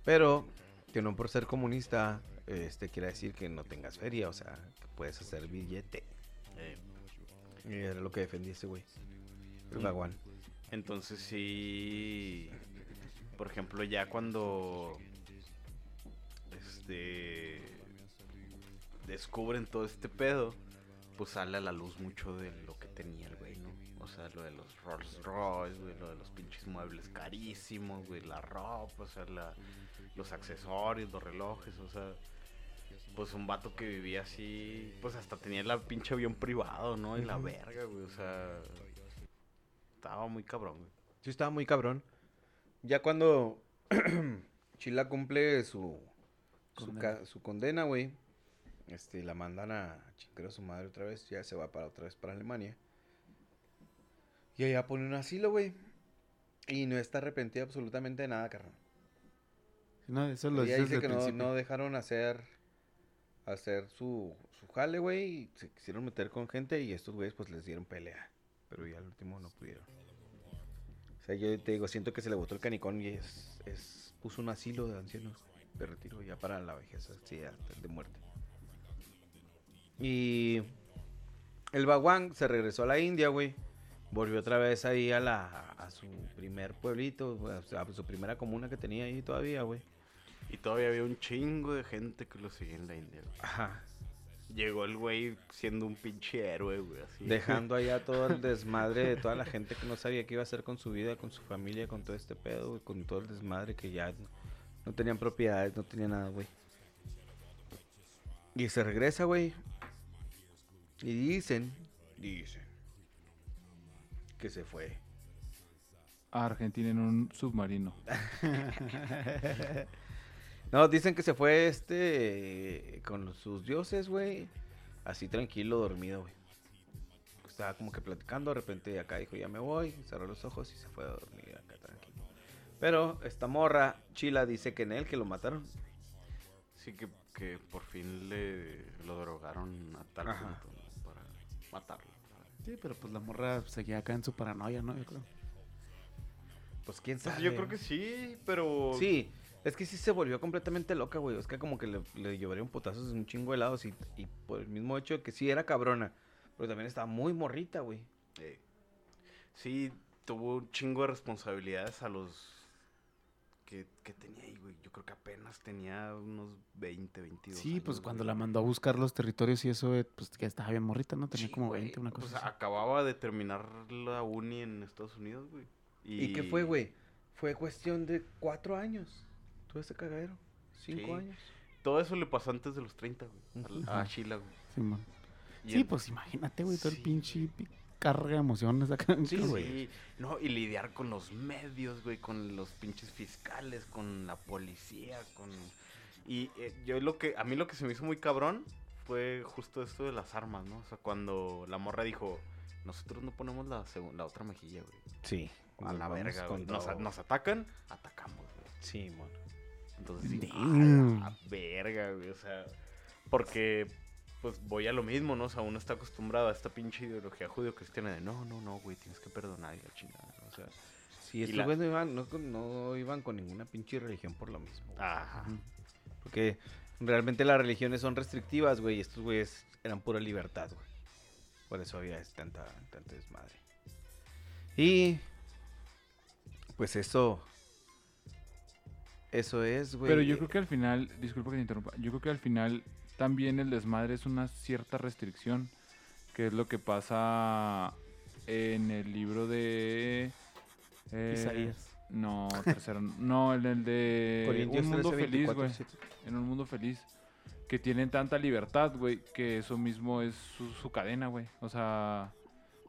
Pero que no por ser comunista, este quiere decir que no tengas feria, o sea, que puedes hacer billete. Eh, Y era lo que defendía ese güey. El Mm. Entonces sí, por ejemplo, ya cuando, este, descubren todo este pedo, pues sale a la luz mucho de lo que tenía el güey, ¿no? O sea, lo de los Rolls Royce, güey, lo de los pinches muebles carísimos, güey, la ropa, o sea, la- los accesorios, los relojes, o sea, pues un vato que vivía así, pues hasta tenía el pinche avión privado, ¿no? Y la verga, güey, o sea, estaba muy cabrón, güey. Sí, estaba muy cabrón. Ya cuando Chila cumple su, su, Condena. ca- su condena, güey, este, la mandan a chingar a su madre otra vez, ya se va para otra vez para Alemania. Y allá pone un asilo, güey. Y no está arrepentida absolutamente de nada, carnal. No, eso lo Ella dice que no, no dejaron hacer hacer su, su jale, güey, y se quisieron meter con gente y estos güeyes pues les dieron pelea. Pero ya al último no pudieron. O sea, yo te digo, siento que se le botó el canicón y es, es puso un asilo de ancianos de retiro ya para la vejez, así hasta de muerte. Y el Baguán se regresó a la India, güey. Volvió otra vez ahí a la a su primer pueblito, a su primera comuna que tenía ahí todavía, güey. Y todavía había un chingo de gente que lo seguía en la India, güey. Ajá. Llegó el güey siendo un pinche héroe, güey, así. Dejando allá todo el desmadre de toda la gente que no sabía qué iba a hacer con su vida, con su familia, con todo este pedo, güey, con todo el desmadre que ya no, no tenían propiedades, no tenían nada, güey. Y se regresa, güey. Y dicen, dicen, que se fue. A Argentina en un submarino. No, dicen que se fue este con sus dioses, güey. Así tranquilo, dormido, güey. Estaba como que platicando, de repente acá dijo, ya me voy, cerró los ojos y se fue a dormir acá tranquilo. Pero esta morra, Chila, dice que en él, que lo mataron. Sí, que, que por fin le lo drogaron a tal Ajá. punto ¿no? para matarlo. Sí, pero pues la morra seguía acá en su paranoia, ¿no? Yo creo. Pues quién Pues sabe. yo creo que sí, pero... Sí, es que sí se volvió completamente loca, güey. Es que como que le, le llovería un putazo de un chingo de helados y, y por el mismo hecho de que sí era cabrona. Pero también estaba muy morrita, güey. eh, sí, tuvo un chingo de responsabilidades a los que, que tenía ahí, güey. Yo creo que apenas tenía unos 20, 22 Sí, pues cuando güey. la mandó a buscar los territorios y eso, eh, pues que estaba bien morrita, ¿no? Tenía Sí, como güey, 20, una cosa pues, así. acababa de terminar la uni en Estados Unidos, güey. ¿Y, qué fue, güey? Fue cuestión de cuatro años. Todo ese cagadero. Cinco Sí. años. Todo eso le pasó antes de los 30, güey. al- Ujú. A Sheila, güey. Simón. Y Sí, pues imagínate, güey, todo el Sí, pinche pi- carga de emociones acá. Sí, güey. sí. No, y lidiar con los medios, güey, con los pinches fiscales, con la policía, con... Y eh, yo lo que... A mí lo que se me hizo muy cabrón fue justo esto de las armas, ¿no? O sea, cuando la morra dijo, nosotros no ponemos la, la otra mejilla, güey. Sí. A la verga, güey. Nos, nos atacan, atacamos, güey. Sí, mon. Entonces, sí, la verga, güey. O sea, porque, pues voy a lo mismo, ¿no? O sea, uno está acostumbrado a esta pinche ideología judío-cristiana de no, no, no, güey, tienes que perdonar y la chingada. ¿no? O sea, Sí, estos la- güeyes no iban, no, no iban con ninguna pinche religión por lo mismo. güey. ajá. Porque realmente las religiones son restrictivas, güey. Y estos güeyes eran pura libertad, güey. Por eso había tanta, tanta desmadre. Y. Pues eso. Eso es, güey. Pero yo creo que al final, disculpa que te interrumpa, yo creo que al final también el desmadre es una cierta restricción, que es lo que pasa en el libro de... eh, Isaías. No, tercero, no, en el de Corintios Un Mundo 13, Feliz, 24, güey. 7. En un mundo feliz. Que tienen tanta libertad, güey, que eso mismo es su, su cadena, güey. O sea,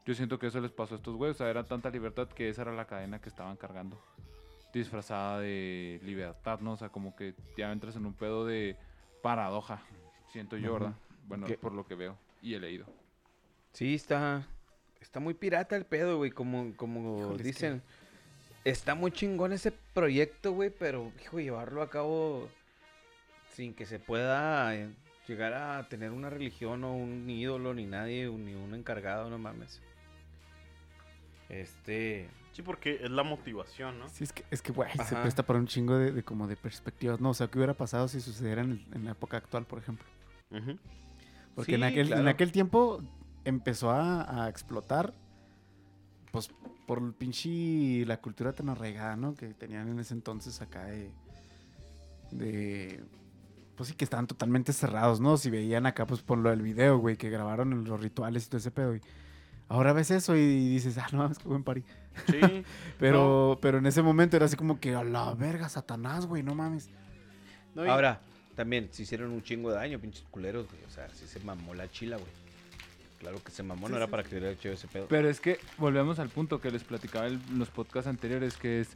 yo siento que eso les pasó a estos güeyes. O sea, era tanta libertad que esa era la cadena que estaban cargando. Disfrazada de libertad, ¿no? O sea, como que ya entras en un pedo de paradoja. Siento yo, ¿verdad? Bueno, ¿Qué? por lo que veo y he leído. Sí, está. Está muy pirata el pedo, güey. Como, como Híjole, es que- dicen. Está muy chingón ese proyecto, güey. Pero, hijo, llevarlo a cabo sin que se pueda eh, llegar a tener una religión o un ídolo, ni nadie, ni un encargado, no mames. Este. Sí, porque es la motivación, ¿no? Sí, es que, es que güey, se presta para un chingo de, de como de perspectivas. No, o sea, ¿qué hubiera pasado si sucediera en, el- en la época actual, por ejemplo? Porque en, aquel, en aquel tiempo empezó a, a explotar, pues, por el pinche la cultura tan arraigada, ¿no? Que tenían en ese entonces acá de... de pues sí que estaban totalmente cerrados, ¿no? Si veían acá, pues por lo del video, güey, que grabaron en los rituales y todo ese pedo. Y ahora ves eso y dices, ah, no mames, qué buen party. Sí. Pero, pero en ese momento era así como que, a la verga, Satanás, güey, no mames. no, y- Ahora, también se hicieron un chingo de daño, pinches culeros, güey. O sea, sí se mamó la chila, güey. Claro que se mamó, no era para que hubiera hecho ese pedo. Pero es que volvemos al punto que les platicaba en los podcasts anteriores, que es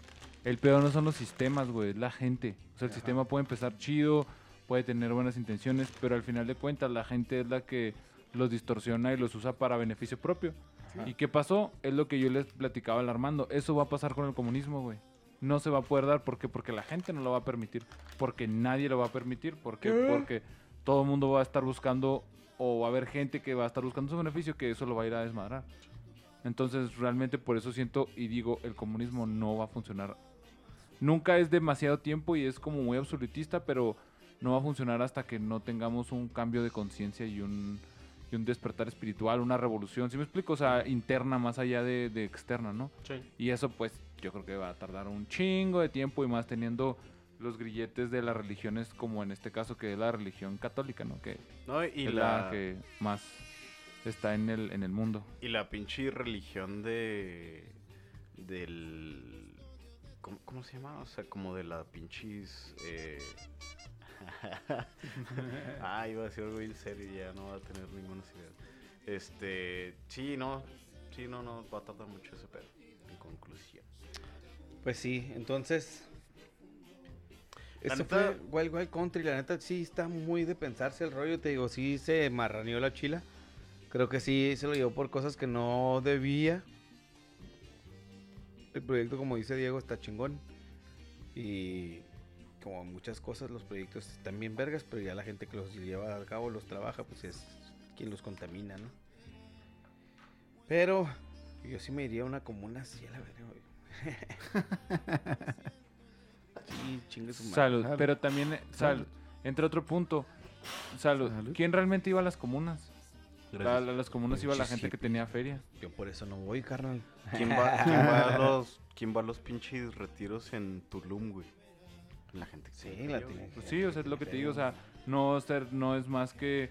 el peor no son los sistemas, güey, es la gente. O sea, el sistema puede empezar chido, puede tener buenas intenciones, pero al final de cuentas la gente es la que los distorsiona y los usa para beneficio propio. ¿Y qué pasó? Es lo que yo les platicaba al Armando. Eso va a pasar con el comunismo, güey. No se va a poder dar. ¿Por qué? Porque la gente no lo va a permitir. Porque nadie lo va a permitir. ¿Por qué? Porque todo el mundo va a estar buscando o va a haber gente que va a estar buscando su beneficio que eso lo va a ir a desmadrar. Entonces, realmente por eso siento y digo, el comunismo no va a funcionar. Nunca es demasiado tiempo y es como muy absolutista, pero no va a funcionar hasta que no tengamos un cambio de conciencia y un, y un despertar espiritual, una revolución, ¿sí me explico? O sea, interna más allá de, de externa, ¿no? Sí. Y eso pues yo creo que va a tardar un chingo de tiempo y más teniendo los grilletes de las religiones como en este caso que es la religión católica, ¿no? Que No, y es la, la que más está en el, en el mundo. y la pinche religión de. del. ¿cómo, cómo se llama? O sea, como de la pinches. Eh... ah, iba a decir algo en serio y ya no va a tener ninguna idea. Este. Sí, no. Sí, no, no. Va a tardar mucho ese pedo. En conclusión. Pues sí, entonces. La Eso neta- fue Wild Wild Country. La neta sí está muy de pensarse el rollo. Te digo, sí se marraneó la chila. Creo que sí se lo llevó por cosas que no debía. El proyecto, como dice Diego, está chingón. Y como muchas cosas, los proyectos están bien vergas, pero ya la gente que los lleva a cabo, los trabaja, pues es quien los contamina, ¿no? Pero yo sí me iría a una comuna así a la verga, güey. Sí, chingue su madre. Salud, Salud. pero también, eh, salud. Entre otro punto, salud. Salud. ¿Quién realmente iba a las comunas? A, Gracias. a las comunas iba la gente Sí. que tenía feria. Yo por eso no voy, carnal. ¿Quién va, quién va a los, quién va a los pinches retiros en Tulum, güey? La gente que Sí, tiene la tiene. Pues sí, o sea, es lo que te digo, o sea, no, ser, no es más que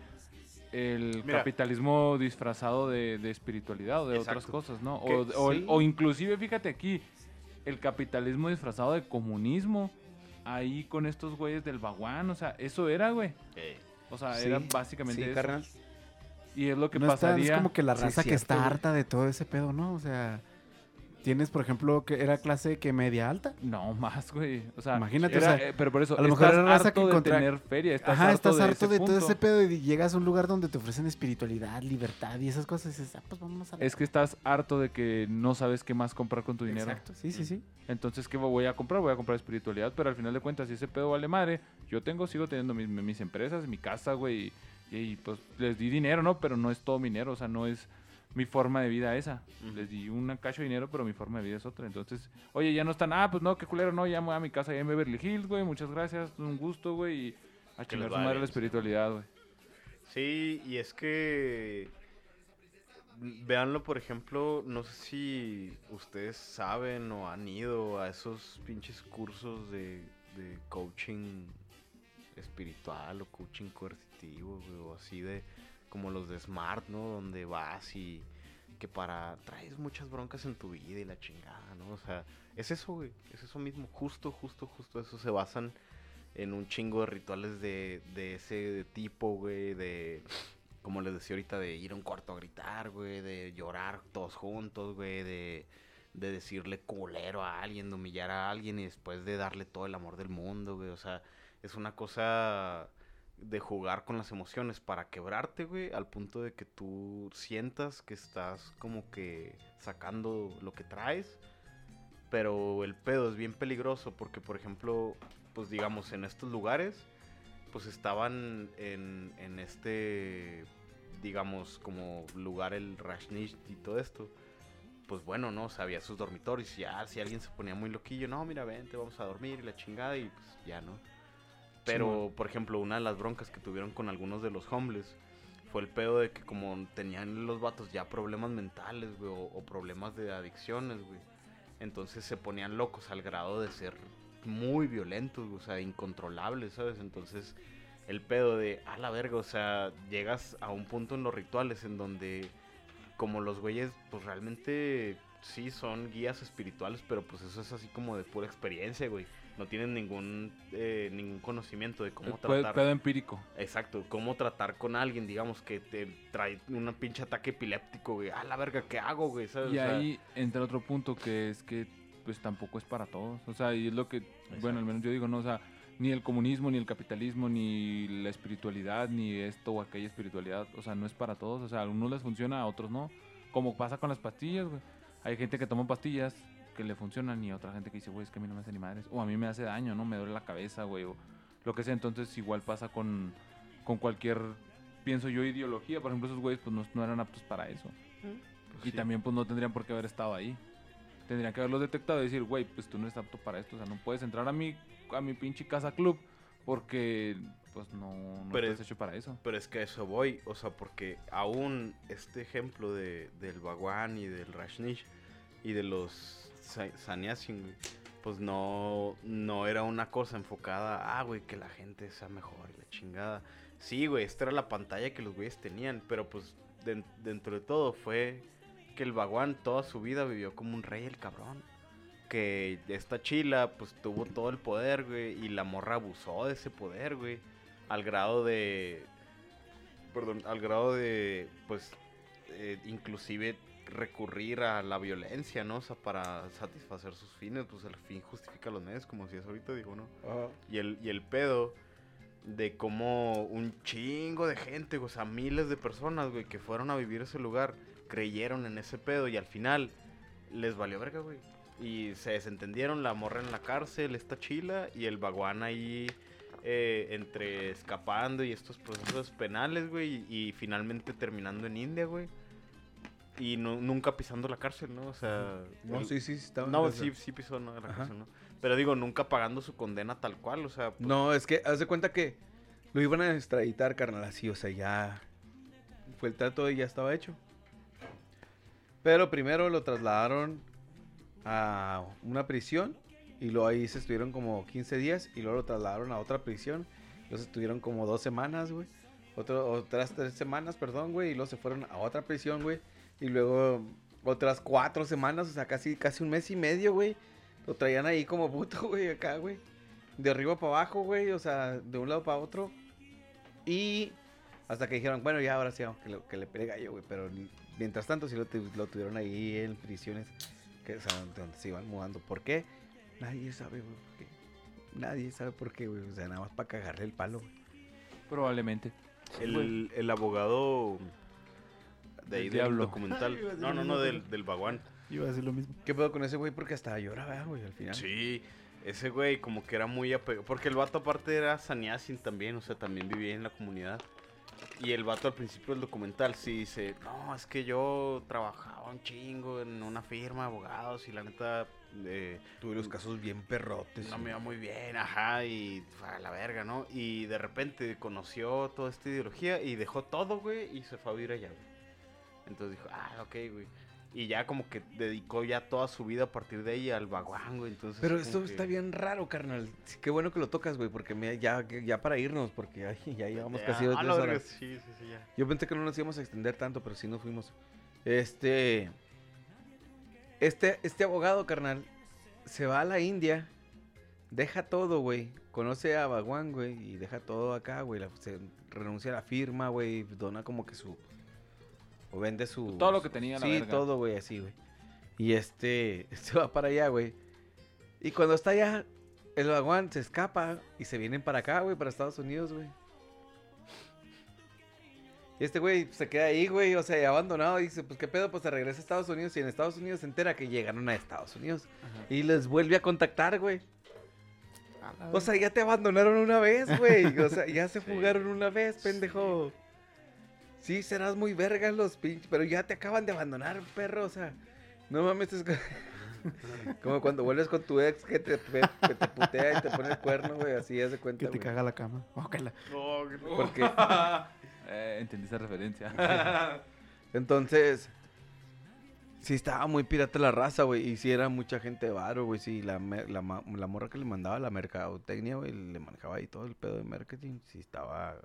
el Mira. capitalismo disfrazado de, de espiritualidad o de otras cosas, ¿no? O, o- sí. o inclusive, fíjate aquí, el capitalismo disfrazado de comunismo, ahí con estos güeyes del baguán, o sea, eso era, güey. Eh, O sea, Sí, era básicamente sí, eso. carnal. Y es lo que No está- pasaría. es como que la Sí, raza que está güey. harta de todo ese pedo, ¿no? O sea, tienes, por ejemplo, que era clase que media alta. No, más, güey. O sea, Imagínate, era- o sea, eh, pero por eso, a lo mejor era raza que de contra- tener feria, estás Ajá, harto estás de harto de todo ese pedo y llegas a un lugar donde te ofrecen espiritualidad, libertad y esas cosas y dices, ah, pues vámonos a la... Es que estás harto de que no sabes qué más comprar con tu dinero. Exacto, sí, sí, sí. Entonces, ¿qué voy a comprar? Voy a comprar espiritualidad, pero al final de cuentas, si ese pedo vale madre, yo tengo, sigo teniendo mis, mis empresas, mi casa, güey, y, y, pues les di dinero, ¿no? Pero no es todo mi dinero, o sea, no es mi forma de vida esa. Les di una cacho de dinero, pero mi forma de vida es otra. Entonces, oye, ya no están, ah, pues no, qué culero, no, ya me voy a mi casa allá en Beverly Hills, güey, muchas gracias, un gusto, güey, y a Que chingar su madre la espiritualidad, güey. Sí, y es que. Veanlo, por ejemplo, no sé si ustedes saben o han ido a esos pinches cursos de, de coaching espiritual o coaching coercitivo, güey, o así de como los de Smart, ¿no? Donde vas y que para traes muchas broncas en tu vida y la chingada, ¿no? O sea, es eso, güey, es eso mismo, justo, justo, justo eso se basan en un chingo de rituales de, de ese tipo, güey, de, como les decía ahorita, de ir a un cuarto a gritar, güey, de llorar todos juntos, güey, de, de decirle culero a alguien, de humillar a alguien y después de darle todo el amor del mundo, güey, o sea, es una cosa de jugar con las emociones para quebrarte, güey, al punto de que tú sientas que estás como que sacando lo que traes, pero el pedo es bien peligroso porque, por ejemplo, pues digamos, en estos lugares, pues estaban en, en este, digamos, como lugar el Rashnish y todo esto. Pues bueno, ¿no? O sea, había sus dormitorios y ya, si alguien se ponía muy loquillo, no, mira, vente, vamos a dormir y la chingada y pues ya, ¿no? Pero, por ejemplo, una de las broncas que tuvieron con algunos de los homeless fue el pedo de que como tenían los vatos ya problemas mentales, güey, o, problemas de adicciones, güey. Entonces se ponían locos al grado de ser muy violentos, o sea, incontrolables, ¿sabes? Entonces el pedo de, a la verga, o sea, llegas a un punto en los rituales en donde como los güeyes, pues realmente sí son guías espirituales, pero pues eso es así como de pura experiencia, güey. No tienen ningún, eh, ningún conocimiento de cómo El tratar. pedo empírico. Exacto, cómo tratar con alguien, digamos, que te trae un pinche ataque epiléptico, güey. A la verga, ¿qué hago, güey? ¿Sabes? Y O sea, ahí entra otro punto que es que pues tampoco es para todos. O sea, y es lo que, bueno, al menos yo digo, no, o sea, ni el comunismo, ni el capitalismo, ni la espiritualidad, ni esto o aquella espiritualidad, o sea, no es para todos. O sea, a algunos les funciona, a otros no. Como pasa con las pastillas, güey. Hay gente que toma pastillas que le funcionan y otra gente que dice, güey, es que a mí no me hace ni madres. O a mí me hace daño, ¿no? Me duele la cabeza, güey. O lo que sea. Entonces igual pasa con, con cualquier, pienso yo, ideología. Por ejemplo, esos güeyes pues no, no eran aptos para eso. y sí. también pues no tendrían por qué haber estado ahí. Tendrían que haberlos detectado y decir, güey, pues tú no eres apto para esto. O sea, no puedes entrar a mi, a mi pinche casa club porque pues no, no Pero estás es- hecho para eso. Pero es que a eso voy, o sea, porque aún este ejemplo de, del Bhagwan y del Rashnish y de los sa- Sannyasin, güey, pues no, no era una cosa enfocada, ah, güey, que la gente sea mejor y la chingada. Sí, güey, esta era la pantalla que los güeyes tenían, pero pues den- dentro de todo fue que el Bhagwan toda su vida vivió como un rey el cabrón. Que esta chila, pues tuvo todo el poder, güey, y la morra abusó de ese poder, güey al grado de perdón al grado de pues eh, inclusive recurrir a la violencia no o sea para satisfacer sus fines pues el fin justifica los medios como decías ahorita digo no y el y el pedo de cómo un chingo de gente o sea miles de personas güey que fueron a vivir ese lugar creyeron en ese pedo y al final les valió verga güey. Y se desentendieron la morra en la cárcel esta chila y el baguán ahí eh, entre escapando y estos procesos penales, güey, y finalmente terminando en India, güey. Y nu- nunca pisando la cárcel, ¿no? O sea... No, el- sí, sí, sí, estaba No, sí, sí pisó ¿no? la Ajá. cárcel, ¿no? Pero digo, nunca pagando su condena tal cual, o sea... pues, No, es que haz de cuenta que lo iban a extraditar, carnal, así, o sea, ya fue el trato y ya estaba hecho. Pero primero lo trasladaron a una prisión y luego ahí se estuvieron como 15 días y luego lo trasladaron a otra prisión. Luego se estuvieron como dos semanas, güey. Otro- otras tres semanas, perdón, güey. Y luego se fueron a otra prisión, güey. Y luego otras cuatro semanas, o sea, casi, casi un mes y medio, güey. Lo traían ahí como puto, güey, acá, güey. De arriba para abajo, güey. O sea, de un lado para otro. Y hasta que dijeron, bueno, ya ahora sí, vamos, que, lo- que le pegue gallo, güey. Pero mientras tanto, sí lo, tu- lo tuvieron ahí en prisiones. Que, o sea, donde se iban mudando. ¿Por qué? Nadie sabe, güey. por qué. Nadie sabe por qué, güey. O sea, nada más para cagarle el palo, güey. Probablemente. el, el abogado de ahí Del diablo. documental. No, no, no, del, del baguán. Iba a decir lo mismo. ¿Qué pedo con ese güey? Porque hasta lloraba, güey, al final. Sí, ese güey como que era muy apegado. Porque el vato aparte era Sannyasin también, o sea, también vivía en la comunidad. Y el vato al principio del documental sí dice, no, es que yo trabajaba un chingo en una firma de abogados y la neta eh, Tuve los casos bien perrotes. no me iba muy bien, ajá, y fue a la verga, ¿no? Y de repente conoció toda esta ideología y dejó todo, güey, y se fue a vivir allá, güey. Entonces dijo, ah, ok, güey. Y ya como que dedicó ya toda su vida a partir de ahí al baguán, güey. Entonces, Pero esto que- está bien raro, carnal. Sí, qué bueno que lo tocas, güey, porque mira, ya, ya para irnos, porque ay, ya llevamos Ya, casi dos verga, horas. Sí, sí, sí, ya. Yo pensé que no nos íbamos a extender tanto, pero sí nos fuimos. Este. Este, este abogado, carnal, se va a la India, deja todo, güey. Conoce a Bhagwan, güey, y deja todo acá, güey. Se renuncia a la firma, güey. Dona como que su. O vende su. Todo lo que tenía, la Sí, verga. todo, güey, así, güey. Y este. Se va para allá, güey. Y cuando está allá, el Bhagwan se escapa y se vienen para acá, güey, para Estados Unidos, güey. Y este güey se queda ahí, güey, o sea, abandonado. Y dice, pues qué pedo, pues se regresa a Estados Unidos. Y en Estados Unidos se entera que llegaron a Estados Unidos. Y les vuelve a contactar, güey. O sea, ya te abandonaron una vez, güey. O sea, ya se fugaron una vez, pendejo. Sí, serás muy verga los pinches, pero ya te acaban de abandonar, perro. O sea, no mames, es co- como cuando vuelves con tu ex que te, que te putea y te pone el cuerno, güey. Así ya se cuenta, Que te caga la cama. Ojalá. Porque Eh, entendí esa referencia. Entonces, Sí, estaba muy pirata la raza, güey. Y sí era mucha gente de varo, güey. Sí, la, la, la morra que le mandaba la mercadotecnia, güey, le manejaba ahí todo el pedo de marketing. Sí, estaba.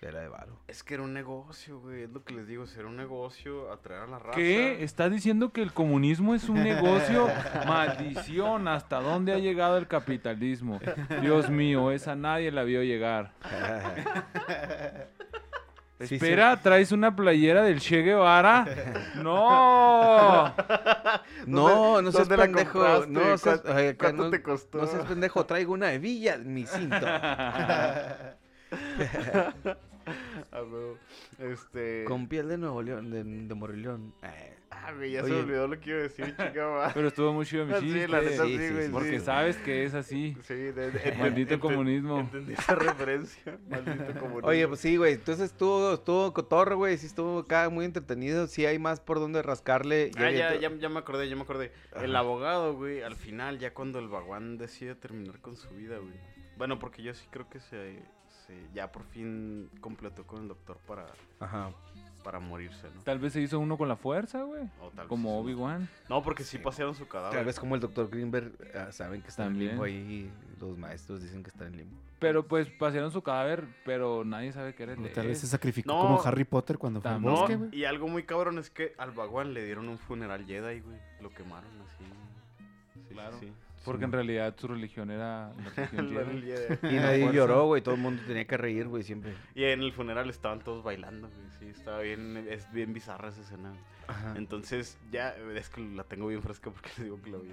Era de varo. Es que era un negocio, güey. Es lo que les digo, era un negocio, atraer a la raza. ¿Qué? ¿Estás diciendo que el comunismo es un negocio? Maldición, ¿hasta dónde ha llegado el capitalismo? Dios mío, esa nadie la vio llegar. Sí, Espera, ¿traes una playera del Che Guevara? ¡No! No, no seas pendejo. No seas, ¿Cuánto- ay, acá cuánto no- te costó? No seas pendejo. Traigo una hebilla en mi cinto. Este. Con piel de Nuevo León, de, de Moreleón. Eh, Ah, güey, ya se Oye. me olvidó lo que iba a decir, chica. Pero estuvo muy chido mi Sí, chiste. la neta sí, sí, sí, güey. sí. Porque sí. sabes que es así. Sí, de, de- Maldito enten- comunismo. Entendí esa referencia. Maldito comunismo. Oye, pues sí, güey. Entonces estuvo, estuvo cotorro, güey. Sí estuvo acá muy entretenido. Sí hay más por donde rascarle. Ah, ya, ya, ya me acordé, ya me acordé. El abogado, güey, al final, ya cuando el vaguán decide terminar con su vida, güey. Bueno, porque yo sí creo que se, se- ya por fin completó con el doctor para, Ajá. para morirse, ¿no? Tal vez se hizo uno con la fuerza, güey. O tal vez Como. Obi-Wan. No, porque sí pasearon su cadáver. Tal vez como el doctor Greenberg ah, saben que está en limbo ahí. Los maestros dicen que está en limbo. Pero pues pasearon su cadáver, pero nadie sabe que era el de tal vez se él. sacrificó No. como Harry Potter cuando fue al bosque, No, güey. y algo muy cabrón es que al vaguán le dieron un funeral Jedi, güey. Lo quemaron así. Sí, Claro. sí, sí. Porque en realidad su religión era. Y nadie lloró, güey. Todo el mundo tenía que reír, güey, siempre. Y en el funeral estaban todos bailando, güey. Sí, estaba bien, es bien bizarra esa escena. Ajá. Entonces, ya, es que la tengo bien fresca porque les digo que la vi.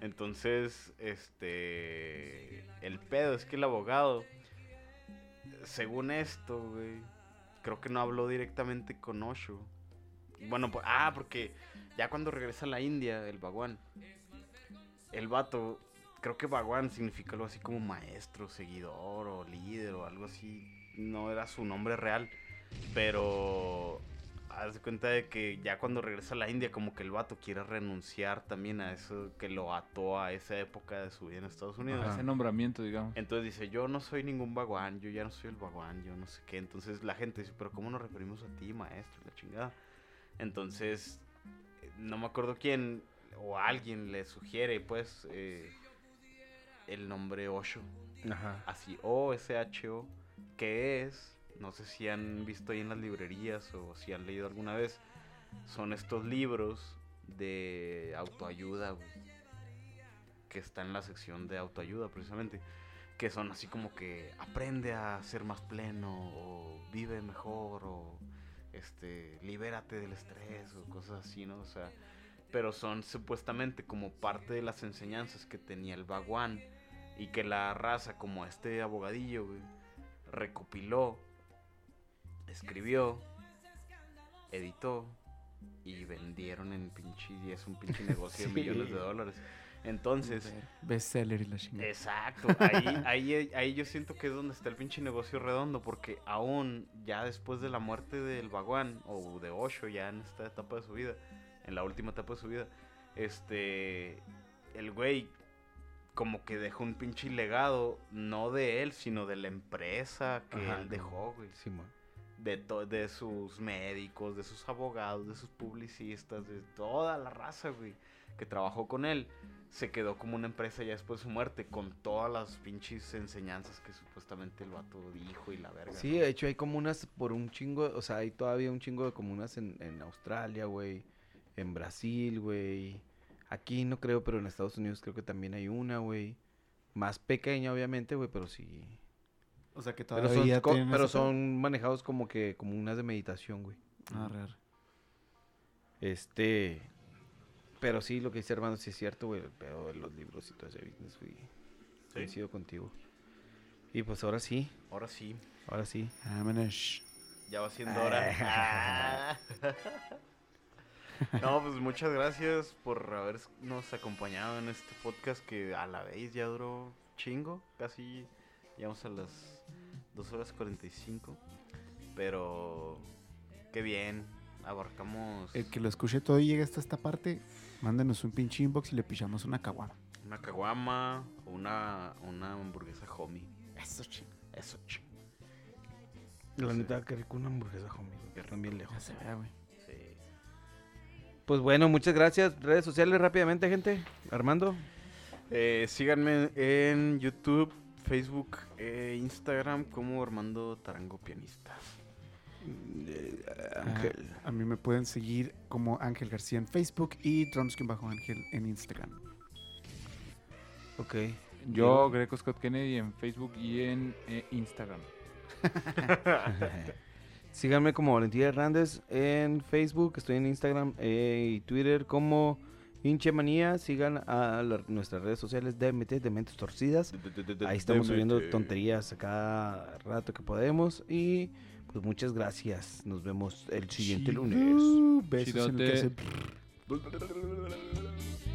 Entonces, este. El pedo es que el abogado, según esto, güey, creo que no habló directamente con Osho. Bueno, pues, ah, porque ya cuando regresa a la India, el Bhagwan, el vato, creo que Bhagwan significa algo así como maestro, seguidor o líder o algo así. No era su nombre real, pero haz de cuenta de que ya cuando regresa a la India, como que el vato quiere renunciar también a eso que lo ató a esa época de su vida en Estados Unidos. Ese nombramiento, digamos. Entonces dice, yo no soy ningún vaguán, yo ya no soy el vaguán, yo no sé qué. Entonces la gente dice, pero ¿cómo nos referimos a ti, maestro? La chingada. Entonces, no me acuerdo quién o alguien le sugiere, pues, eh, el nombre Osho. Ajá. Así, O-S-H-O, que es, no sé si han visto ahí en las librerías o si han leído alguna vez, son estos libros de autoayuda, güey, que está en la sección de autoayuda precisamente, que son así como que aprende a ser más pleno o vive mejor o este libérate del estrés o cosas así, ¿no? O sea, pero son supuestamente como parte de las enseñanzas que tenía el Bhagwan y que la raza como este abogadillo, güey, recopiló, escribió, editó y vendieron en pinche y es un pinche negocio de millones de dólares. Entonces, Bestseller y la chingada. Exacto, ahí, ahí, ahí yo siento que es donde está el pinche negocio redondo, porque aún ya después de la muerte del Baguán o de Osho, ya en esta etapa de su vida, en la última etapa de su vida, este, el güey como que dejó un pinche legado, no de él, sino de la empresa que Ajá, él dejó, güey. Simón. De, de sus médicos, de sus abogados, de sus publicistas, de toda la raza, güey, que trabajó con él se quedó como una empresa ya después de su muerte con todas las pinches enseñanzas que supuestamente el vato dijo y la verga. Sí, de hecho hay comunas por un chingo, o sea, hay todavía un chingo de comunas en, en Australia, güey, en Brasil, güey. Aquí no creo, pero en Estados Unidos creo que también hay una, güey. Más pequeña, obviamente, güey, pero sí. O sea que Pero todavía son, tienen pero ese pedo. son manejados como que comunas de meditación, güey. Ah, raro. Este. Pero sí, lo que dice hermano, sí es cierto, güey. El pedo de los libros y todo ese business, güey. Coincido contigo. Y pues ahora sí, Ahora sí, ahora sí. Vámonos. ya va siendo hora. Ah. no, pues muchas gracias por habernos acompañado en este podcast que a la vez ya duró chingo, casi llegamos a las 2 horas 45. Pero qué bien, abarcamos El que lo escuche todo y llegue hasta esta parte, mándenos un pinche inbox y le pichamos una caguama. una caguama o una, una hamburguesa homie. Eso, ching. Eso, ching. La neta, que rico una hamburguesa, homie. Que bien Ya lejos. se vea, güey. Pues bueno, muchas gracias. Redes sociales rápidamente, gente. Armando. Eh, síganme en YouTube, Facebook e Instagram como Armando Tarango Pianista. Ángel. A mí me pueden seguir como Ángel García en Facebook y bajo Ángel en Instagram. Ok. Yo, Greco Scott Kennedy en Facebook y en eh, Instagram. Síganme como Valentín Hernández en Facebook, estoy en Instagram eh, y Twitter como Hinche Manía. Sigan a la- nuestras redes sociales DMT, de Mentes Torcidas. Ahí estamos subiendo tonterías a cada rato que podemos. Y pues muchas gracias. Nos vemos el siguiente lunes. Besos en el que se-